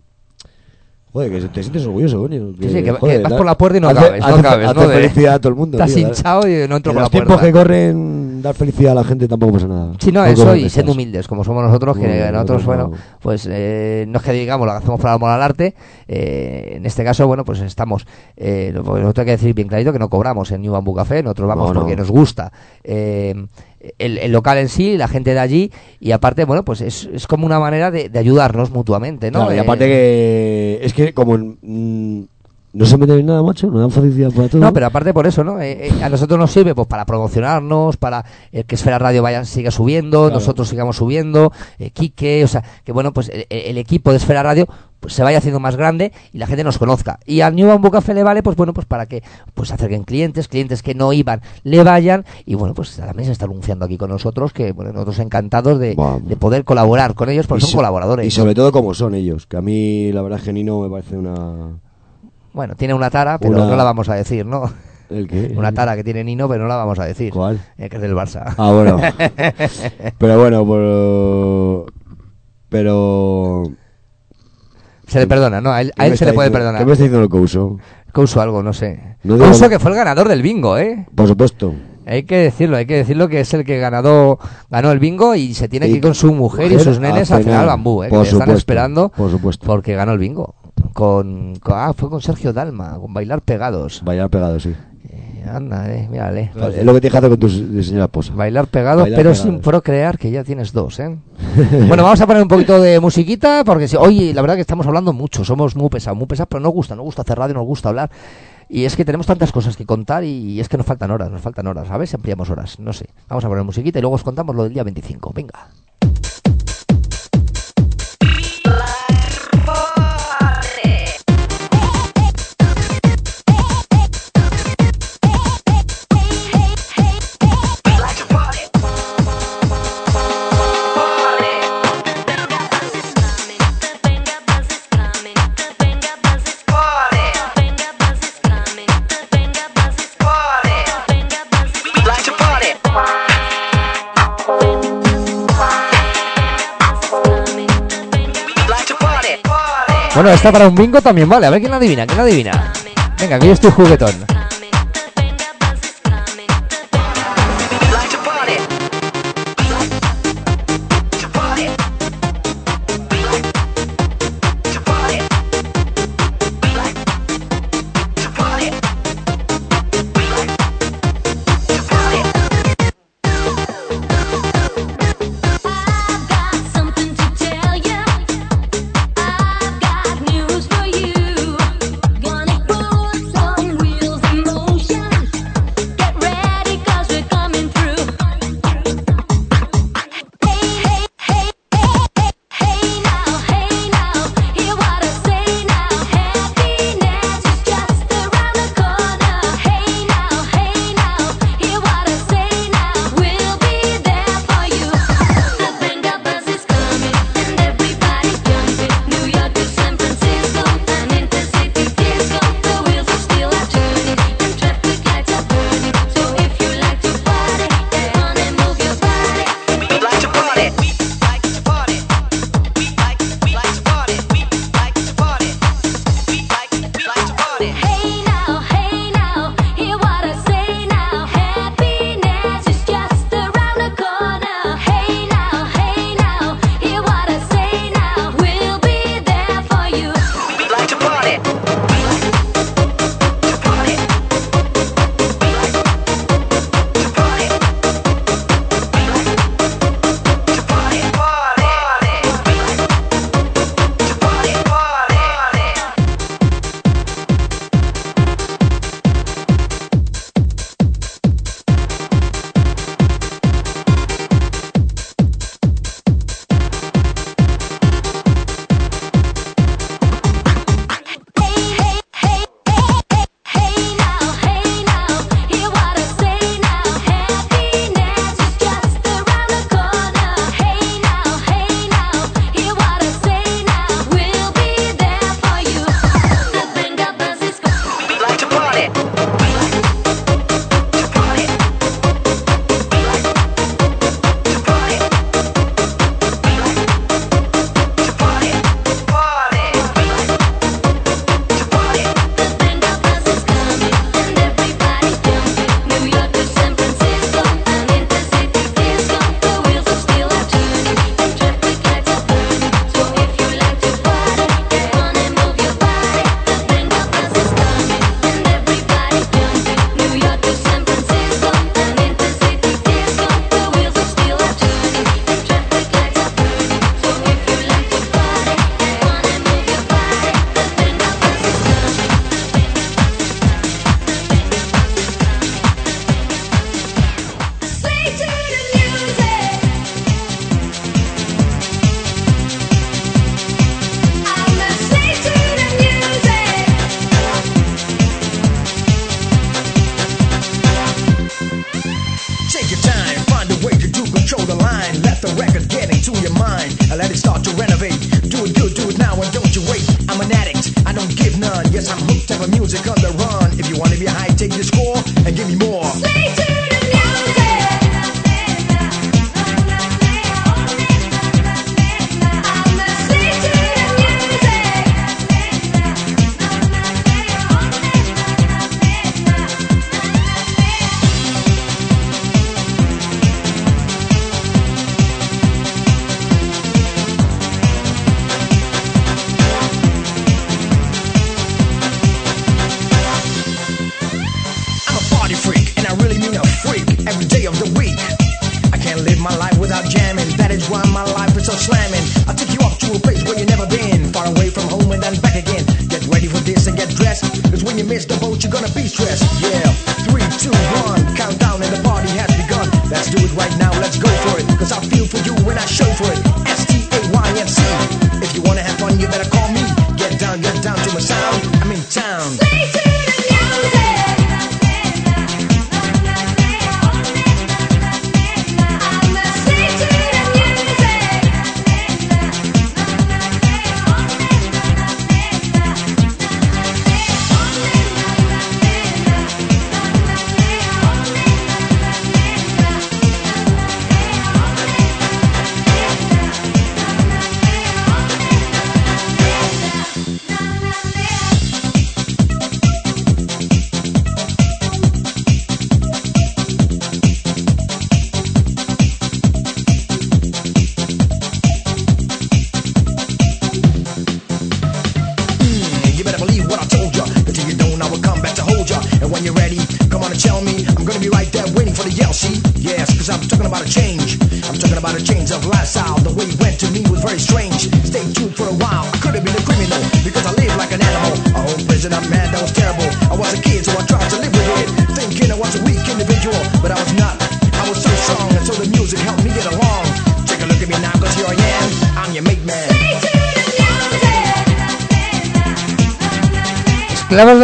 Joder, que te sientes orgulloso, coño. Sí, sí, que- joder, que vas por la puerta y no hace- cabes, no hace- cabes, hace ¿no? Felicidad a todo el mundo. Estás tío, hinchado y no entro en por los la tiempos puerta. que corren, dar felicidad a la gente tampoco pasa nada. Sí, no, eso y siendo humildes, como somos nosotros, que nosotros, bueno, pues eh, no es que digamos lo que hacemos para amor al arte, eh, en este caso, bueno, pues estamos, eh, nosotros hay que decir bien clarito que no cobramos en New Bamboo Café, nosotros vamos No, no. porque nos gusta eh, el, el local en sí, la gente de allí, y aparte, bueno, pues es, es como una manera de, de ayudarnos mutuamente, ¿no? Claro, y Eh, aparte que es que como mm, no se mete en nada, macho, no dan felicidad para todo. No, pero aparte por eso, ¿no? Eh, eh, a nosotros nos sirve pues para promocionarnos, para eh, que Esfera Radio vaya siga subiendo, Claro. nosotros sigamos subiendo, eh, Quique, o sea, que bueno, pues el, el equipo de Esfera Radio pues se vaya haciendo más grande y la gente nos conozca. Y al New Bamboo Café le vale, pues bueno, pues para que pues acerquen clientes, clientes que no iban, le vayan y bueno, pues también se está anunciando aquí con nosotros que bueno, nosotros encantados de, de poder colaborar con ellos porque Y son so- colaboradores. Y sobre todo como son ellos, que a mí la verdad es que Nino me parece una... Bueno, tiene una tara, pero Una- no la vamos a decir, ¿no? ¿El qué? [LAUGHS] Una tara que tiene Nino, pero no la vamos a decir. ¿Cuál? Eh, que es del Barça. Ah, bueno. [LAUGHS] pero bueno, pero... Se le perdona, ¿no? A él, a ¿Qué él me se le puede diciendo- perdonar. ¿Qué me está diciendo el Couso? Couso algo, no sé. No Couso que fue el ganador del bingo, ¿eh? Por supuesto. Hay que decirlo, hay que decirlo que es el que ganado, ganó el bingo y se tiene Y que ir con su mujer, y sus nenes al final bambú, ¿eh? Por que le están supuesto, esperando por supuesto. porque ganó el bingo. Con, con- ah, fue con Sergio Dalma, con Bailar Pegados. Bailar pegado, sí. Eh, anda, eh, mírale. Es lo que tienes que hacer con tu señora esposa. Bailar pegados, Bailar pero pegados. sin procrear, que ya tienes dos, ¿eh? [LAUGHS] bueno, vamos a poner un poquito de musiquita, porque si, oye, la verdad que estamos hablando mucho, somos muy pesados, muy pesados, pero nos gusta, nos gusta hacer radio, nos gusta hablar. Y es que tenemos tantas cosas que contar y es que nos faltan horas, nos faltan horas, a ver si ampliamos horas, no sé. Vamos a poner musiquita y luego os contamos lo del día 25, venga. Bueno, esta para un bingo también vale, a ver quién la adivina, quién la adivina. Venga, que yo estoy juguetón.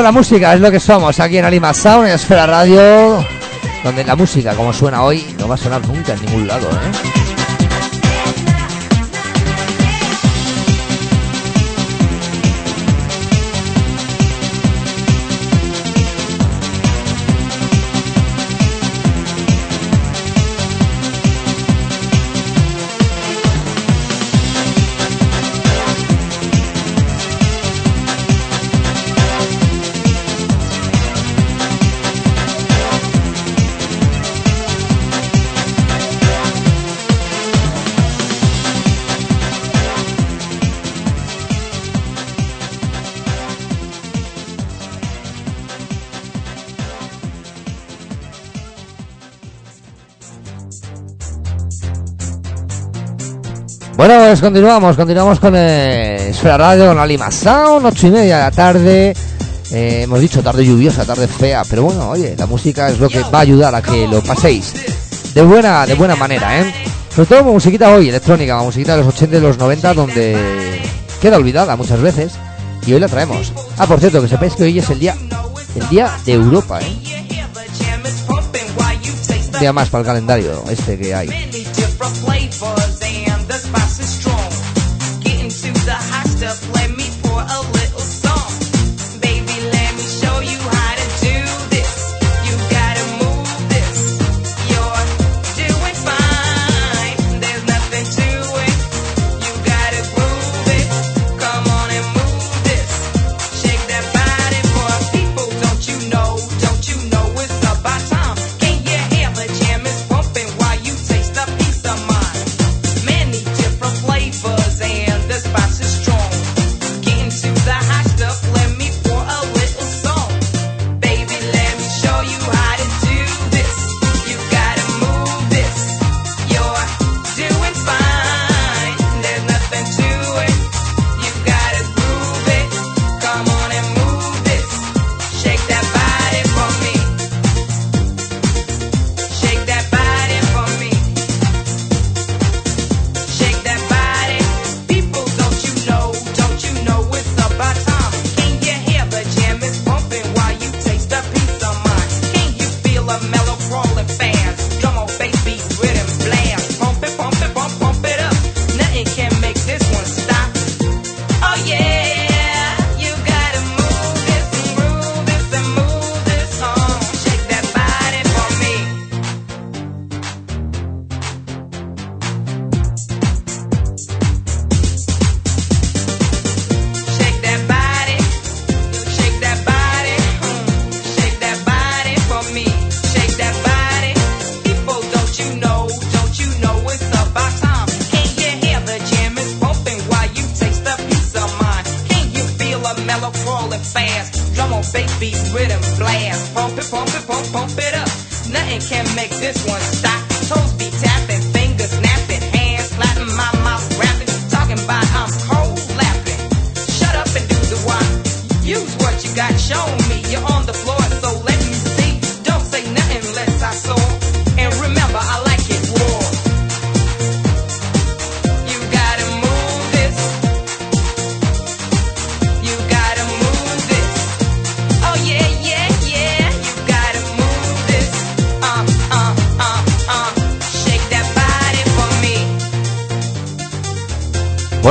la música es lo que somos aquí en Alima Sound, en Esfera Radio, donde la música, como suena hoy, no va a sonar nunca en ningún lado, ¿eh? continuamos, continuamos con eh, Esfera Radio, con Alima Sound, ocho y media de la tarde. Eh, hemos dicho tarde lluviosa, tarde fea, pero bueno, oye, la música es lo que va a ayudar a que lo paséis de buena, de buena manera, ¿eh? Sobre todo con musiquita hoy, electrónica, musiquita de los 80 los 90, donde queda olvidada muchas veces, y hoy la traemos. Ah, por cierto, que sepáis que hoy es el día, el día de Europa, ¿eh? Un día más para el calendario este que hay. can't make this one stop. Toes be tapping, fingers snapping, hands clapping, my mouth rapping, talking about I'm cold laughing. Shut up and do the walk. Use what you got shown.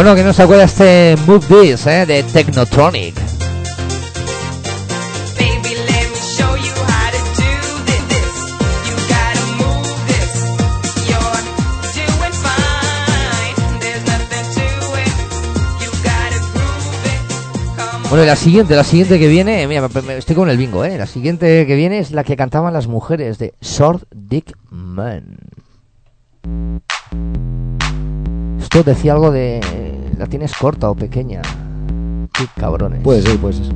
Bueno, que no se acuerda este Move This eh, de Technotronic. Bueno, la siguiente, la siguiente que viene, mira, estoy con el bingo, ¿eh? La siguiente que viene es la que cantaban las mujeres de Short Dick Man. Esto decía algo de. La tienes corta o pequeña. Qué cabrones. Puede ser, puede ser.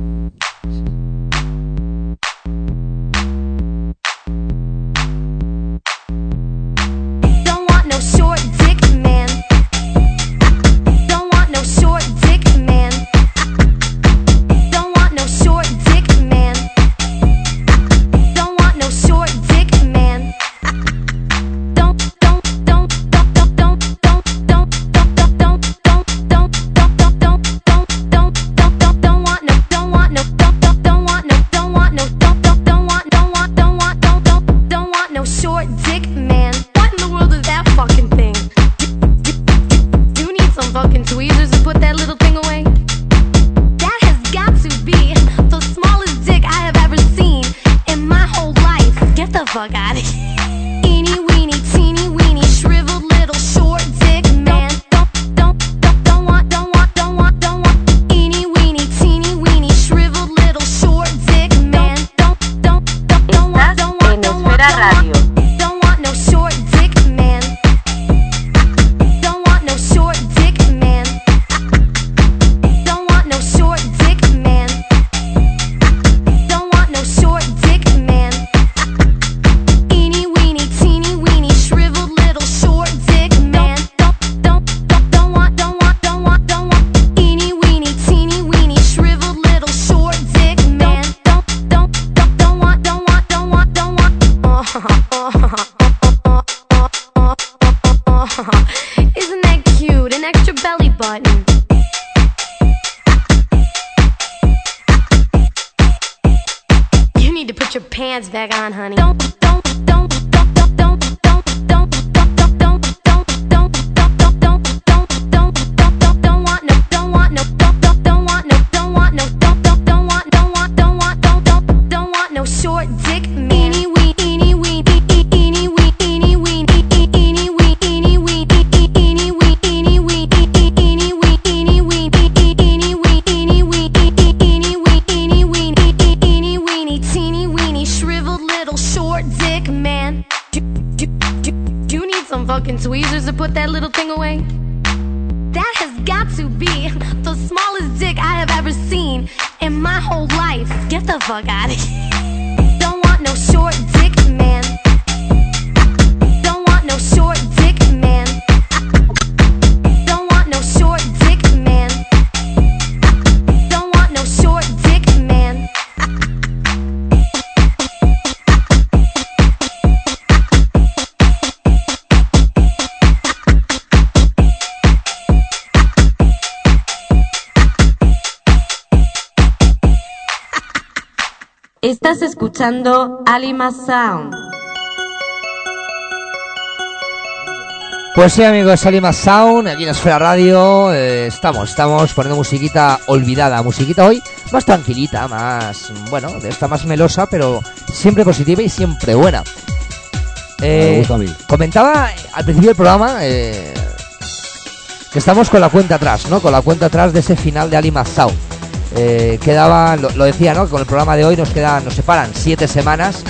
escuchando Alima Sound. Pues sí, amigos, Alima Sound, aquí en Esfera Radio, eh, estamos, estamos poniendo musiquita olvidada, musiquita hoy más tranquilita, más, bueno, de esta más melosa, pero siempre positiva y siempre buena. Eh, Me gusta a mí. Comentaba al principio del programa eh, que estamos con la cuenta atrás, ¿no? Con la cuenta atrás de ese final de Alima Sound eh, quedaban, lo, decía, ¿no? Con el programa de hoy nos quedan, nos separan siete semanas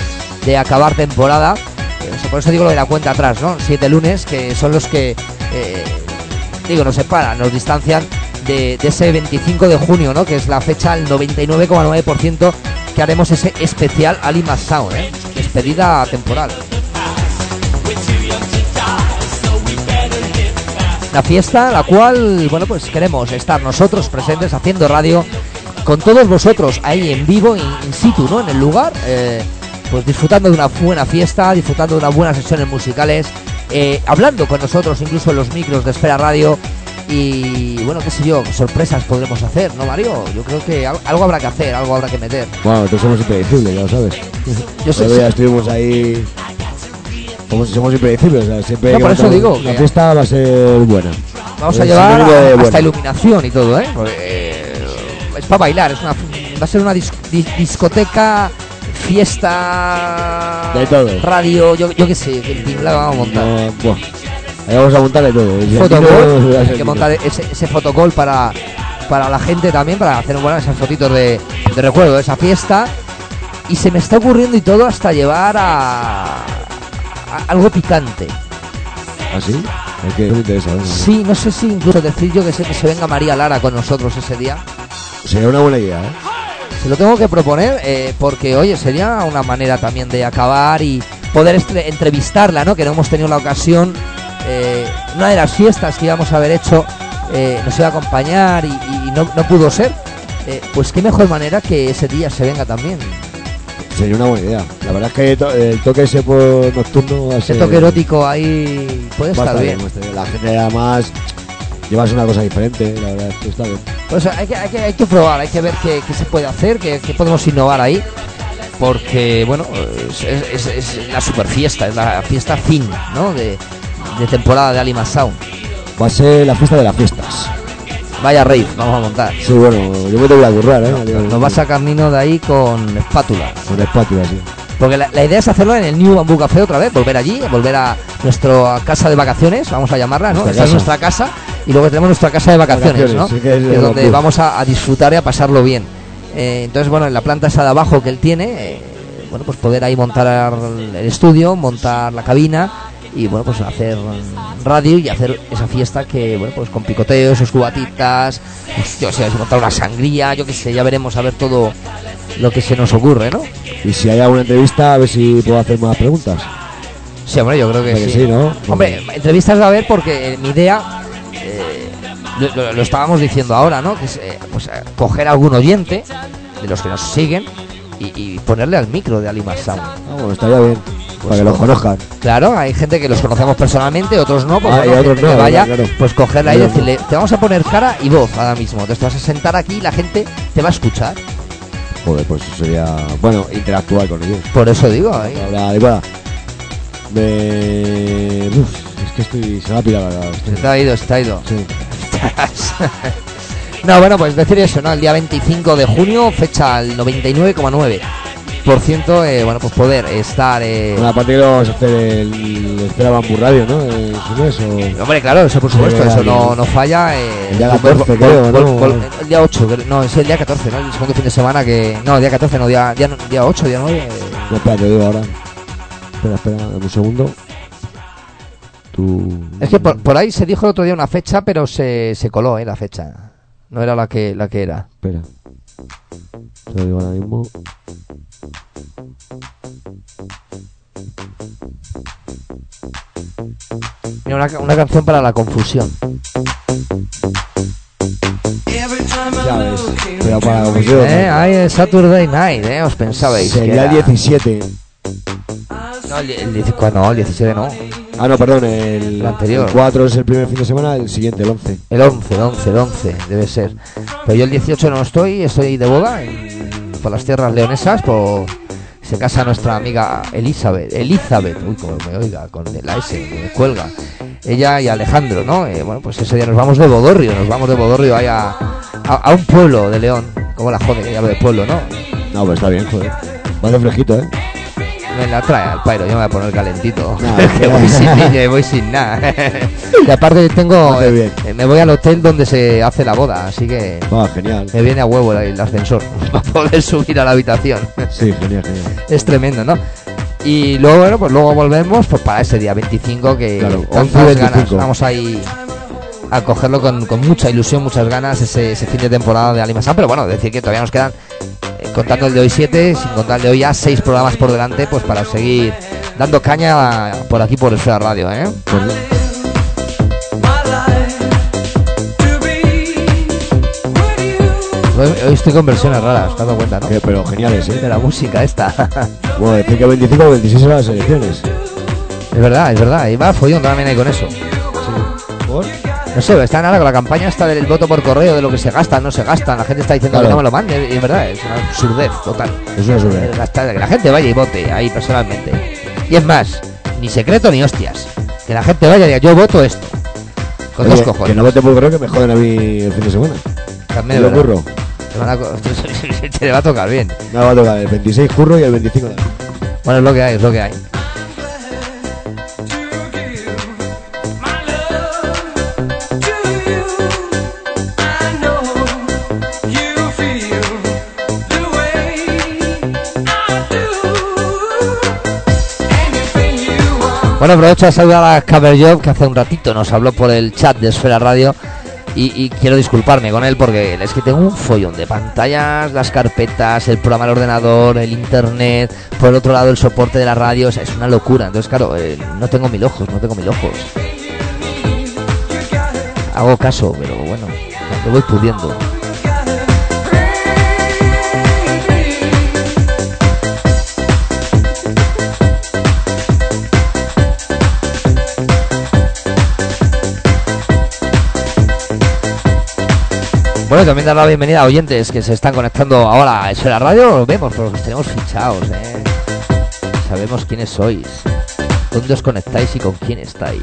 de acabar temporada. Eh, por eso digo lo de la cuenta atrás, ¿no? Siete lunes que son los que, eh, digo, nos separan, nos distancian de, ese 25 de junio, ¿no? Que es la fecha, el 99,9% que haremos ese especial Ali Sound. ¿eh? Despedida temporal. Una fiesta la cual, bueno, pues queremos estar nosotros presentes haciendo radio con todos vosotros ahí en vivo, in, in situ, ¿no? En el lugar, eh, pues disfrutando de una buena fiesta, disfrutando de unas buenas sesiones musicales, eh, hablando con nosotros incluso en los micros de Esfera Radio y bueno, qué sé yo, sorpresas podremos hacer, ¿no, Mario? Yo creo que al- algo habrá que hacer, algo habrá que meter. Bueno, nosotros somos impredecibles, ya lo sabes. [LAUGHS] Yo sé- Todavía estuvimos ahí. Como si somos impredecibles, o sea, siempre No, por eso digo La fiesta va a ser buena. Vamos a Es llevar hasta buena. iluminación y todo, ¿eh? Porque, eh, es para bailar, es una, va a ser una dis- dis- discoteca, fiesta, De todo. radio, yo, yo qué sé, que vamos a montar. No. Ahí vamos a montar de todo. no- hay que montar ese, ese fotocall para, para la gente también, para hacer bueno, esas fotitos de, de recuerdo de esa fiesta. Y se me está ocurriendo y todo hasta llevar a, a algo picante. ¿Ah, sí? Es que me interesa. venga. Sí, no sé si incluso decir yo que sé que se venga María Lara con nosotros ese día. Sería una buena idea, ¿eh? Se lo tengo que proponer eh, porque, oye, sería una manera también de acabar y poder entrevistarla, ¿no? Que no hemos tenido la ocasión. eh, una de las fiestas que íbamos a haber hecho eh, nos iba a acompañar y, y no, no pudo ser. Pues qué mejor manera que ese día se venga también. Sería una buena idea. La verdad es que to- el toque ese por nocturno Ese toque erótico ahí puede estar bien. bien. La gente además llevas una cosa diferente, la verdad es que está bien. Pues hay que, hay que, hay que probar, hay que ver qué, qué se puede hacer, qué, qué podemos innovar ahí. Porque, bueno, es, es- es- es la super fiesta, es la fiesta fin, ¿no? De, de temporada de Alima Sound. Va a ser la fiesta de las fiestas. Vaya rave, vamos a montar. Sí, bueno, yo me tengo que currar, ¿eh? Nos va a sacar Nino de ahí con espátula. Con espátula, sí. Porque la, la idea es hacerlo en el New Bamboo Café otra vez, volver allí, volver a nuestra casa de vacaciones, vamos a llamarla, ¿no? Esta es nuestra casa y luego tenemos nuestra casa de vacaciones, ¿no? Vacaciones, sí que es Que es donde vamos a, a disfrutar y a pasarlo bien. Eh, entonces, bueno, en la planta esa de abajo que él tiene, eh, bueno, pues poder ahí montar el estudio, montar la cabina y, bueno, pues hacer radio y hacer esa fiesta que, bueno, pues con picoteos, sus cubatitas, pues, yo sé, montar una sangría, yo qué sé, ya veremos a ver todo lo que se nos ocurre, ¿no? Y si hay alguna entrevista, a ver si puedo hacer más preguntas. Sí, hombre, yo creo que, sí. que sí, ¿no? Hombre, entrevistas va a haber porque eh, mi idea, lo, lo- estábamos diciendo ahora, ¿no? Que es eh, pues, eh, coger a algún oyente de los que nos siguen y, y ponerle al micro de Sound. Ah, bueno, estaría bien. para que los conozcan. Claro, hay gente que los conocemos personalmente, otros no, pues Ah, y otros gente que no, vaya, claro. pues cogerla y decirle, te vamos a poner cara y voz ahora mismo. Entonces te vas a sentar aquí y la gente te va a escuchar. Joder, pues eso sería. Bueno, interactuar con ellos. Por eso digo, ahí. Ahora, igual. Me. Uf, es que estoy. Se me ha pirado la Se te ha ido, se te ha ido. Sí. No, bueno, pues decir eso, ¿no? El día 25 de junio, fecha el 99,9%, eh, bueno, pues poder estar... Eh... Bueno, aparte que lo vamos a hacer el. Espera Bambú Radio, ¿no? En su mes o. Hombre, claro, eso por supuesto, eso no, no falla. eh, el día vol- 14 vol- creo, vol- ¿no? vol- el día 8, creo- no, es el día 14, ¿no? El segundo fin de semana que... No, el día 14, no, día, día, día 8, día 9. eh, No, espera, te digo ahora. Espera, espera, un segundo. Tú. Es que por, por ahí se dijo el otro día una fecha, pero se, se coló, ¿eh? La fecha. No era la que, la que era. Espera. Te lo digo ahora mismo. Mira, una, una canción para la confusión. Ya ves. Pero para la confusión. Eh, ahí es Saturday Night, ¿eh? Os pensabais. que Sería el era- 17. No, el, el, 10 ¿cuándo? no, el 17 no. Ah, no, perdón, el, El anterior. el 4 es el primer fin de semana, el siguiente, el 11. El 11, el 11, el 11, debe ser. Pero yo el 18 no estoy, estoy de boda en- por las tierras leonesas, por... Se casa nuestra amiga Elizabeth, Elizabeth, uy, como me oiga, con la S, me cuelga. Ella y Alejandro, ¿no? Eh, bueno, pues ese día nos vamos de Bodorrio, nos vamos de Bodorrio ahí a, a, a un pueblo de León. Como la jode que ya lo de pueblo, ¿no? No, pues está bien, joder. Va de fresquito, ¿eh? Me la trae al pairo, yo me voy a poner calentito. [LAUGHS] Que voy sin niña y voy sin nada. [LAUGHS] y aparte tengo. Bien. eh, me voy al hotel donde se hace la boda, así que. Va, genial. Me viene a huevo el, el ascensor [LAUGHS] para poder subir a la habitación. Sí, genial, genial. es tremendo, ¿no? Y luego, bueno, pues luego volvemos pues para ese día 25 que Claro, tantas 11 y ganas. 25. Vamos ahí a cogerlo con, con mucha ilusión, muchas ganas ese, ese fin de temporada de Alimasan. Pero bueno, decir que todavía nos quedan, contando el de hoy 7, sin contar el de hoy ya 6 programas por delante, pues para seguir dando caña por aquí por Esfera Radio, ¿eh? Por... Pues hoy estoy con versiones raras, te has dado cuenta, ¿no? Pero geniales, ¿eh? De la música esta. [LAUGHS] bueno, de que 25 o 26 eran las elecciones. Es verdad, es verdad. Y va follón también ahí con eso. Sí. ¿Por? No sé, están ahora con la campaña esta del voto por correo, de lo que se gasta, no se gasta. La gente está diciendo Claro. que no me lo mande. Y es verdad, es una absurdez total. Es una absurdez. Que la gente vaya y vote ahí personalmente. Y es más, ni secreto ni hostias. Que la gente vaya y diga, yo voto esto. Con Oye, dos cojones. Que no vote por correo que me joden a mí el fin de semana. También lo curro. Te, van a co- [LAUGHS] te le va a tocar bien. Me va a tocar el 26 curro y el 25 de Bueno, es lo que hay, es lo que hay. Bueno, aprovecho a saludar a Caberjob, que hace un ratito nos habló por el chat de Esfera Radio. Y, y quiero disculparme con él porque es que tengo un follón de pantallas, las carpetas, el programa del ordenador, el internet, por el otro lado el soporte de la radio, o sea, es una locura. Entonces, claro, eh, no tengo mil ojos, no tengo mil ojos. Hago caso, pero bueno, lo voy pudiendo. Bueno, también dar la bienvenida a oyentes que se están conectando ahora a Esfera Radio. Lo vemos, porque los tenemos fichados, ¿eh? Sabemos quiénes sois, dónde os conectáis y con quién estáis.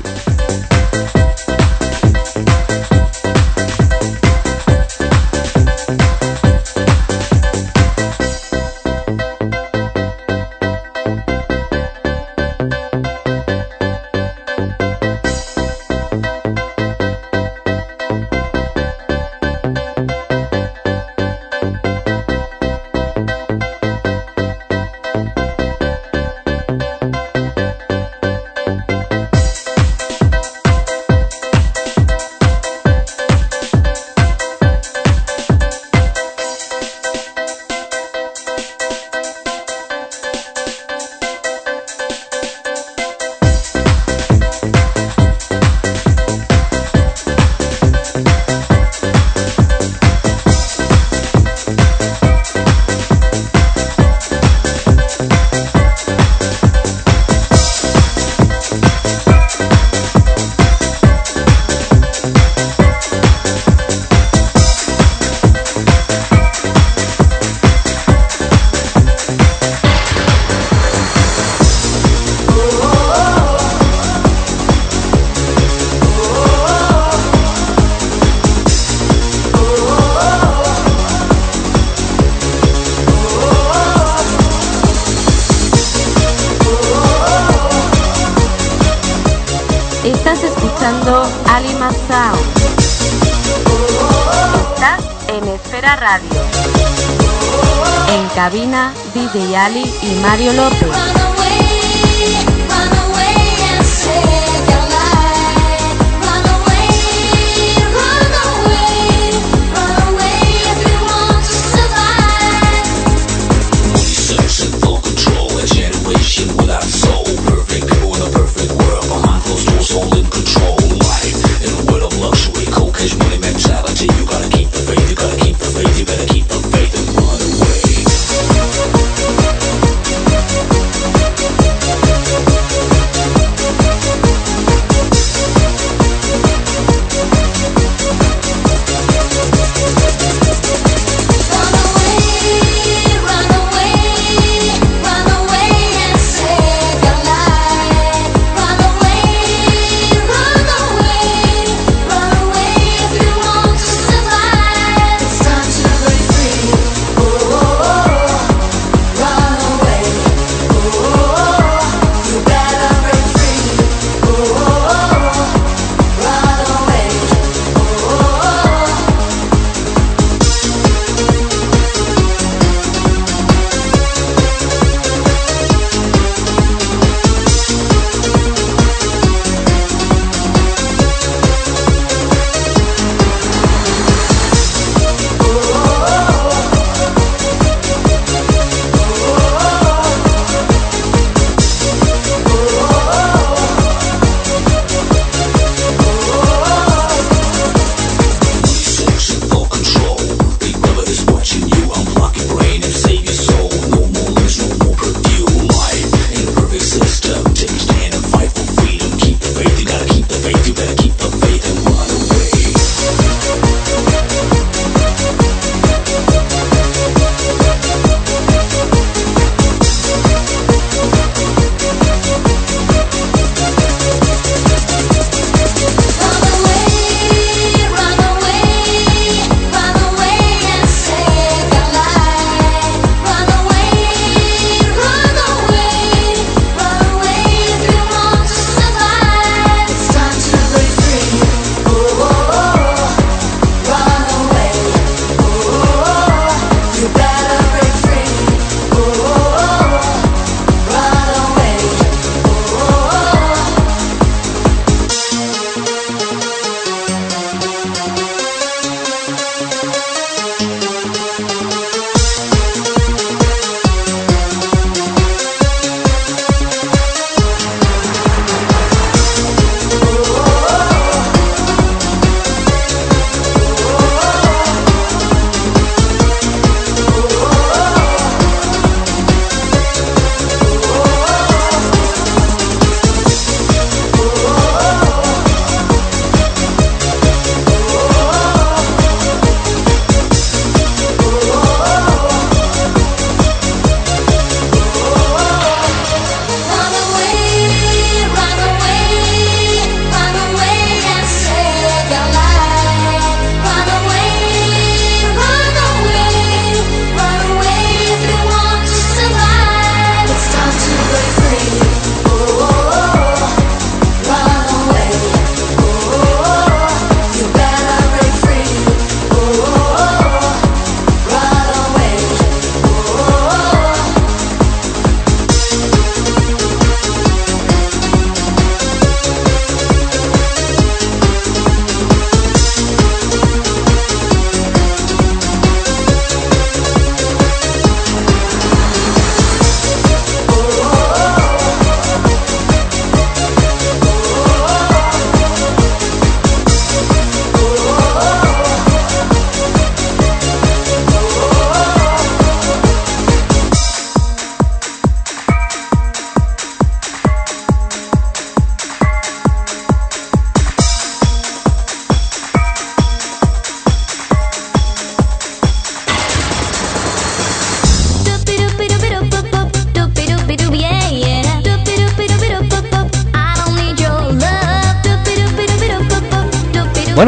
En cabina, DJ Ali y Mario López.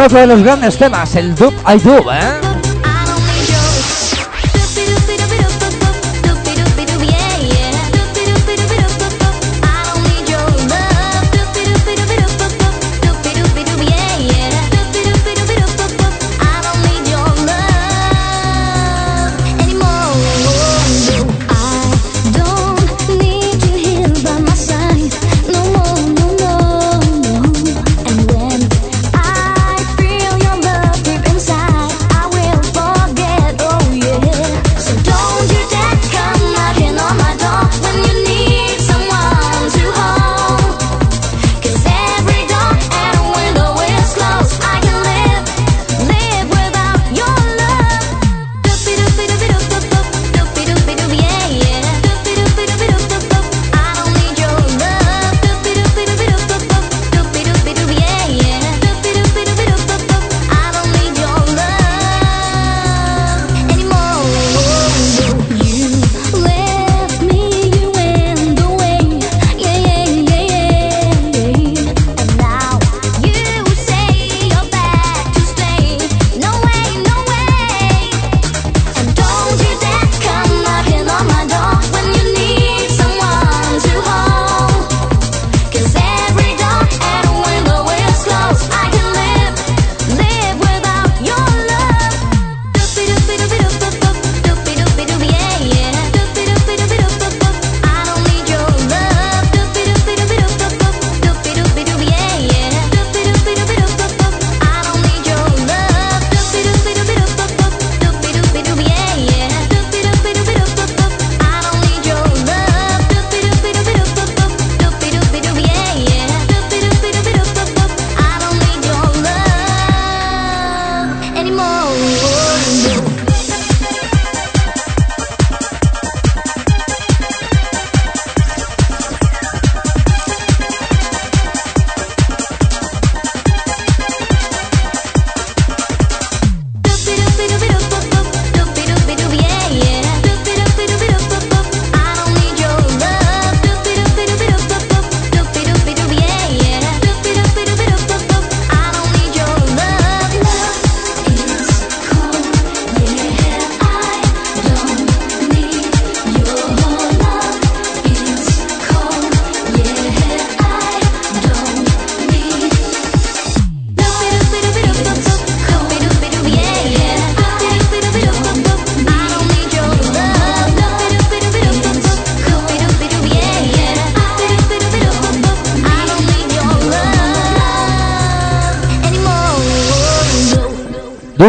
Otro de los grandes temas, el Dub I Dub, ¿eh?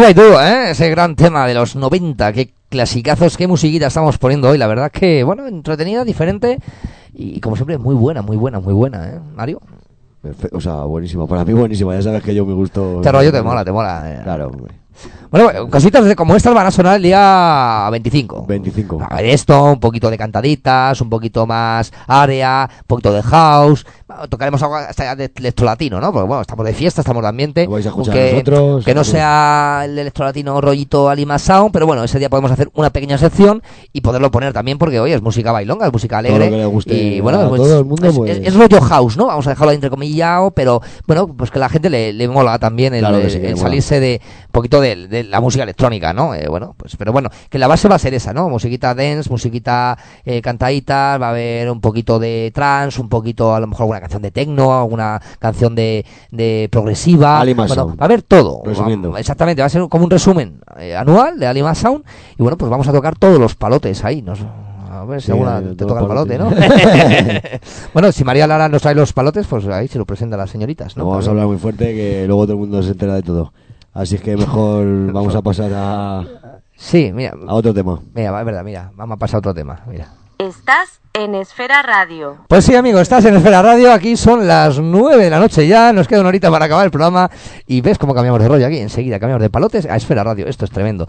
Y tú, ¿eh? Ese gran tema de los 90, qué clasicazos, qué musiquita estamos poniendo hoy. La verdad que, bueno, entretenida, diferente y, como siempre, muy buena, muy buena, muy buena, ¿eh? Mario. Perfe- O sea, buenísima. Para mí buenísima. Ya sabes que yo me gusto... Este rollo te mola, te mola. eh. Claro, hombre. Bueno, cositas de- como estas van a sonar el día 25. 25. A ver esto, un poquito de cantaditas, un poquito más área, un poquito de house. Tocaremos algo hasta ya de electrolatino, ¿no? Porque bueno, estamos de fiesta, estamos de ambiente. Lo vais a escuchar aunque- nosotros, que no sea el electrolatino rollito Alima Sound, pero bueno, ese día podemos hacer una pequeña sección y poderlo poner también porque, oye, es música bailonga, es música Todo lo alegre. que le guste y bueno, a pues, todo el mundo, es, pues- es- es rollo house, ¿no? Vamos a dejarlo entrecomillado, pero bueno, pues que la gente le, le mola también el, Claro que sí, que el mola. salirse de un poquito de, de la música electrónica, ¿no? Eh, bueno, pues pero bueno, que la base va a ser esa, ¿no? Musiquita dance, musiquita eh, cantaditas, va a haber un poquito de trance, un poquito, a lo mejor alguna canción de techno, alguna canción de, de progresiva. Alima Bueno, Sound. va a haber todo. Resumiendo. Va- Exactamente, va a ser como un resumen eh, anual de Alima Sound y bueno, pues vamos a tocar todos los palotes ahí, nos a ver si Sí, alguna te toca el palote, palote. ¿no? [LAUGHS] [LAUGHS] bueno, si María Lara nos trae los palotes, pues ahí se lo presenta a las señoritas, ¿no? No vamos a hablar muy fuerte que luego todo el mundo se entera de todo. Así es que mejor [LAUGHS] vamos a pasar a, Sí, mira, a otro tema. mira, es verdad, mira, vamos a pasar a otro tema, mira. Estás en Esfera Radio. Pues sí, amigos, estás en Esfera Radio, aquí son las 9 de la noche ya, nos queda una horita para acabar el programa y ves cómo cambiamos de rollo aquí, enseguida cambiamos de palotes a Esfera Radio, esto es tremendo.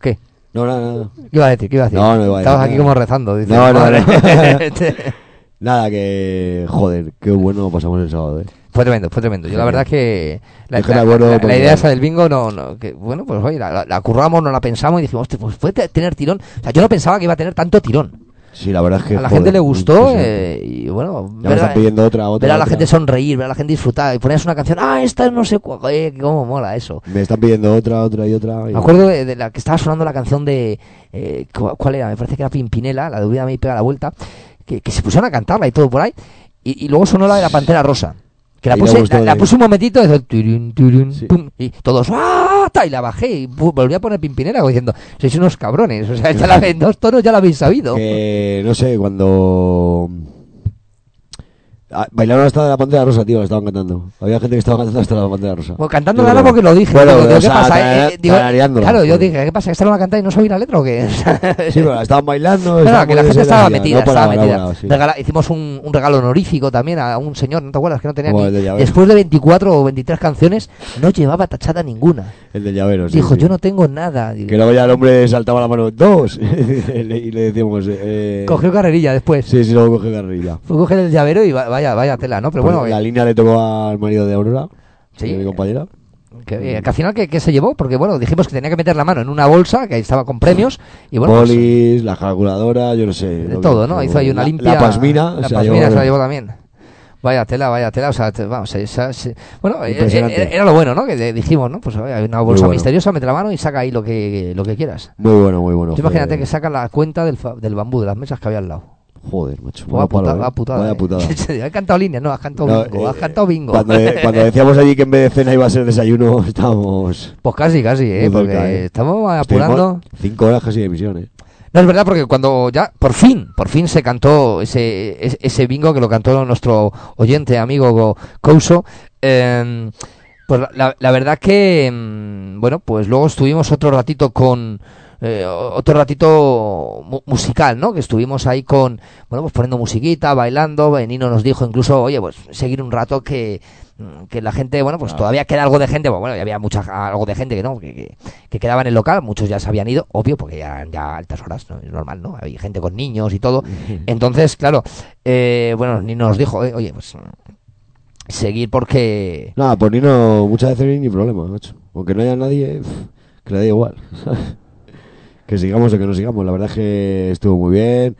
¿Qué? No, no, no. ¿Qué iba a decir? ¿Qué iba a decir? No, no iba a decir Estabas aquí como rezando, dice. No, no. [LAUGHS] [LAUGHS] Nada, que. Joder, qué bueno pasamos el sábado, eh. Fue tremendo, fue tremendo. Yo la verdad que la, Es que la- me acuerdo la- la porque- idea esa del bingo no, no que, bueno, pues oye, la, curramos, no la pensamos y dijimos, hostia, pues puede te- tener tirón. O sea, yo no pensaba que iba a tener tanto tirón. Sí, la verdad es que. a la joder, gente le gustó eh, y bueno, Ya me están pidiendo otra, otra, ver a la otra. gente sonreír, ver a la gente disfrutar y ponías una canción, ah, esta no sé cuál, eh, cómo mola eso. Me están pidiendo otra, otra y otra. y- Me acuerdo de, de la que estaba sonando la canción de. eh, cu- ¿Cuál era? Me parece que era Pimpinela, la de Vida me pega la vuelta. Que, que se pusieron a cantarla y todo por ahí. Y, y luego sonó la de la Pantera Rosa. Que la puse, la, puse un momentito y, turun, pum, y todos ¡ah! Y la bajé y volví a poner Pimpinela como diciendo, sois unos cabrones. O sea, ya la, [LAUGHS] en dos tonos ya la habéis sabido. Que no sé, cuando. Ah, bailaron hasta de la pantalla rosa, tío, la estaban cantando. Había gente que estaba cantando hasta la pantalla rosa. Bueno, cantando creo. porque lo dije. Bueno, digo, o ¿qué sea, pasa? tararea- Eh, eh, digo, claro, yo joder. dije, ¿qué pasa? ¿Que esta no la cantáis y no sabéis la letra o qué? [LAUGHS] Sí, pero la estaban bailando. Estaban no, que la gente estaba metida, no paraba, estaba no metida. paraba, sí. Regala- hicimos un, un regalo honorífico también a un señor, ¿no te acuerdas? Que no tenía Como ni-. Después de 24 o 23 canciones, no llevaba tachada ninguna. El del llavero, sí, Dijo, sí. yo no tengo nada. Digo, Que luego ya el hombre saltaba la mano, dos. [LAUGHS] y le decíamos. Eh, Cogió carrerilla después. Sí, sí, luego cogió carrerilla. Fue coger el llavero y va- vaya, vaya tela, ¿no? Pero Pues bueno, la eh, línea le tocó al marido de Aurora, Sí. de mi compañera. que, eh, que al final, ¿qué, se llevó? Porque bueno, dijimos que tenía que meter la mano en una bolsa que estaba con premios y bueno, pues, Polis, la calculadora, yo no sé. de todo, ¿no? Hizo ahí una la- limpia. La pasmina. La se pasmina llevó- se la llevó también. Vaya tela, vaya tela, o sea, te- vamos, esa- esa- bueno, eh, Impresionante. era, era lo bueno, ¿no? Que de- dijimos, ¿no? Pues hay una bolsa bueno. misteriosa, mete la mano y saca ahí lo que, lo que quieras. Muy bueno, muy bueno. Tú imagínate que saca la cuenta del, fa- del bambú, de las mesas que había al lado. Joder, macho. Vaya vaya palo, putada, eh. vaya putada. Vaya eh. putada. [LAUGHS] Has cantado líneas, no, has cantado No, bingo, eh, has cantado bingo. Cuando, de- [LAUGHS] cuando decíamos allí que en vez de cena iba a ser desayuno, [LAUGHS] estábamos. Pues casi, casi, ¿eh? Porque cerca, eh. estamos apurando. Estuvimos Cinco horas casi de emisión, ¿eh? No, es verdad, porque cuando ya, por fin, por fin se cantó ese, ese, ese bingo que lo cantó nuestro oyente, amigo Go- Couso, eh, pues la, la verdad que, mm, bueno, pues luego estuvimos otro ratito con, eh, otro ratito mu- musical, ¿no? Que estuvimos ahí con, bueno, pues poniendo musiquita, bailando, Benino nos dijo incluso, oye, pues seguir un rato que, mm, que la gente, bueno, pues todavía queda algo de gente, pues, bueno, ya había mucha, algo de gente que no, que, que, que quedaba en el local, muchos ya se habían ido, obvio, porque ya eran ya altas horas, ¿no? Es normal, ¿no? Hay gente con niños y todo. [LAUGHS] Entonces, claro, eh, bueno, ni nos dijo, eh, oye, pues seguir porque... Nada, por Nino muchas veces no hay ni problema, macho. Aunque no haya nadie, pff, que le dé igual. [LAUGHS] que sigamos o que no sigamos. La verdad es que estuvo muy bien.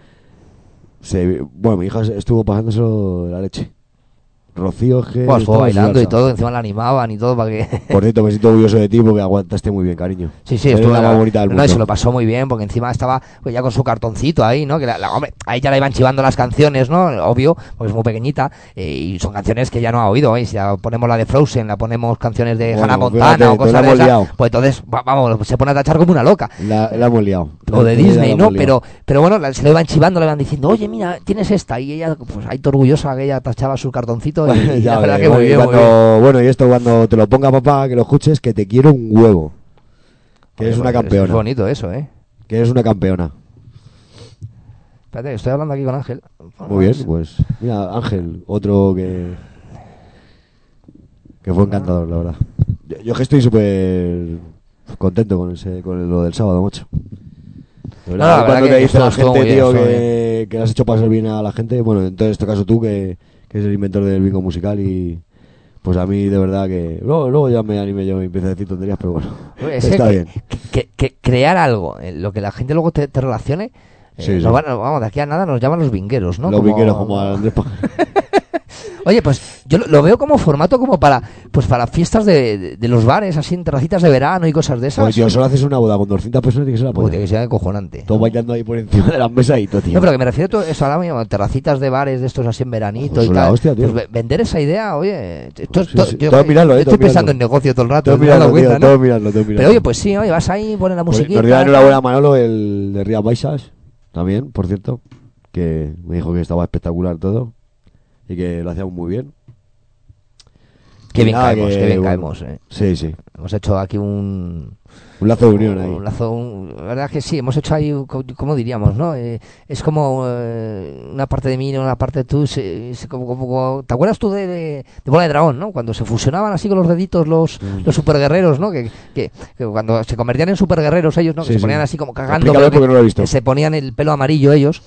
Se, bueno, mi hija estuvo pasándoselo de la leche. Rocío que... Pues su bailando y todo, encima la animaban y todo para que... [LAUGHS] Por cierto, me siento orgulloso de ti porque aguantaste muy bien, cariño. Sí, sí, estuvo la más bonita del no, mundo. y se lo pasó muy bien porque encima estaba pues, ya con su cartoncito ahí, ¿no? Que la, la- hombre, ahí ya la iban chivando las canciones, ¿no? Obvio, porque es muy pequeñita eh, y son canciones que ya no ha oído, ¿eh? Si ya ponemos la de Frozen, la ponemos canciones de Bueno, Hannah fíjate, Montana o cosas la de esas, pues entonces, va- vamos, se pone a tachar como una loca. La, la hemos liado. O de La- la Disney, ¿no? Pero, pero bueno, la- se lo iban chivando, le iban diciendo, oye, mira, tienes esta. Y ella, pues ahí orgullosa que ella tachaba su cartoncito. [LAUGHS] Y, y Ya la verdad que muy bueno, y bien, muy cuando- bien. Bueno, y esto cuando te lo ponga papá, que lo escuches, que te quiero un huevo. Que Oye, eres una campeona. Es bonito eso, ¿eh? Que eres una campeona. Espérate, estoy hablando aquí con Ángel. Muy bien, pues. Mira, Ángel, otro que. que fue encantador, la verdad. Yo, yo que estoy súper contento con ese con lo del sábado, macho. De No, la cuando que te dice la gente, tío, que, que le has hecho pasar bien a la gente, bueno, en todo este caso tú, que, que eres el inventor del bingo musical y. Pues a mí, de verdad, que. Luego, luego ya me animé yo y empecé a decir tonterías, pero bueno. [LAUGHS] Es está que- bien. que, que- crear algo, eh, lo que la gente luego te, te relacione. eh, Sí, van vamos, de aquí a nada nos llaman los vingueros, ¿no? Los Como- vingueros como a Andrés. [LAUGHS] Oye, pues yo lo, veo como formato como para pues para fiestas de, de- de los bares, así en terracitas de verano y cosas de esas. Oye, tío, solo haces una boda con 200 personas y que se la tiene que ser acojonante. Todos bailando ahí por encima de las mesas y todo, tío. No, pero que me refiero a todo eso ahora mismo, terracitas de bares de estos así en veranito Pues y tal. hostia, tío. Pues ve- vender esa idea, oye, esto, Sí, esto- sí. yo, Todo mirarlo, eh, todo estoy pensando mirarlo. en negocio todo el rato, Todo mirarlo, tío, cuenta, ¿no? todo mirarlo, todo mirarlo. Pero oye, pues sí, oye, vas ahí, pones la Pues musiquita. Nos dio enhorabuena a Manolo, el de Rías Baixas, también, por cierto, que me dijo que estaba espectacular todo y que lo hacíamos muy bien. Qué bien nada, caemos, que, qué bien bueno, caemos, eh. Sí, sí. Hemos hecho aquí un... Un lazo de unión ahí. Un lazo, un- la verdad que sí, hemos hecho ahí, un- co- ¿cómo diríamos, no? Eh, es como eh, una parte de mí, y una parte de tú. se- se- como- como- como- ¿Te acuerdas tú de, de, de Bola de Dragón, no? Cuando se fusionaban así con los deditos los, Mm. los superguerreros, ¿no? Que, que, que cuando se convertían en superguerreros ellos, ¿no? Que se sí. ponían así como cagando. Porque no lo he visto. que se ponían el pelo amarillo ellos.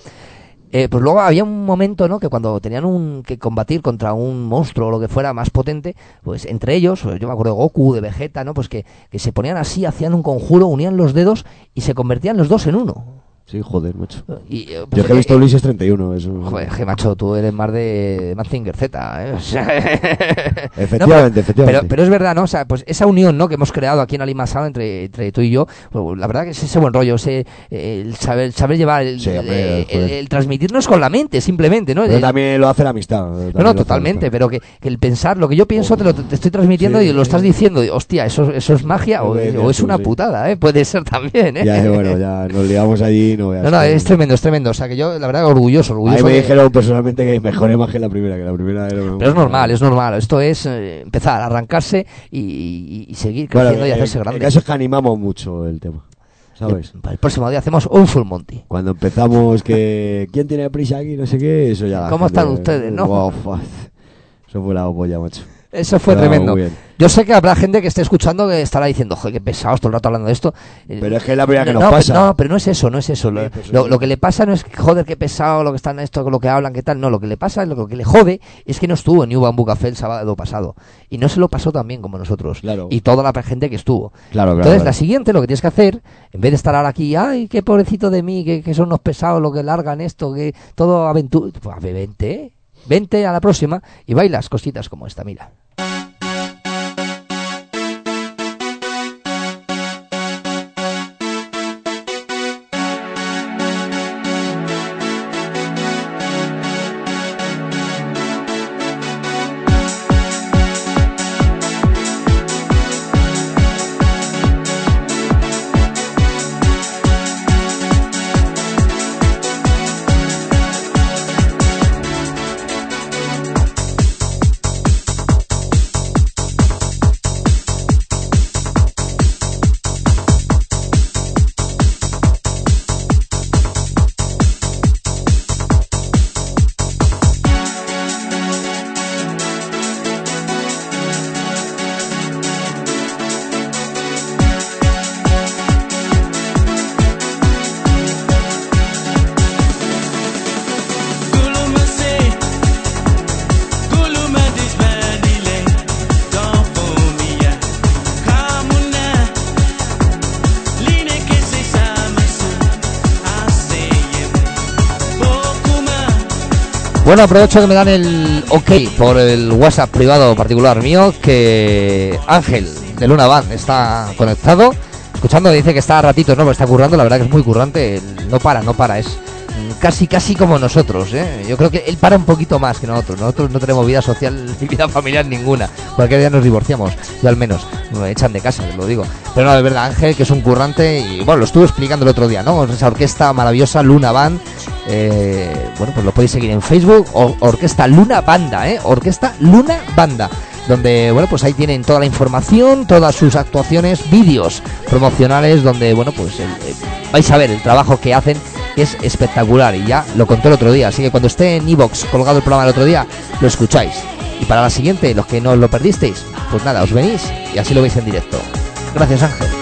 Eh, pues luego había un momento, ¿no? Que cuando tenían un, que combatir contra un monstruo o lo que fuera más potente, pues entre ellos, yo me acuerdo de Goku, de Vegeta, ¿no? Pues que, que se ponían así, hacían un conjuro, unían los dedos y se convertían los dos en uno. Sí, joder, macho. Y, eh, Yo pues, es que he visto Ulises 31, eso. Joder, que macho, tú eres más de Mazinger Z, ¿eh? O sea, [LAUGHS] Efectivamente, No, pero- efectivamente. Pero, pero es verdad, ¿no? O sea, pues esa unión, ¿no? Que hemos creado aquí en Alimasal entre, entre tú y yo, pues, la verdad que es ese buen rollo, ese, eh, el saber, saber llevar, el, Sí, hombre, el- joder. el- el transmitirnos con la mente, simplemente, ¿no? Pero también lo hace la amistad. no, no, totalmente, amistad. pero que, que el pensar, lo que yo pienso te lo te estoy transmitiendo Sí, y lo estás diciendo, y, hostia, eso, eso es magia o, o es tú, una sí. putada, ¿eh? Puede ser también, ¿eh? Ya, bueno, [LAUGHS] ya nos liamos allí no veas No, es tremendo, es tremendo. O sea, que yo, la verdad, orgulloso, A orgulloso. mí me de- dijeron personalmente que mejoré más que la primera, que la primera era Pero es normal, es normal. Esto es eh, empezar, arrancarse y, seguir Bueno, creciendo y el- hacerse El grande. caso es que animamos mucho el tema, ¿sabes? El próximo día hacemos un full monty. Cuando empezamos que... ¿Quién tiene prisa aquí? No sé qué, eso ya... ¿Cómo gente- están ustedes, no? Wow. Eso fue la polla, macho. Eso fue No, tremendo. Yo sé que habrá gente que esté escuchando que estará diciendo, joder, qué pesados todo el rato hablando de esto. Pero es que es la primera que no, nos pero- pasa. no, pero no es eso, no es eso. Lo, pues, lo- que le pasa no es, joder, qué pesado lo que están esto, lo que hablan, qué tal. No, lo que le pasa, lo que le jode es que no estuvo en New Bamboo Café el sábado pasado. Y no se lo pasó tan bien como nosotros. Y toda la gente que estuvo. Claro, claro, Entonces, claro. la siguiente, lo que tienes que hacer, en vez de estar ahora aquí, ay, qué pobrecito de mí, que, que son unos pesados, lo que largan esto, que todo aventura. Pues, vente, vente a la próxima y bailas cositas como esta, mira. Aprovecho que me dan el ok por el WhatsApp privado particular mío que Ángel de Luna Band está conectado, escuchando, dice que está a ratitos, no, pero está currando, la verdad que es muy currante, no para, no para, es casi casi como nosotros, ¿eh? Yo creo que él para un poquito más que nosotros, nosotros no tenemos vida social [LAUGHS] ni vida familiar ninguna, cualquier día nos divorciamos, yo al menos, me echan de casa, lo digo. Pero no, de verdad, Ángel, que es un currante y bueno, lo estuve explicando el otro día, ¿no? Esa orquesta maravillosa Luna Band eh, bueno, pues lo podéis seguir en Facebook, Orquesta Luna Banda, ¿eh? Orquesta Luna Banda, donde, bueno, pues ahí tienen toda la información, todas sus actuaciones, vídeos promocionales, donde, bueno, pues eh, vais a ver el trabajo que hacen, que es espectacular, y ya lo conté el otro día, así que cuando esté en Evox colgado el programa el otro día, lo escucháis. Y para la siguiente, los que no os lo perdisteis, pues nada, os venís y así lo veis en directo. Gracias Ángel.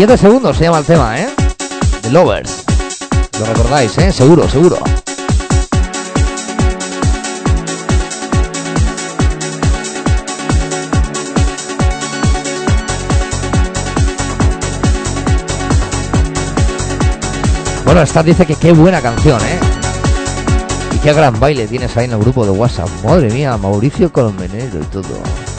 7 segundos se llama el tema, ¿eh? The Lovers. Lo recordáis, ¿eh? Seguro, seguro. Bueno, Star dice que qué buena canción, ¿eh? Y qué gran baile tienes ahí en el grupo de WhatsApp. Madre mía, Mauricio Colmenero y todo.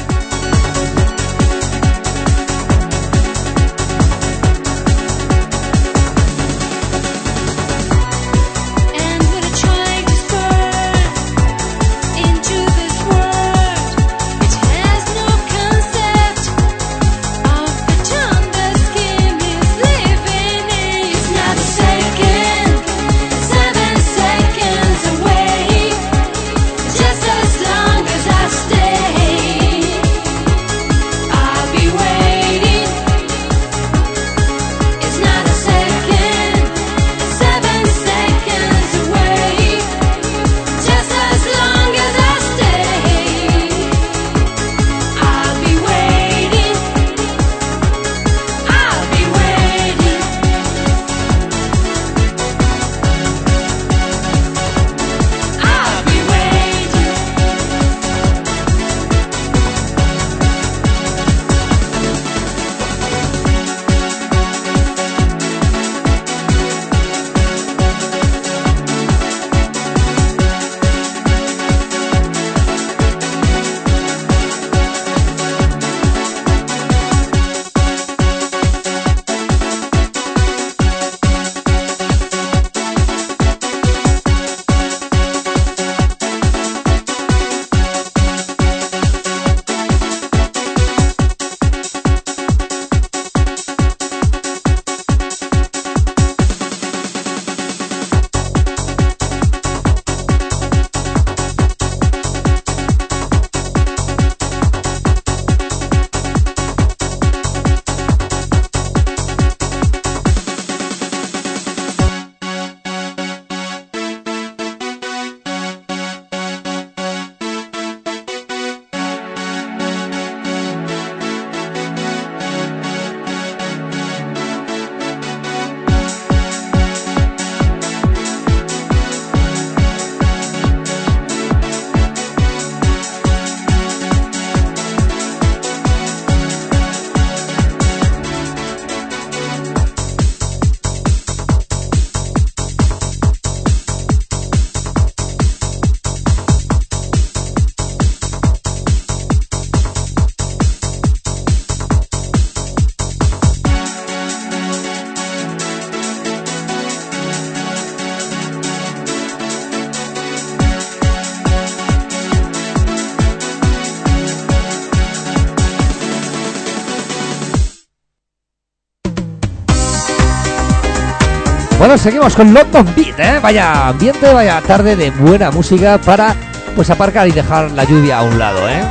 Seguimos con London Beat, ¿eh? Vaya ambiente, vaya tarde de buena música para pues aparcar y dejar la lluvia a un lado, ¿eh?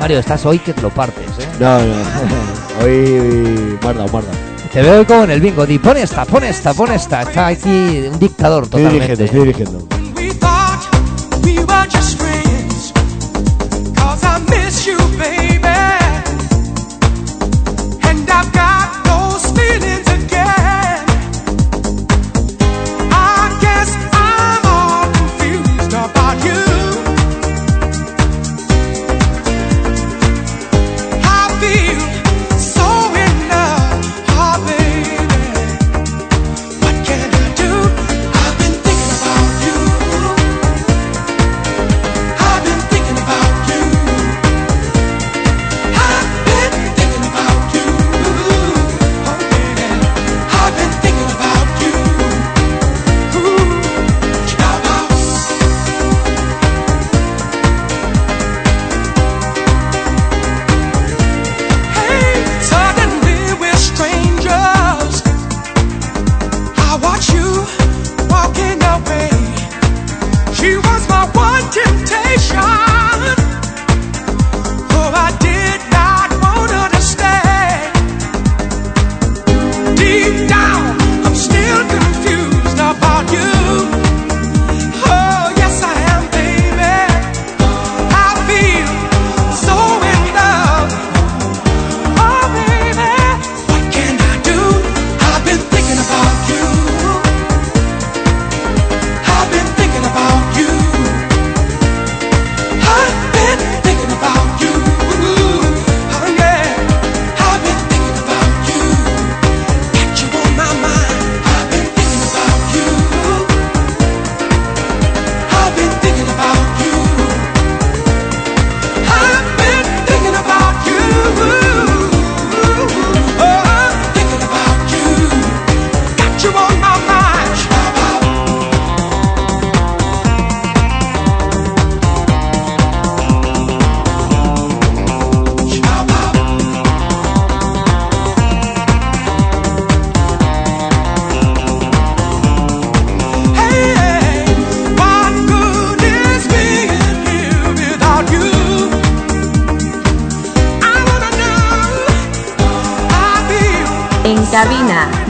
Mario, estás hoy que te lo partes, ¿eh? No, no. [LAUGHS] hoy marda, marda. Te veo hoy como en el bingo, di pon esta, pon esta, pon esta. Está aquí un dictador Estoy totalmente. dirigiendo, estoy dirigiendo.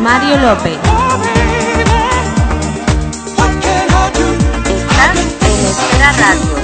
Mario López. Estás en Esfera Radio.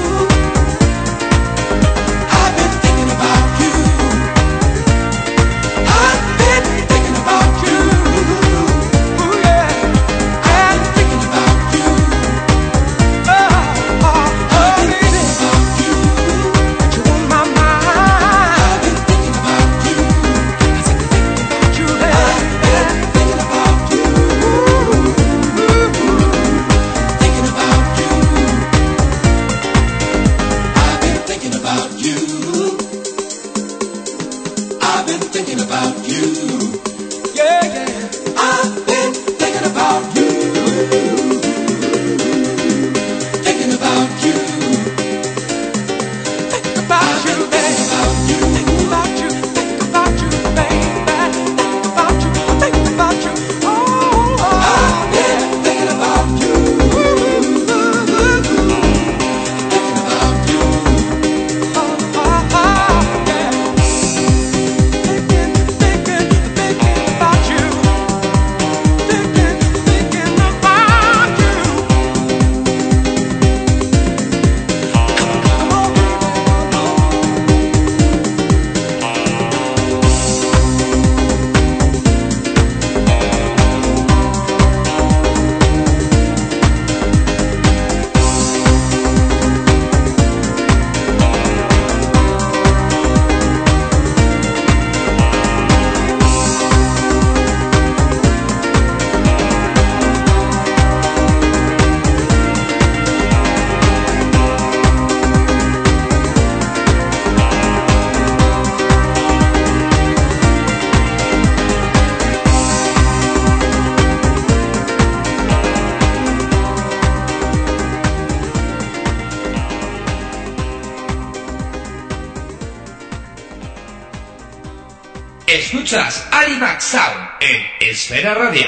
Escuchas Alimax Sound en Esfera Radio.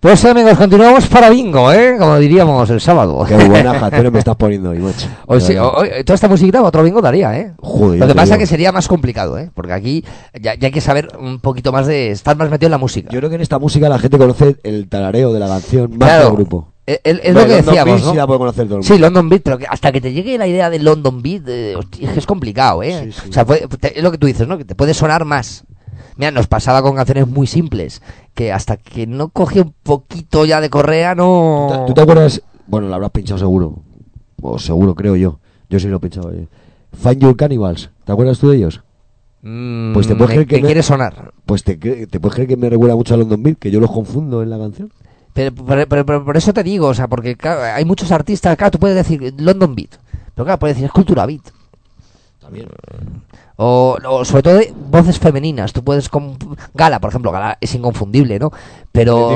Pues amigos, continuamos para bingo, ¿eh? Como diríamos el sábado. Qué buena [LAUGHS] jatera me estás poniendo hoy, macho. Hoy sí, hoy- toda esta musiquita otro bingo daría, ¿eh? Joder, Lo que pasa digo. que sería más complicado, ¿eh? Porque aquí ya, ya hay que saber un poquito más de... Estar más metido en la música. Yo creo que en esta música la gente conoce el tarareo de la canción más Claro. que el grupo. Es, es- es lo que London decíamos, Beat ¿no? sí la puede conocer todo el Sí, mundo. London Beat, pero que hasta que te llegue la idea de London Beat, eh, hostia, es es complicado, ¿eh? O sea, puede- te- es lo que tú dices, ¿no? Que te puede sonar más. Mira, nos pasaba con canciones muy simples, que hasta que no cogía un poquito ya de correa, no... ¿Tú te acuerdas? Bueno, la habrás pinchado seguro. O seguro, creo yo. Yo sí lo he pinchado. eh. Find Your Cannibals. ¿Te acuerdas tú de ellos? Mm, Pues te puedes me- creer que me quiere sonar. Pues te, te puedes creer que me recuerda mucho a London Beat, que yo los confundo en la canción. Pero, pero- pero- pero por eso te digo, o sea, porque claro, hay muchos artistas, claro, tú puedes decir London Beat, pero claro, puedes decir es cultura beat. También. O, o sobre todo de voces femeninas, tú puedes con Gala, por ejemplo, Gala es inconfundible, ¿no? Pero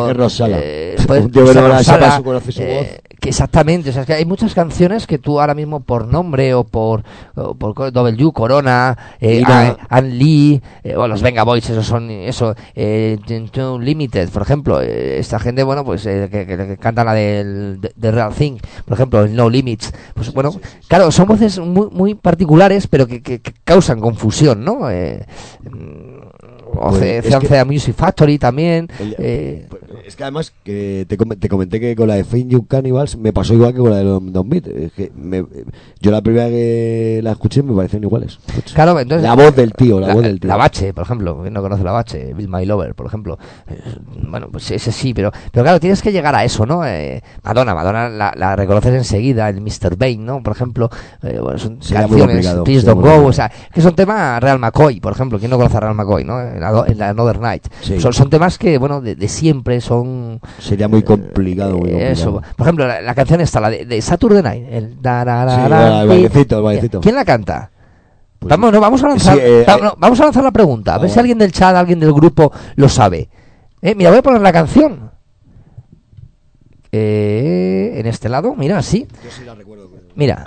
eh, puedes- [LAUGHS] Rosala, su- eh, que exactamente, o sea, es que hay muchas canciones que tú ahora mismo por nombre o por, o por co- W, Corona, eh. Ann- Lee, eh, o los Venga Boys, esos son, eso, eh, Limited, por ejemplo, eh, esta gente, bueno, pues eh, que, que- que canta la del de, de Real Thing, por ejemplo, el No Limits, pues bueno, claro, son voces muy, muy particulares, pero que, que- que causan confusión, ¿no? O Pues C- es Ciancea Music Factory también, El- eh, Es que además que te, te comenté que con la de Find You Cannibals me pasó igual que con la de London Beat. Es que me- yo la primera que la escuché me parecieron iguales. Claro, entonces. La voz del tío, la voz del tío. La Bache, por ejemplo. ¿Quién no conoce la Bache? Bill My Lover, por ejemplo. Eh, Bueno, pues ese sí, pero, pero claro, tienes que llegar a eso, ¿no? Eh, Madonna, Madonna la, la reconoces enseguida, el Mr. Bane, ¿no? Por ejemplo, eh, bueno, son canciones, Please Don't Go, o sea, que son temas Real McCoy, por ejemplo. ¿Quién no conoce a Real McCoy, no? En la, la Another Night. Sí. Son, son temas que, bueno, de, de siempre son. Sería muy complicado, muy complicado. Eso. Por ejemplo, la, la canción esta, la de, de Saturday Night. El, da, da, da, Sí, da, el bailecito, el bailecito. ¿Quién la canta? vamos, no, vamos a lanzar, sí, eh, va- eh, no, vamos a lanzar la pregunta, a ver si alguien del chat, alguien del grupo lo sabe. Eh, mira, voy a poner la canción. Eh, en este lado, mira, sí. Mira.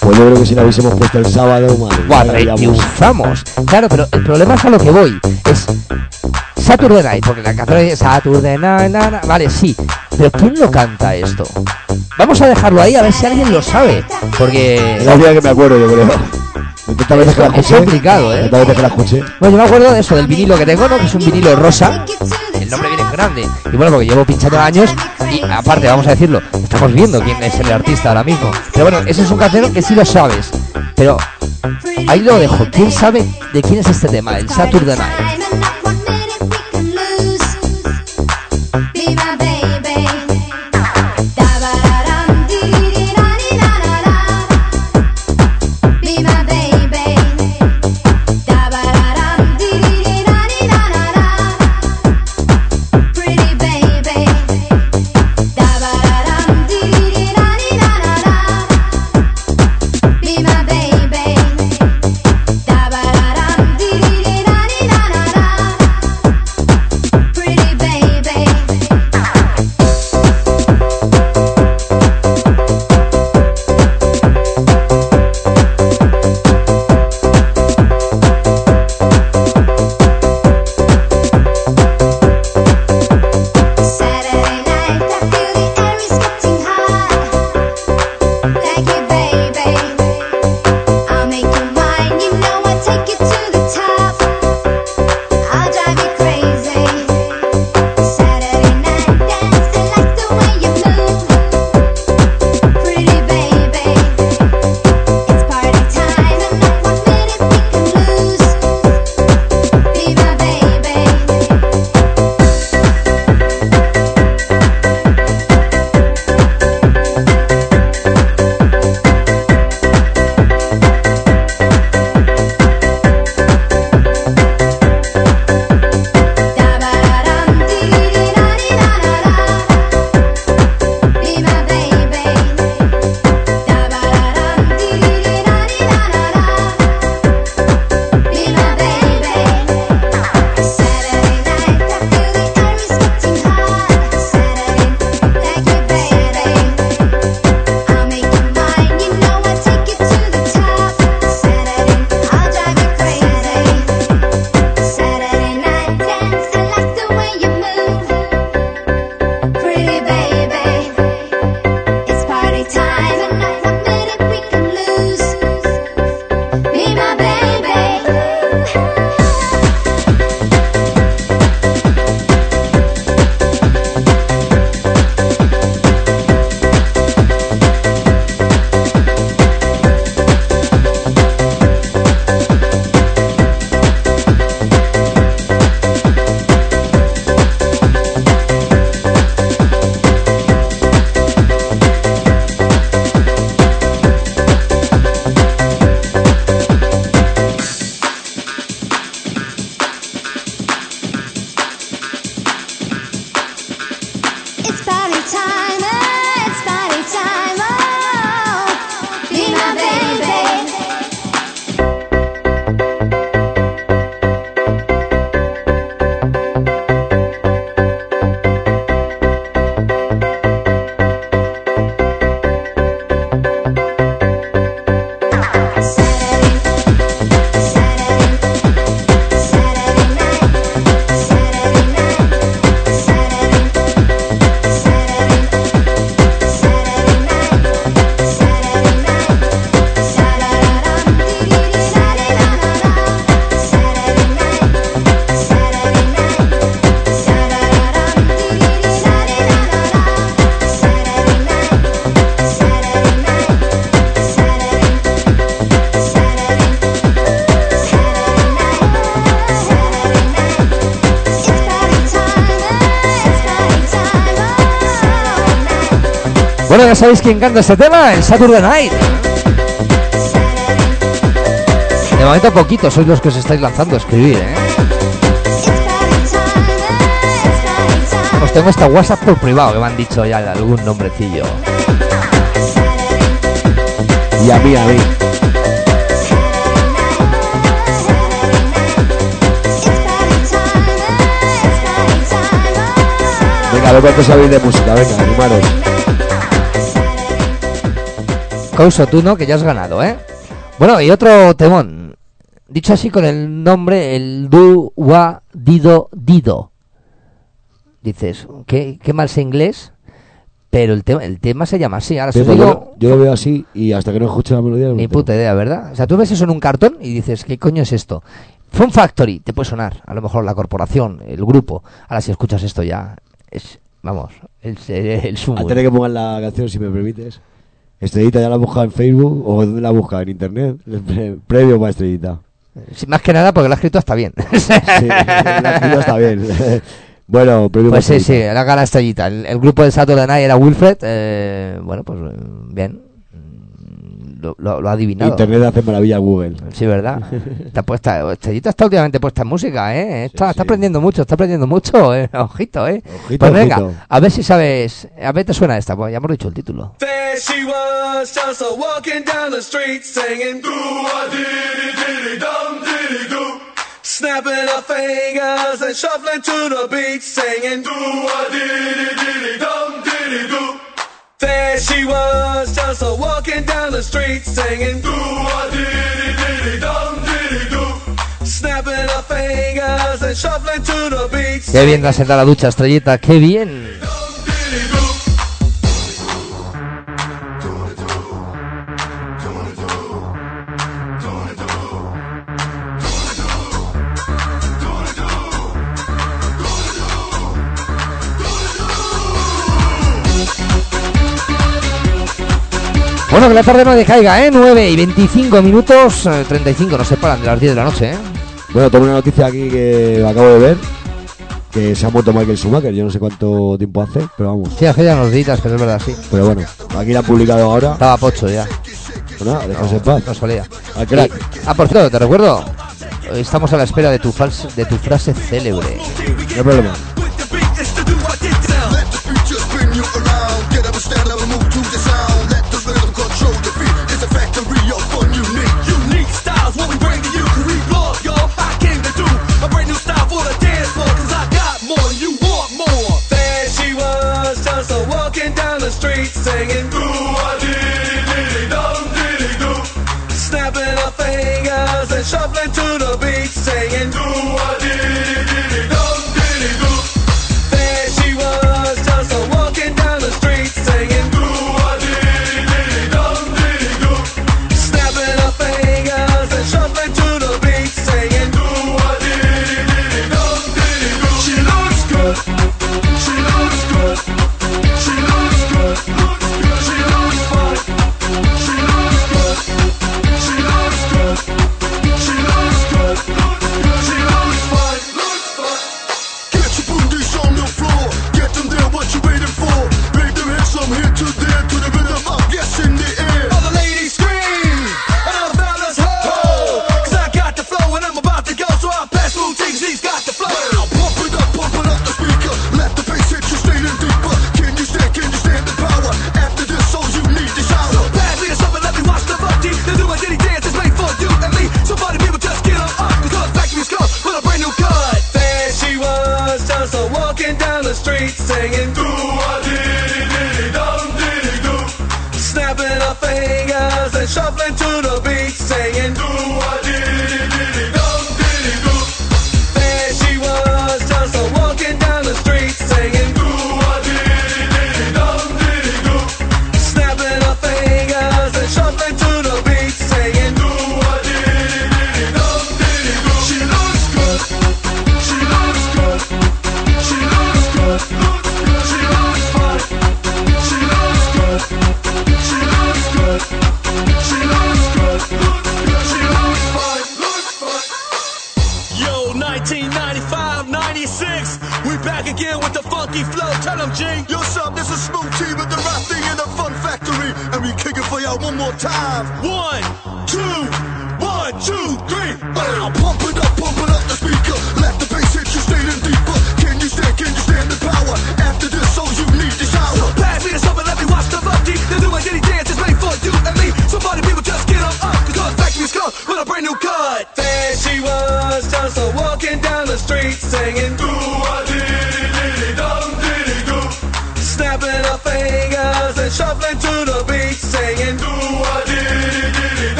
Pues yo creo que si lo hubiésemos puesto el sábado, madre mía. Claro, pero el problema es a lo que voy. Es Saturday Night, porque la canción es Saturday Night, na, na. vale, sí. Pero ¿quién lo canta esto? Vamos a dejarlo ahí a ver si alguien lo sabe. Porque. Es la que me acuerdo, yo creo. Tantas veces que la escuché. Es complicado, ¿eh? Veces que la escuché. Bueno, yo me acuerdo de eso, del vinilo que tengo, ¿no? Que es un vinilo rosa el nombre viene en grande. Y bueno, porque llevo pinchando años y aparte, vamos a decirlo, estamos viendo quién es el artista ahora mismo. Pero bueno, ese es un canción que sí lo sabes. Pero ahí lo dejo. ¿Quién sabe de quién es este tema? El Saturday Night. ¿Sabéis quién canta este tema? En Saturday Night. De momento poquitos sois los que os estáis lanzando a escribir, ¿eh? Os tengo esta WhatsApp por privado que me han dicho ya algún nombrecillo. Y a mí, a mí. Venga, a ver cuántos sabéis de música, venga, animaros. Causo tú no, que ya has ganado, ¿eh? Bueno, y otro temón. Dicho así con el nombre, el Du Wa Dido Dido. Dices, qué, qué mal sé inglés, pero el, tema el tema se llama así. Ahora sí, digo, yo, lo veo así y hasta que no escuche la melodía. Ni puta idea, ¿verdad? O sea, tú ves eso en un cartón y dices, ¿qué coño es esto? Fun Factory, te puede sonar, a lo mejor la corporación, el grupo. Ahora si escuchas esto ya, es, vamos, el, el, eh, el sumo. Antes de que pongan la canción, si me permites. Estrellita ya la busca en Facebook o dónde la busca en internet. Pre- [LAUGHS] Previo para Estrellita. Sí, más que nada porque lo ha escrito está bien. [LAUGHS] Sí, la escrito está bien. [LAUGHS] bueno, previo Pues para sí, sí, Estrellita. la gana estrellita. El, el grupo de Saturday Night era Wilfred. eh, bueno, pues eh, bien. Lo, lo- lo ha adivinado. Internet hace maravilla Google. Sí, ¿verdad? [LAUGHS] Está puesta, Estrellita está últimamente puesta en música, ¿eh? Está, está aprendiendo mucho, está aprendiendo mucho, [LAUGHS] ¿eh? Ojito, ¿eh? Ojito, pues venga, ojito. a ver si sabes, a ver te suena esta, pues ya hemos dicho el título. There she was, just a walking down the street singing do a diddy diddy dum diddy do. Snapping her fingers and shuffling to the beat singing do a diddy diddy dum diddy do. There she was, just a walking down the street singing a. Snapping her fingers and shuffling to the beat Qué bien te has sentado la ducha, Estrellita, qué bien. Bueno, que la tarde no decaiga, ¿eh? 9 y 25 minutos, eh, 35, no se paran de las 10 de la noche, ¿eh? Bueno, tengo una noticia aquí que acabo de ver. Que se ha muerto Michael Schumacher. Yo no sé cuánto tiempo hace, pero vamos. Sí, hace ya unos días, pero es verdad, sí. Pero bueno, aquí la han publicado ahora. Estaba pocho ya. Pues nada, déjase en paz. No solía. Al crack. Y- ah, por cierto, te recuerdo. Estamos a la espera de tu, fals- de tu frase célebre. No hay problema. Down the street singing. Do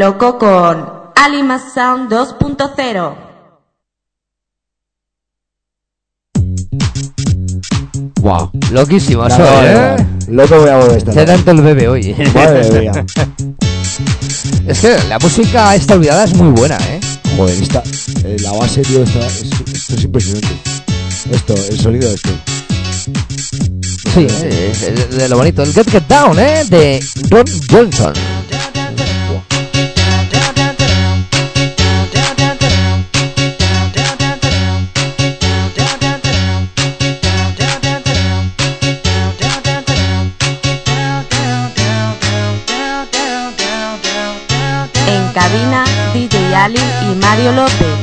loco con Alima Sound 2.0. Wow, loquísimo soy, verdad, ¿eh? Loco voy a volver a estar. Te tanto el bebé hoy. Madre mía. [LAUGHS] Es que la música esta olvidada es muy buena, ¿eh? Joder, esta, eh, la base, tío, está, es, esto es impresionante. Esto, el sonido de esto. Sí, eh, es de lo bonito. El Get Get Down, ¿eh? De Ron Johnson. Y Mario López.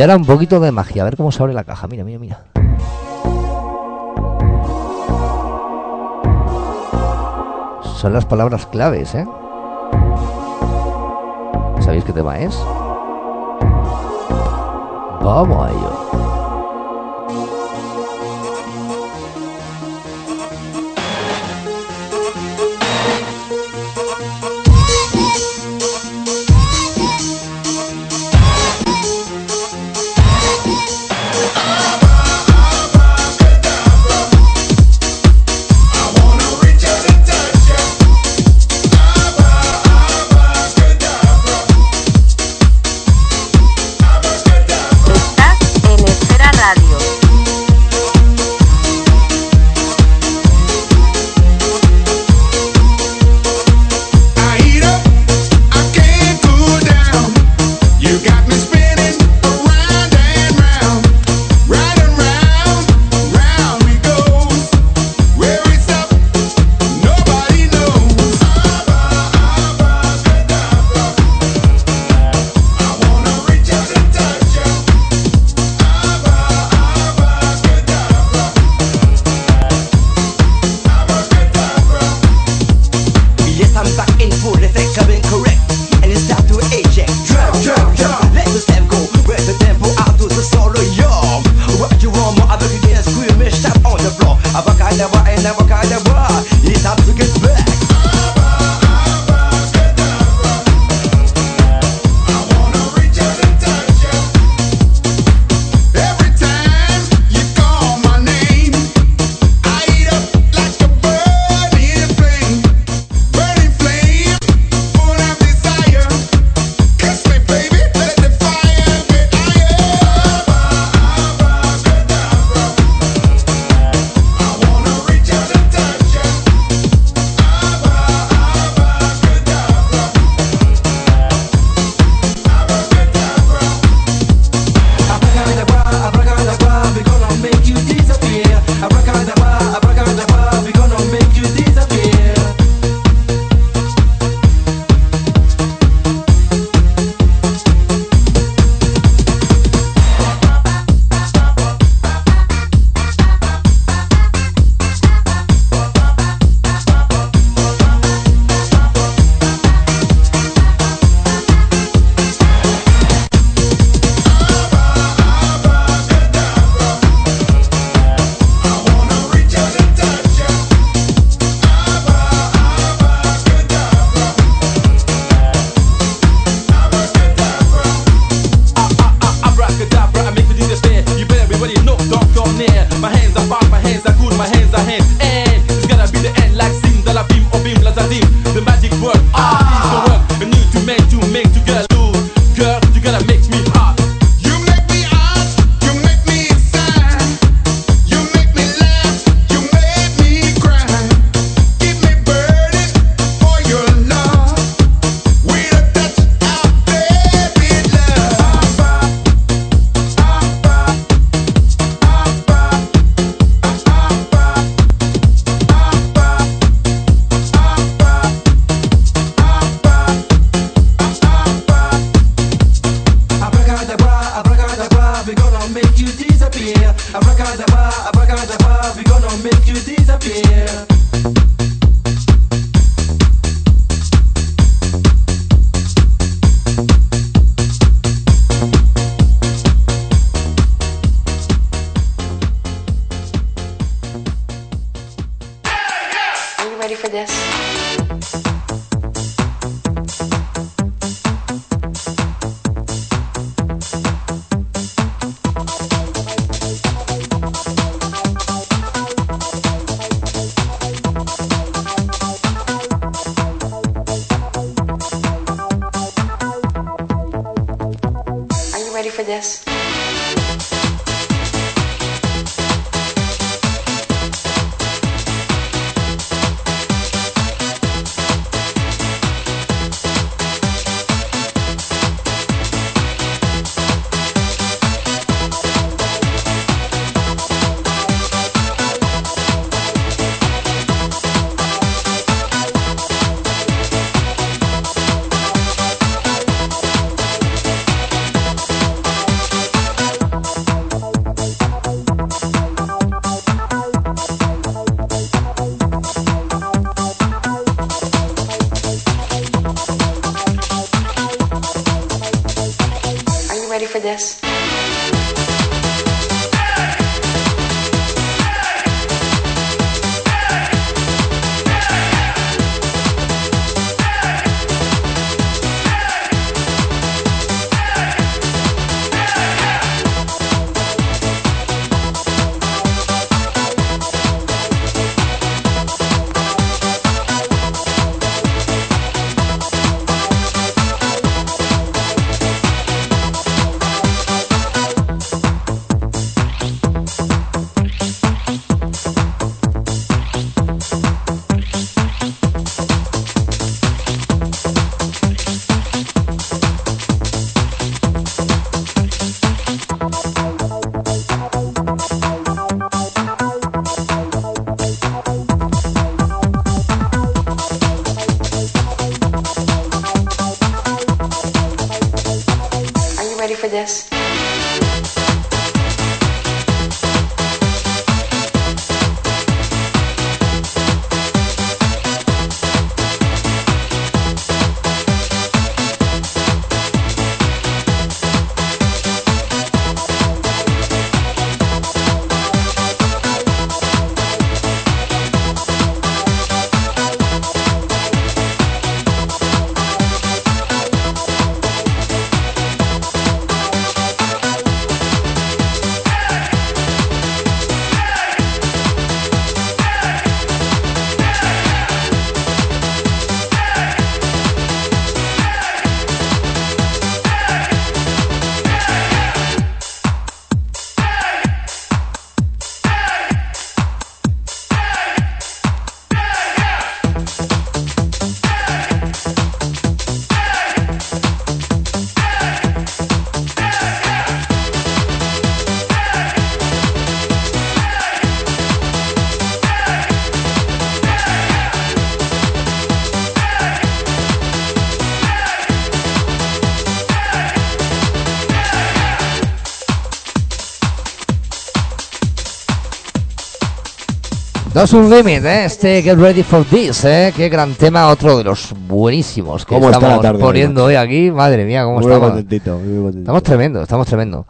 Y ahora un poquito de magia, a ver cómo se abre la caja. Mira, mira, mira. Son las palabras claves, ¿eh? ¿Sabéis qué tema es? Vamos a ello. Dos un limit, ¿eh? Este Get Ready for This, ¿eh? Qué gran tema, otro de los buenísimos que ¿Cómo está la estamos tarde, poniendo hoy aquí. Madre mía, cómo Muy estamos. contentito, muy contentito. Estamos tremendo, estamos tremendo.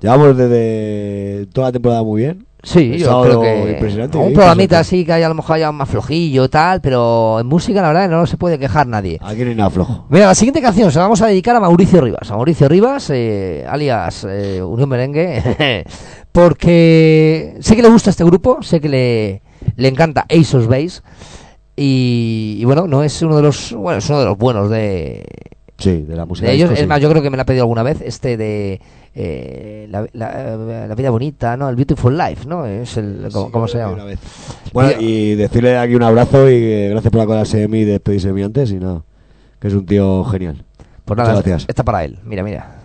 Llevamos desde toda la temporada muy bien. Sí, yo creo que impresionante. un ¿eh? programita así que haya a lo mejor haya más flojillo tal, pero en música la verdad no se puede quejar nadie. Aquí no hay nada flojo. Mira, la siguiente canción se la vamos a dedicar a Mauricio Rivas. A Mauricio Rivas, eh, alias eh, Unión Merengue, [LAUGHS] porque sé que le gusta este grupo, sé que le, le encanta Ace of Base. Y, y bueno, no es uno de los bueno, es uno de los buenos de, Sí, de la música. de ellos. Es más, yo creo que me la ha pedido alguna vez este de eh, la, la- la vida bonita, ¿no? El Beautiful Life, ¿no? Es el ¿cómo, cómo se llama? Bueno, y decirle aquí un abrazo y que gracias por acordarse de mí y despedirse de mí antes y nada. Que es un tío genial. Pues nada, gracias. está para él. Mira, mira.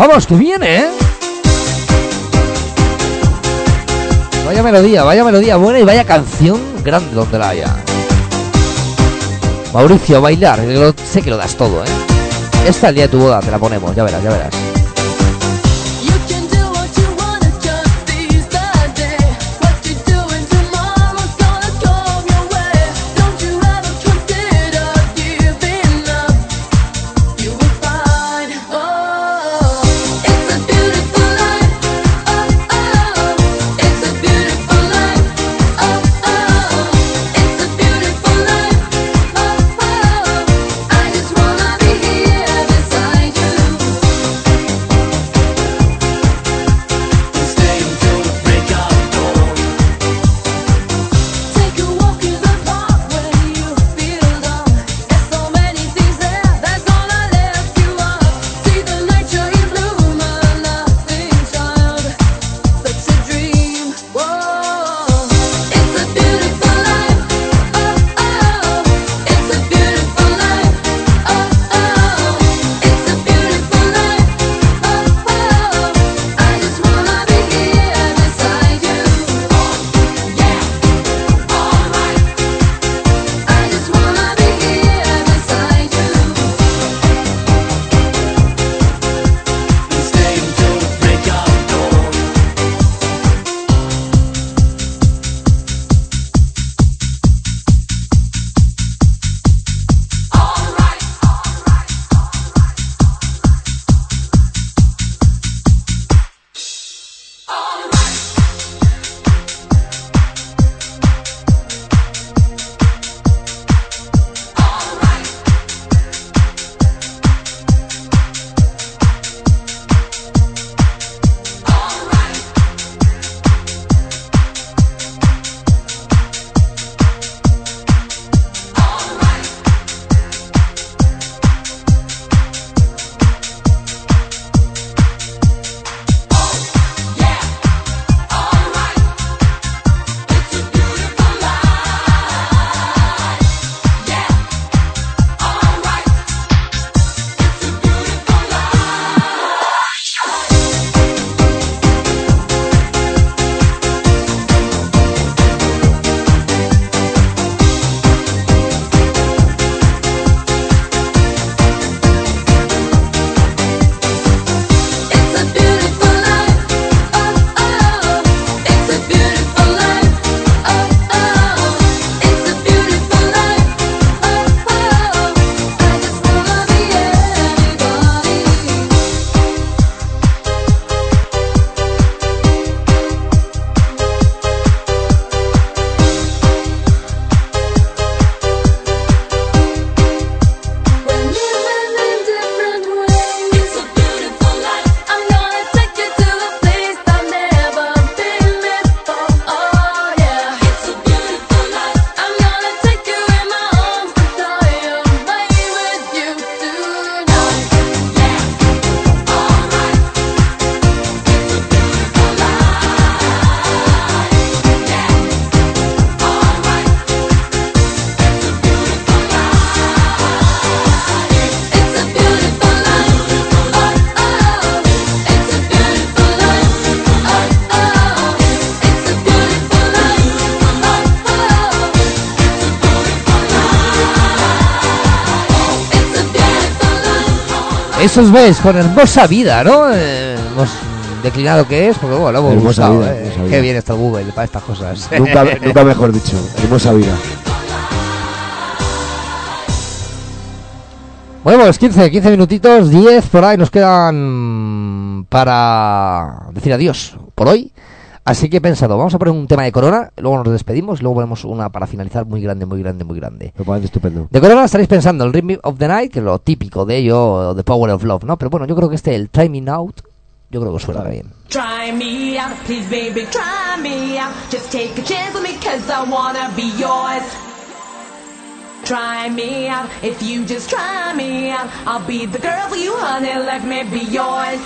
Vamos, que viene, ¿eh? Vaya melodía, vaya melodía buena y vaya canción grande donde la haya. Mauricio, bailar, sé que lo das todo, ¿eh? Esta el día de tu boda te la ponemos, ya verás, ya verás. Esos ves con hermosa vida, ¿no? Eh, hemos declinado que es, porque bueno, lo hemos Hermosa buscado, vida, ¿eh? Qué bien está Google para estas cosas. [LAUGHS] Nunca, nunca mejor dicho. Hermosa vida. Bueno, pues 15, 15 minutitos, 10 por ahí nos quedan para decir adiós por hoy. Así que he pensado, vamos a poner un tema de Corona, luego nos despedimos, luego ponemos una para finalizar muy grande, muy grande, muy grande. Me parece estupendo. De Corona estaréis pensando el Rhythm of the Night, que es lo típico de ello, The Power of Love, ¿no? Pero bueno, yo creo que este, el Timing Out, yo creo que suena bien. Try me out, please baby, try me out. Just take a chance with me cause I wanna be yours. Try me out, if you just try me out, I'll be the girl for you, honey, let me be yours.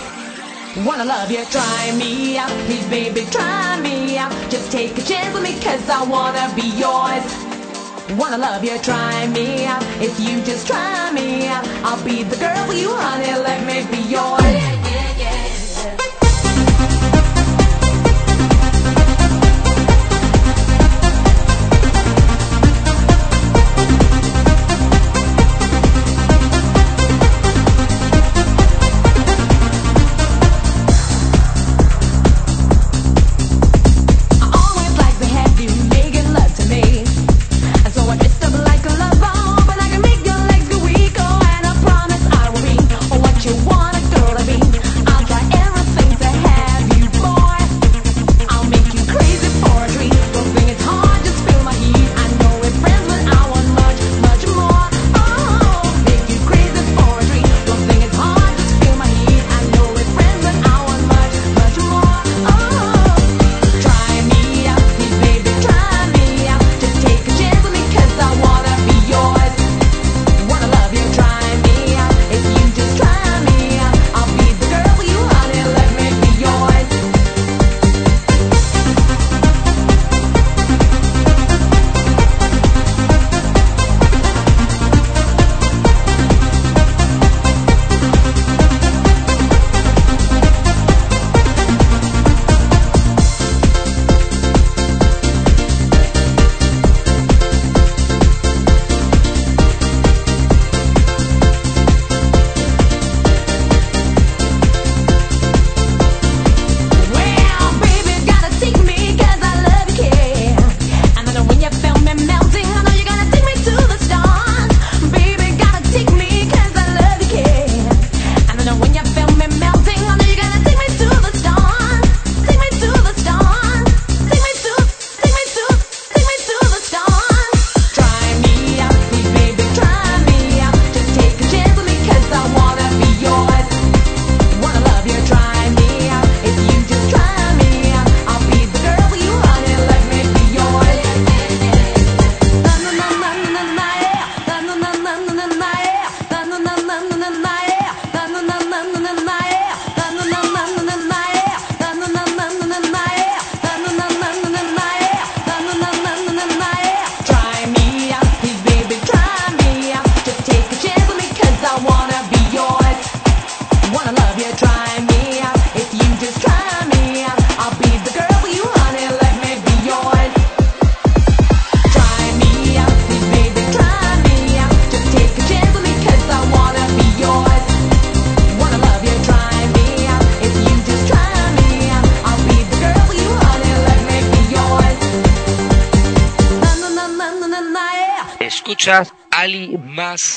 Wanna love you, try me out, please baby, try me out. Just take a chance with me cause I wanna be yours. Wanna love you, try me out. If you just try me out, I'll be the girl for you, honey, let me be yours.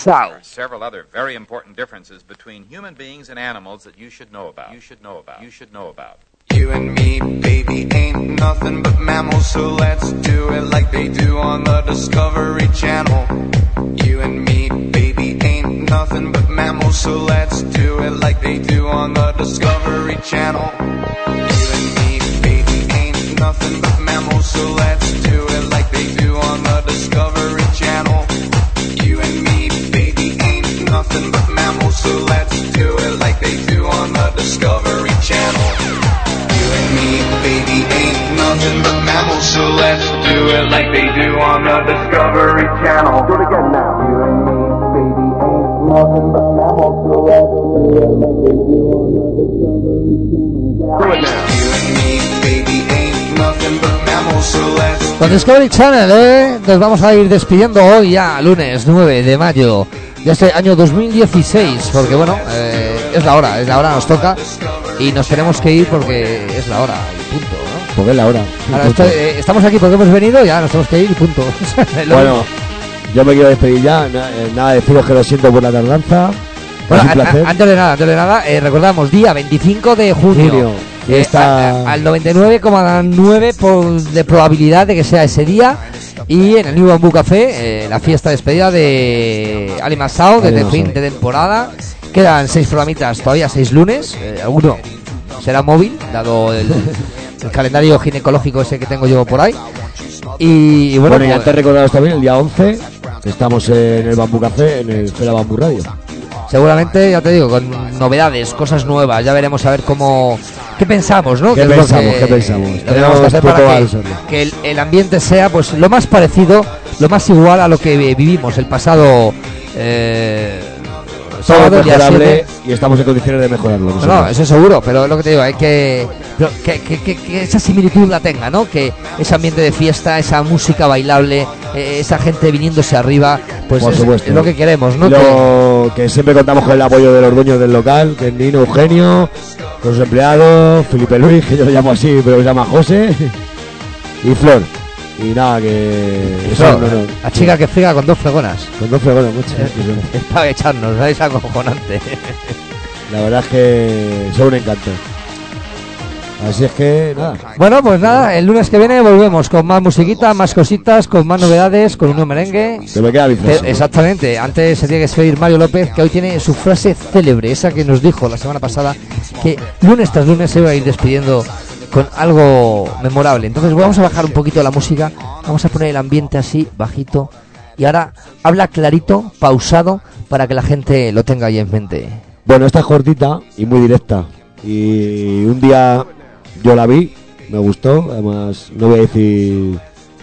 Masao. Several other very important differences between human beings and animals that you should know about. You should know about. You should know about. You and me, baby, ain't nothing but mammals, so let's do it like they do on the Discovery Channel. You and me, baby, ain't nothing but mammals, so let's do it like they do on the Discovery Channel. You and me, baby, ain't nothing but mammals, so let's do it like they do on the Discovery nothing but mammals, so let's do it like they do on the Discovery Channel. You and me, baby, ain't nothing but mammals, so let's do it like they do on the Discovery Channel. Do it again now. You and me, baby, ain't nothing but mammals, so let's do it like they do on the Discovery Channel. Do it now. You and me, baby, ain't nothing but mammals, so let's Con Discovery Channel, ¿eh? Nos vamos a ir despidiendo hoy ya, lunes 9 de mayo de este año 2016, porque bueno, eh, es la hora, es la hora, nos toca y nos tenemos que ir porque es la hora y punto, ¿no? Porque es la hora. Ahora, esto- eh, estamos aquí porque hemos venido, ya nos tenemos que ir y punto. [LAUGHS] Bueno, yo me quiero despedir ya. eh, Nada, deciros que lo siento por la tardanza. Bueno, antes de nada, antes de nada, eh, recordamos, día 25 de junio. Junio. Y Eh, está- al 99,9 por- de probabilidad de que sea ese día. Y en el New Bamboo Café, eh, la fiesta de despedida de Ali Masao, desde Ali fin de temporada. Quedan seis programitas, todavía seis lunes. eh, alguno será móvil, dado el, [LAUGHS] el calendario ginecológico ese que tengo yo por ahí. Y, y bueno, Bueno, y pues- antes recordaros también, el día 11 estamos en el Bambú Café, en el Fera Bambú Radio. Seguramente, ya te digo, con novedades, cosas nuevas, ya veremos a ver cómo... ¿Qué pensamos, no? ¿Qué lo pensamos? que- ¿Qué pensamos? lo Tenemos que hacer para que, el, el ambiente sea pues lo más parecido, lo más igual a lo que vi- vivimos el pasado... Eh, Todo mejorable 7. y estamos en condiciones de mejorarlo. No, no, eso seguro, pero es lo que te digo, hay que, que, que- que- que esa similitud la tenga, ¿no? Que ese ambiente de fiesta, esa música bailable, eh, esa gente viniéndose arriba, pues Por es, supuesto. es lo que queremos, ¿no? Lo que siempre contamos con el apoyo de los dueños del local, que es Nino Eugenio, con sus empleados, Felipe Luis, que yo lo llamo así, pero se llama José, y Flor. Y nada, que. Eso, son- no, no, la chica que friga con dos fregonas. Con dos fregonas, mucho. Es para echarnos, ¿sabes? Acojonante. [LAUGHS] La verdad es que son un encanto. Así es que, nada. Bueno, pues nada, el lunes que viene volvemos con más musiquita, más cositas, con más novedades, con un nuevo merengue. Se me queda mi frase. Eh, Exactamente, antes se tiene que despedir Mario López, que hoy tiene su frase célebre, esa que nos dijo la semana pasada, que lunes tras lunes se iba a ir despidiendo con algo memorable. Entonces vamos a bajar un poquito la música, vamos a poner el ambiente así, bajito, y ahora habla clarito, pausado, para que la gente lo tenga ahí en mente. Bueno, esta es cortita y muy directa. Y un día yo la vi, me gustó. Además, no voy a decir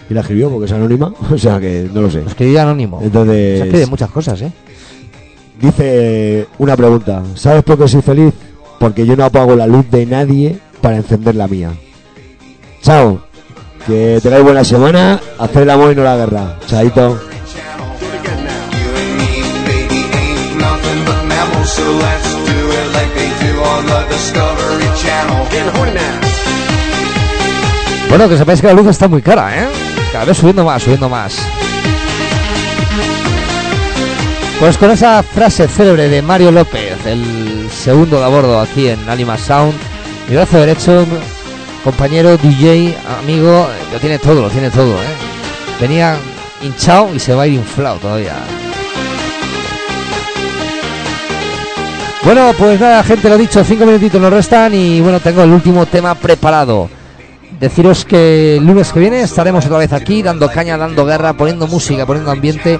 quién la escribió porque es anónima, [LAUGHS] o sea que no lo sé. Escribí anónimo. Entonces, Se escribe muchas cosas, ¿eh? dice una pregunta: ¿Sabes por qué soy feliz? Porque yo no apago la luz de nadie para encender la mía. Chao. Que tengáis buena semana. Hacer el amor y no la guerra. Chaito. Bueno, que sepáis que la luz está muy cara, ¿eh? Cada vez subiendo más, subiendo más. Pues con esa frase célebre de Mario López, el segundo de a bordo aquí en Alima Sound, mi brazo derecho, compañero, DJ, amigo, lo tiene todo, lo tiene todo, ¿eh? Venía hinchado y se va a ir inflado todavía. Bueno, pues nada, gente, lo dicho, cinco minutitos nos restan y bueno, tengo el último tema preparado. Deciros que el lunes que viene estaremos otra vez aquí dando caña, dando guerra, poniendo música, poniendo ambiente.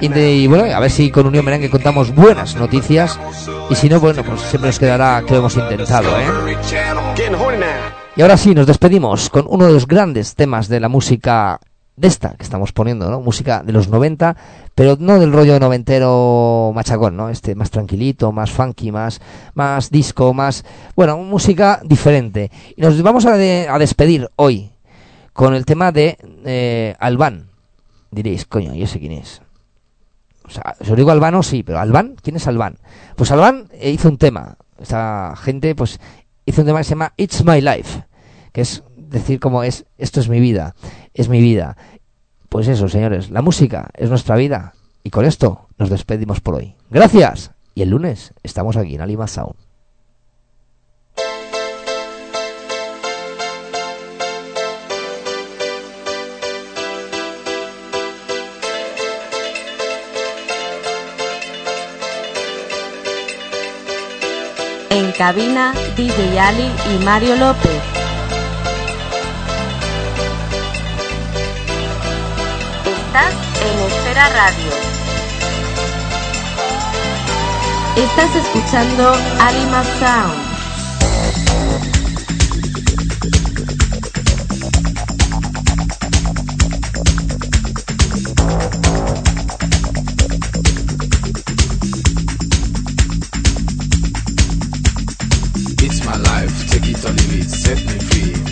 Y, de- y bueno, a ver si con Unión Merengue contamos buenas noticias. Y si no, bueno, pues siempre nos quedará que lo hemos intentado, ¿eh? Y ahora sí, nos despedimos con uno de los grandes temas de la música de esta que estamos poniendo, ¿no? Música de los 90, pero no del rollo noventero machacón, ¿no? Este más tranquilito, más funky, más, más disco, más... Bueno, música diferente. Y nos vamos a, de- a despedir hoy con el tema de eh, Albán. Diréis, coño, ¿y ese quién es? O sea, os digo Albano, sí, pero Albán, ¿quién es Albán? Pues Albán eh, hizo un tema. Esta gente, pues, hizo un tema que se llama It's My Life, que es decir como es, esto es mi vida, es mi vida. Pues eso, señores, la música es nuestra vida Y con esto nos despedimos por hoy. Gracias. Y el lunes estamos aquí en Alima Sound. En cabina, DJ Ali y Mario López. Estás en Esfera Radio. Estás escuchando Alima Sound.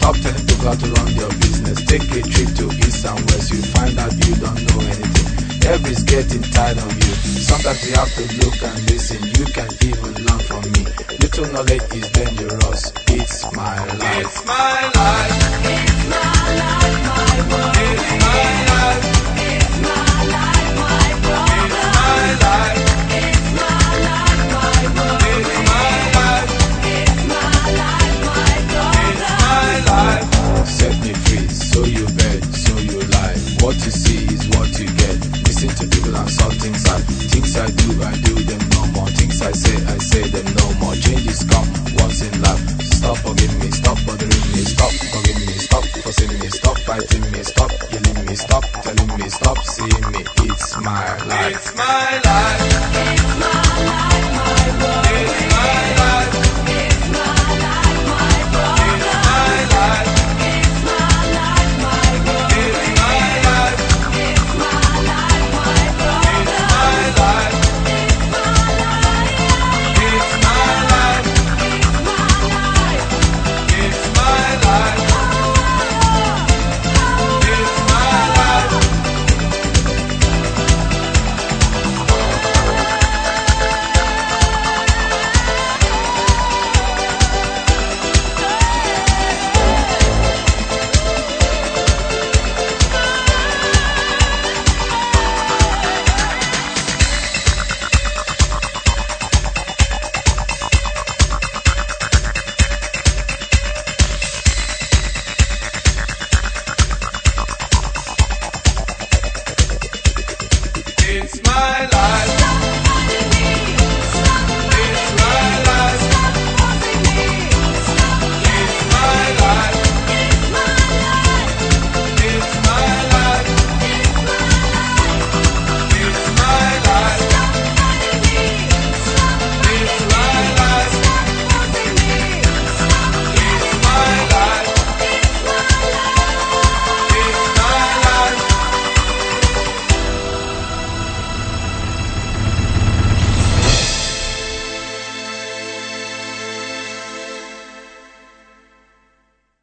Stop telling people how to run your business. Take a trip to east and west. You find out you don't know anything. Everybody's getting tired of you. Sometimes you have to look and listen. You can even learn from me. Little knowledge is dangerous. It's my life. It's my life.